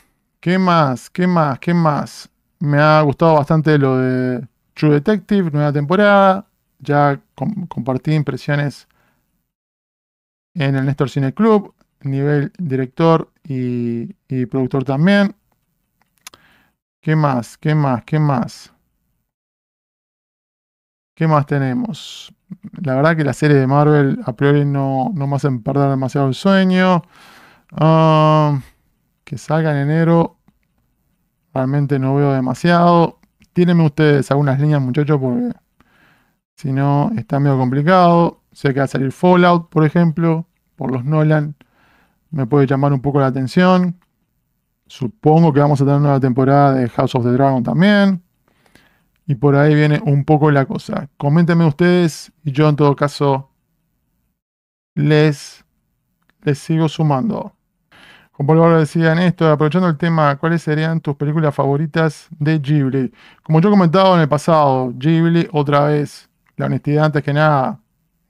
¿Qué más? ¿Qué más? ¿Qué más? Me ha gustado bastante lo de True Detective, nueva temporada. Ya compartí impresiones en el Néstor Cine Club, nivel director y, productor también. ¿Qué más? ¿Qué más? ¿Qué más? ¿Qué más tenemos? La verdad que la serie de Marvel a priori no, no me hacen perder demasiado el sueño. Um, que salga en enero. Realmente no veo demasiado. Tírenme ustedes algunas líneas, muchachos, porque si no está medio complicado. Sé que va a salir Fallout, por ejemplo, por los Nolan. Me puede llamar un poco la atención. Supongo que vamos a tener una temporada de House of the Dragon también. Y por ahí viene un poco la cosa. Coméntenme ustedes y yo en todo caso les, les sigo sumando. Como Álvaro decía en esto, aprovechando el tema, ¿cuáles serían tus películas favoritas de Ghibli? Como yo he comentado en el pasado, Ghibli, otra vez, la honestidad antes que nada,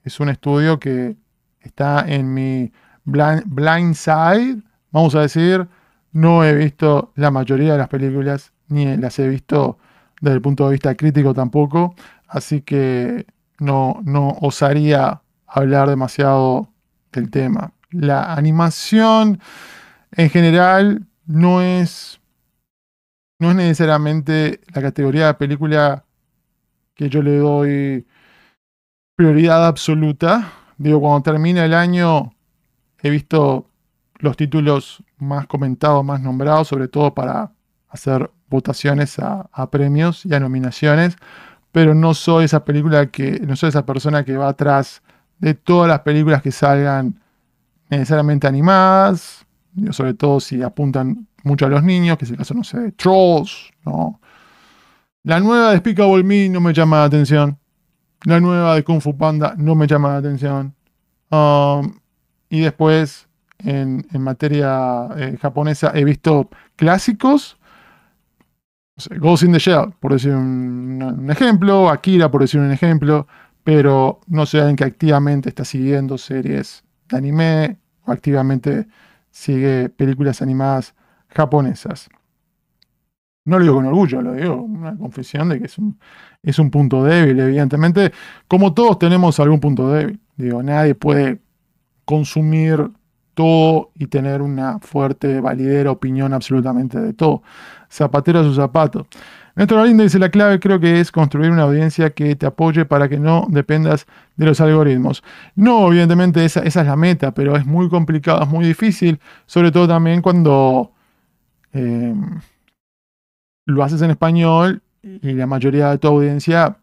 es un estudio que está en mi blind, side, vamos a decir, no he visto la mayoría de las películas, ni las he visto desde el punto de vista crítico tampoco, así que no, no osaría hablar demasiado del tema. La animación en general no es, no es necesariamente la categoría de película que yo le doy prioridad absoluta. Digo, cuando termina el año he visto los títulos más comentados, más nombrados, sobre todo para hacer votaciones a, premios y a nominaciones, pero no soy esa película que, no soy esa persona que va atrás de todas las películas que salgan necesariamente animadas, sobre todo si apuntan mucho a los niños, que es el caso, no sé, Trolls, ¿no? La nueva de Despicable Me no me llama la atención. La nueva de Kung Fu Panda no me llama la atención. Um, y después, en, materia eh, japonesa, he visto clásicos. Ghost in the Shell, por decir un, un, ejemplo. Akira, por decir un ejemplo. Pero no sé alguien que activamente está siguiendo series de anime o activamente sigue películas animadas japonesas. No lo digo con orgullo, lo digo una confesión de que es un, es un punto débil, evidentemente. Como todos tenemos algún punto débil. Digo, nadie puede consumir todo y tener una fuerte, validera opinión absolutamente de todo. Zapatero a su zapato. Néstor Galindo dice, la clave creo que es construir una audiencia que te apoye para que no dependas de los algoritmos. No, evidentemente esa, es la meta, pero es muy complicado, es muy difícil, sobre todo también cuando eh, lo haces en español y la mayoría de tu audiencia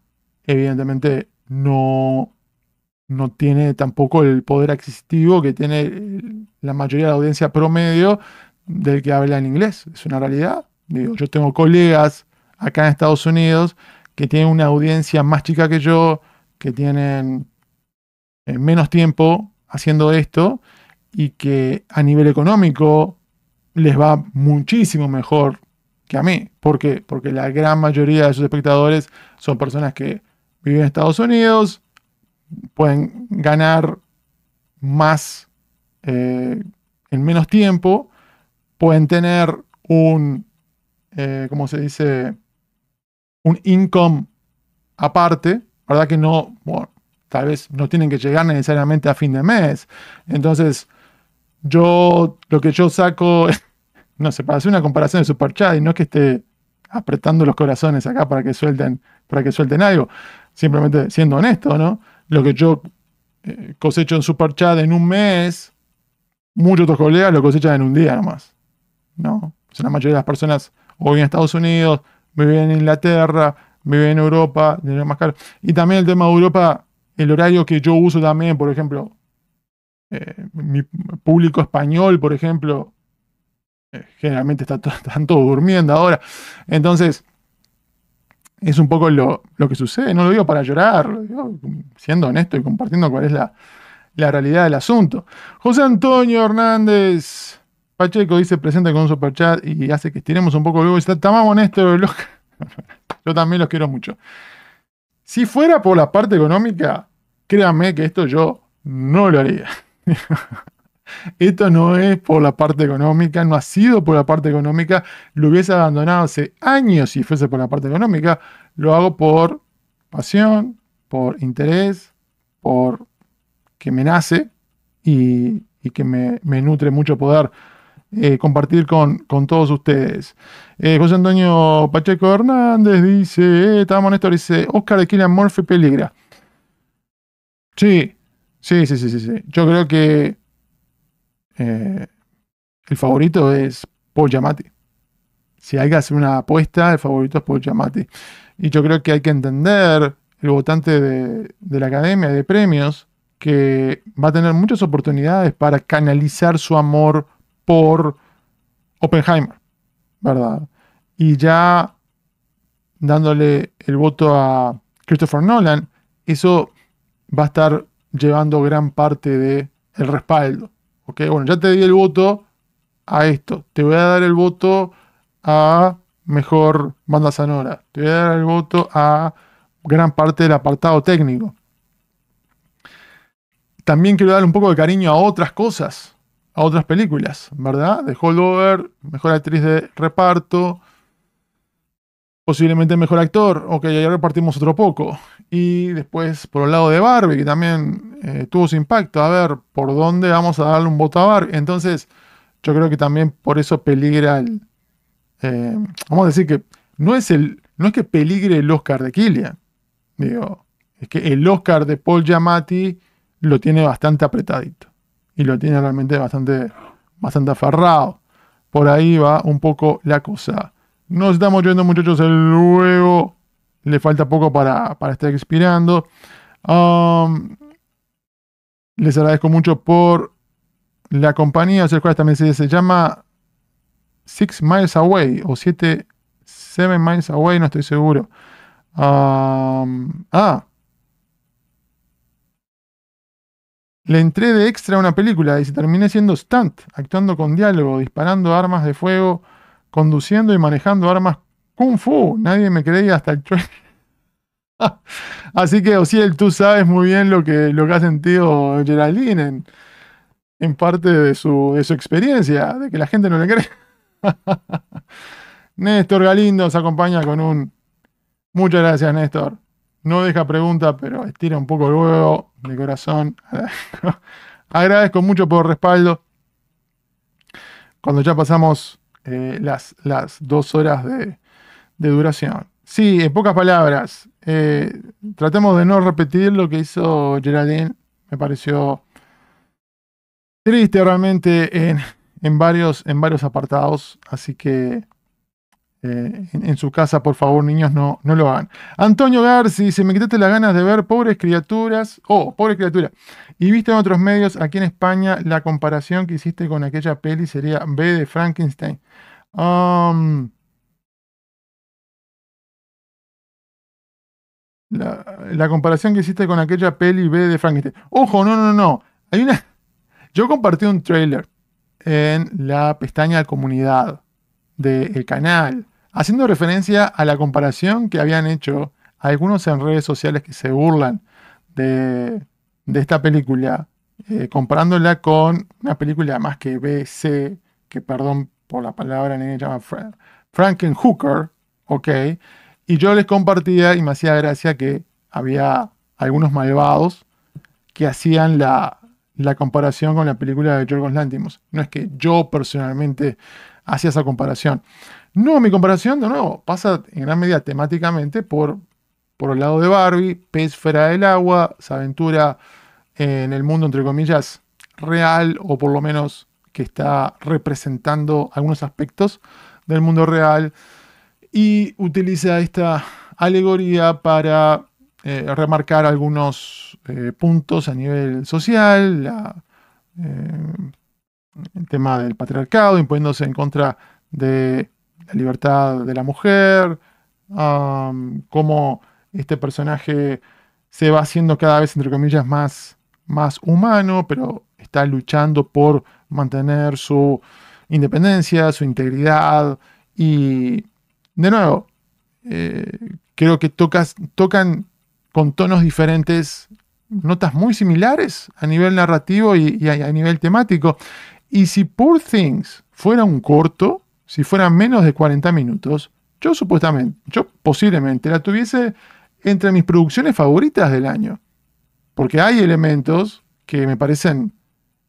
evidentemente no, no tiene tampoco el poder adquisitivo que tiene la mayoría de la audiencia promedio del que habla en inglés. Es una realidad. Yo tengo colegas acá en Estados Unidos que tienen una audiencia más chica que yo, que tienen eh, menos tiempo haciendo esto y que a nivel económico les va muchísimo mejor que a mí. ¿Por qué? Porque la gran mayoría de sus espectadores son personas que viven en Estados Unidos, pueden ganar más eh, en menos tiempo, pueden tener un, eh, ¿cómo se dice? Un income aparte, ¿verdad? Que no, bueno, tal vez no tienen que llegar necesariamente a fin de mes. Entonces, yo, lo que yo saco, <laughs> no sé, para hacer una comparación de Superchat y no es que esté apretando los corazones acá para que suelten, para que suelten algo, simplemente siendo honesto, ¿no? Lo que yo eh, cosecho en Superchat en un mes, muchos otros colegas lo cosechan en un día nomás, ¿no? la mayoría de las personas o viven en Estados Unidos, viven en Inglaterra, viven en Europa, más caro. Y también el tema de Europa, el horario que yo uso también, por ejemplo, eh, mi público español, por ejemplo, eh, generalmente está <laughs> están todos durmiendo ahora. Entonces, es un poco lo, que sucede. No lo digo para llorar, lo digo siendo honesto y compartiendo cuál es la, la realidad del asunto. José Antonio Hernández Pacheco dice presente con un superchat y hace que estiremos un poco luego. Está tan honesto. <laughs> Yo también los quiero mucho. Si fuera por la parte económica, créanme que esto yo no lo haría. <laughs> Esto no es por la parte económica, no ha sido por la parte económica, lo hubiese abandonado hace años si fuese por la parte económica, lo hago por pasión, por interés, por que me nace y, que me, nutre mucho poder eh, compartir con, todos ustedes. Eh, José Antonio Pacheco Hernández dice, eh, estamos Néstor, dice, Oscar de Killian Murphy peligra. Sí, sí, sí, sí, sí. Yo creo que el favorito es Paul Giamatti. Si hay que hacer una apuesta, el favorito es Paul Giamatti. Y yo creo que hay que entender, el votante de, la academia de premios, que va a tener muchas oportunidades para canalizar su amor por Oppenheimer, ¿verdad? Y ya dándole el voto a Christopher Nolan, eso va a estar llevando gran parte del el respaldo. Ok, bueno, ya te di el voto a esto. Te voy a dar el voto a mejor banda sonora. Te voy a dar el voto a gran parte del apartado técnico. También quiero dar un poco de cariño a otras cosas, a otras películas, ¿verdad? De Holdover, mejor actriz de reparto, posiblemente mejor actor. Ok, ya repartimos otro poco. Y después por el lado de Barbie, que también eh, tuvo su impacto. A ver, ¿por dónde vamos a darle un voto a Barbie? Entonces, yo creo que también por eso peligra el... Eh, vamos a decir que no es, el, no es que peligre el Oscar de Killian. Digo, es que el Oscar de Paul Giamatti lo tiene bastante apretadito. Y lo tiene realmente bastante, bastante aferrado. Por ahí va un poco la cosa. Nos estamos yendo, muchachos. El luego le falta poco para, estar expirando. Um, les agradezco mucho por la compañía. O sea, también se, se llama Six Miles Away o 7 Seven Miles Away, no estoy seguro. Um, ah. Le entré de extra a una película y se terminé siendo stunt, actuando con diálogo, disparando armas de fuego conduciendo y manejando armas Kung Fu. Nadie me creía hasta el trailer. <laughs> Así que, Ociel, tú sabes muy bien lo que, lo que ha sentido Geraldine en, parte de su, de su experiencia, de que la gente no le cree. <laughs> Néstor Galindo se acompaña con un. Muchas gracias, Néstor. No deja pregunta, pero estira un poco el huevo de corazón. <laughs> Agradezco mucho por el respaldo. Cuando ya pasamos eh, las, las, dos horas de, duración. Sí, en pocas palabras, eh, tratemos de no repetir lo que hizo Geraldine. Me pareció triste realmente en, en, varios, en varios apartados, así que eh, en, su casa, por favor, niños, no, no lo hagan. Antonio Garci, se me quitaste las ganas de ver pobres criaturas, oh, pobres criaturas. Y viste en otros medios, aquí en España, la comparación que hiciste con aquella peli sería B de Frankenstein. Um, la, comparación que hiciste con aquella peli B de Frankenstein. Ojo, no, no, no. Hay una. <laughs> Yo compartí un trailer en la pestaña de comunidad del canal, haciendo referencia a la comparación que habían hecho algunos en redes sociales que se burlan de, esta película, eh, comparándola con una película más que BC, que perdón por la palabra en llama Frankenhooker, ok, Y yo les compartía y me hacía gracia que había algunos malvados que hacían la, la comparación con la película de Yorgos Lantimos. No es que yo personalmente hacía esa comparación. No, mi comparación, de nuevo, pasa en gran medida temáticamente por, por el lado de Barbie, pez del agua, se aventura en el mundo, entre comillas, real, o por lo menos que está representando algunos aspectos del mundo real, y utiliza esta alegoría para eh, remarcar algunos eh, puntos a nivel social, eh, el tema del patriarcado, imponiéndose en contra de la libertad de la mujer, cómo este personaje se va haciendo cada vez, entre comillas, más, más humano, pero está luchando por mantener su independencia, su integridad y, de nuevo, creo que tocas, tocan con tonos diferentes, notas muy similares a nivel narrativo y, a, nivel temático. Y si Poor Things fuera un corto, si fuera menos de 40 minutos, yo supuestamente, yo posiblemente la tuviese entre mis producciones favoritas del año. Porque hay elementos que me parecen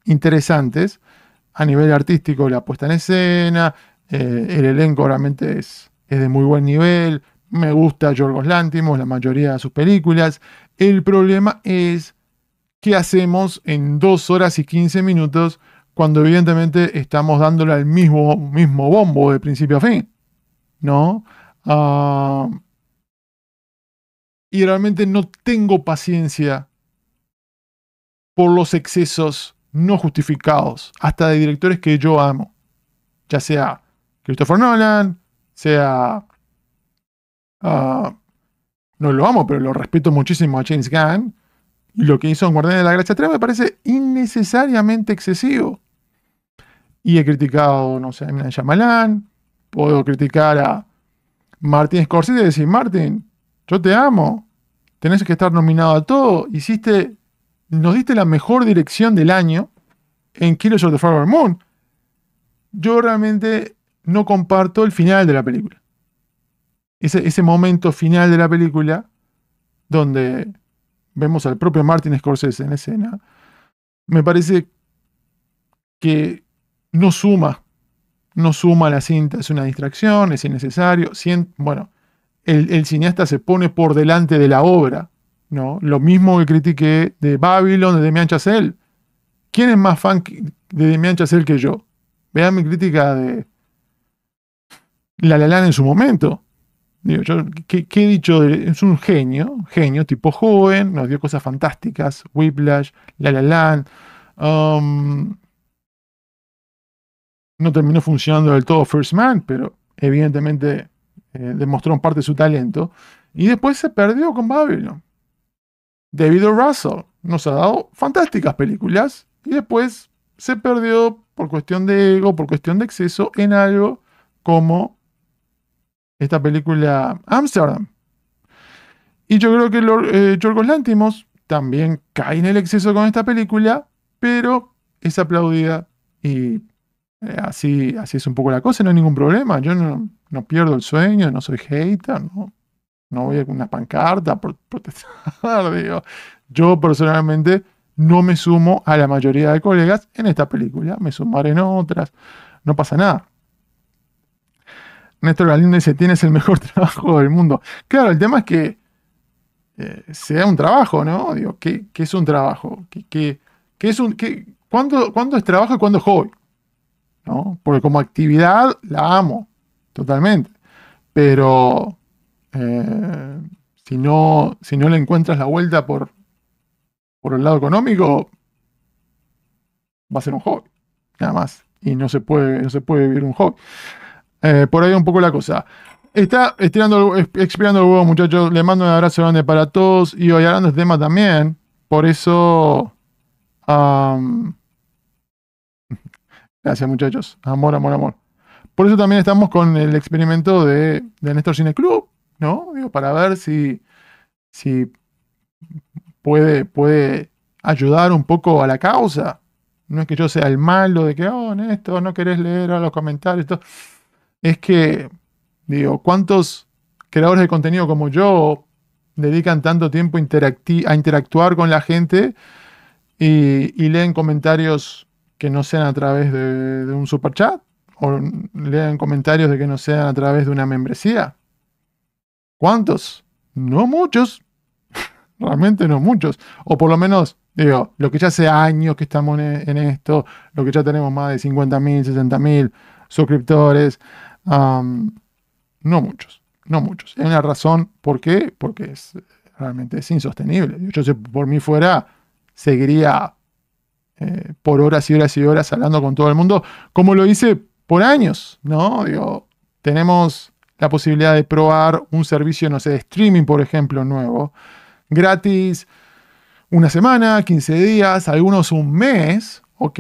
interesantes a nivel artístico, la puesta en escena, eh, el elenco realmente es, de muy buen nivel, me gusta Yorgos Lántimos, la mayoría de sus películas. El problema es qué hacemos en dos horas y 15 minutos cuando evidentemente estamos dándole al mismo, mismo bombo de principio a fin. ¿No? Ah, y realmente no tengo paciencia por los excesos no justificados, hasta de directores que yo amo. Ya sea Christopher Nolan, sea Ah, no lo amo, pero lo respeto muchísimo a James Gunn. Y lo que hizo en Guardianes de la Gracia 3 me parece innecesariamente excesivo. Y he criticado, no sé, a Shyamalan. Puedo criticar a Martin Scorsese y decir, Martin, yo te amo. Tenés que estar nominado a todo. Hiciste, nos diste la mejor dirección del año en Killers of the Flower Moon. Yo realmente no comparto el final de la película ese, momento final de la película, donde vemos al propio Martin Scorsese en escena, me parece que no suma, no suma la cinta, es una distracción, es innecesario. bueno, el, cineasta se pone por delante de la obra, ¿no? Lo mismo que critiqué de Babylon, de Demian Chazelle. ¿Quién es más fan de Demian Chazelle que yo? Vean mi crítica de La La en su momento. Digo, yo, ¿qué, he dicho? Es un genio, genio, tipo joven, nos dio cosas fantásticas, Whiplash, La La Land. Um, no terminó funcionando del todo First Man, pero evidentemente eh, demostró en parte su talento. Y después se perdió con Babylon. David. Russell nos ha dado fantásticas películas y después se perdió por cuestión de ego, por cuestión de exceso en algo como esta película Amsterdam. Y yo creo que eh, Yorgos Lántimos también cae en el exceso con esta película, pero es aplaudida y eh, así, así es un poco la cosa, no hay ningún problema. Yo no, pierdo el sueño, no soy hater, no, no voy a una pancarta por <laughs> protestar. Digo. Yo personalmente no me sumo a la mayoría de colegas en esta película, me sumaré en otras, no pasa nada. Néstor Galindo dice, tienes el mejor <laughs> trabajo del mundo. Claro, el tema es que eh, sea un trabajo, ¿no? Digo, ¿qué, es un trabajo? ¿Qué, es un, qué, ¿cuándo, es trabajo y cuándo es hobby? ¿No? Porque como actividad la amo, totalmente. Pero eh, si, no, si no le encuentras la vuelta por, por el lado económico, va a ser un hobby, nada más. Y no se puede, no se puede vivir un hobby. Eh, por ahí un poco la cosa. Está estirando, expirando el huevo, muchachos. Le mando un abrazo grande para todos. Y hoy hablando de este tema también. Por eso. Gracias, muchachos. Amor, amor, amor. Por eso también estamos con el experimento de, de Néstor Cine Club, ¿no? para ver si, si puede, puede ayudar un poco a la causa. No es que yo sea el malo de que, oh, Néstor, no querés leer los comentarios. Es que, digo, ¿cuántos creadores de contenido como yo dedican tanto tiempo a interactuar con la gente y, leen comentarios que no sean a través de, un super chat o leen comentarios de que no sean a través de una membresía. ¿Cuántos? No muchos. <laughs> Realmente no muchos. O por lo menos, digo, lo que ya hace años que estamos en, esto, lo que ya tenemos más de 50.000, 60.000 suscriptores. no muchos, no muchos. Hay una razón, ¿por qué? Porque es, realmente es insostenible. Yo, si por mí fuera, seguiría eh, por horas y horas y horas hablando con todo el mundo, como lo hice por años, ¿no? Digo, tenemos la posibilidad de probar un servicio, no sé, de streaming, por ejemplo, nuevo, gratis, una semana, 15 días, algunos un mes, ¿ok?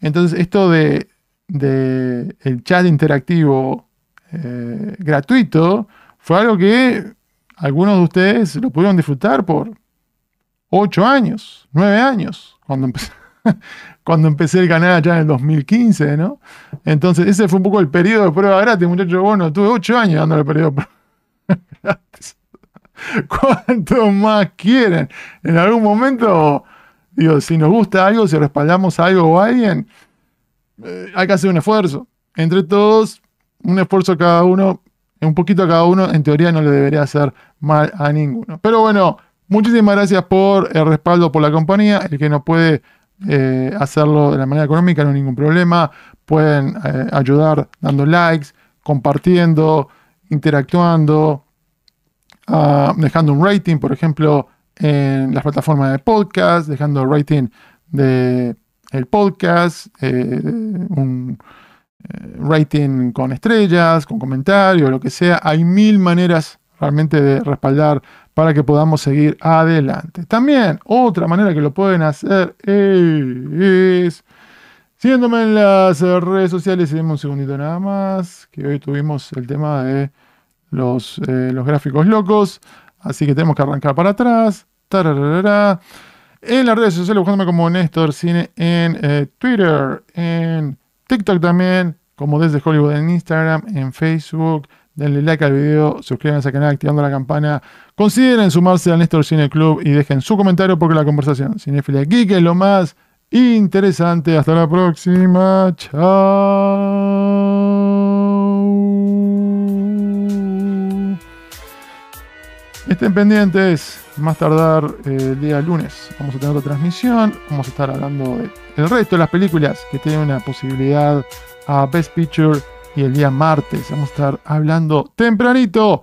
Entonces, esto de, el chat interactivo eh, gratuito fue algo que algunos de ustedes lo pudieron disfrutar por 8 años, 9 años, cuando empecé <laughs> cuando empecé el canal allá en el 2015, ¿no? Entonces, ese fue un poco el periodo de prueba gratis, muchachos. Bueno, tuve ocho años dando el periodo de prueba <laughs> gratis. ¿Cuánto más quieren? En algún momento, digo, si nos gusta algo, si respaldamos algo o a alguien, eh, hay que hacer un esfuerzo. Entre todos, un esfuerzo cada uno, un poquito a cada uno, en teoría no le debería hacer mal a ninguno. Pero bueno, muchísimas gracias por el respaldo, por la compañía. El que no puede eh, hacerlo de la manera económica, no hay ningún problema. Pueden eh, ayudar dando likes, compartiendo, interactuando, ah, dejando un rating, por ejemplo, en las plataformas de podcast, dejando rating de el podcast, eh, un rating con estrellas, con comentarios, lo que sea. Hay mil maneras realmente de respaldar para que podamos seguir adelante. También otra manera que lo pueden hacer es siguiéndome en las redes sociales. Y un segundito nada más, que hoy tuvimos el tema de los, eh, los gráficos locos, así que tenemos que arrancar para atrás. En las redes sociales buscándome como Néstor Cine en eh, Twitter, en TikTok también, como desde Hollywood en Instagram, en Facebook denle like al video, suscríbanse al canal activando la campana, consideren sumarse al Néstor Cine Club y dejen su comentario porque la conversación cinefilia geek es lo más interesante. Hasta la próxima. Chao. Estén pendientes, más tardar eh, el día lunes vamos a tener otra transmisión, vamos a estar hablando del resto de las películas que tienen una posibilidad a Best Picture y el día martes vamos a estar hablando tempranito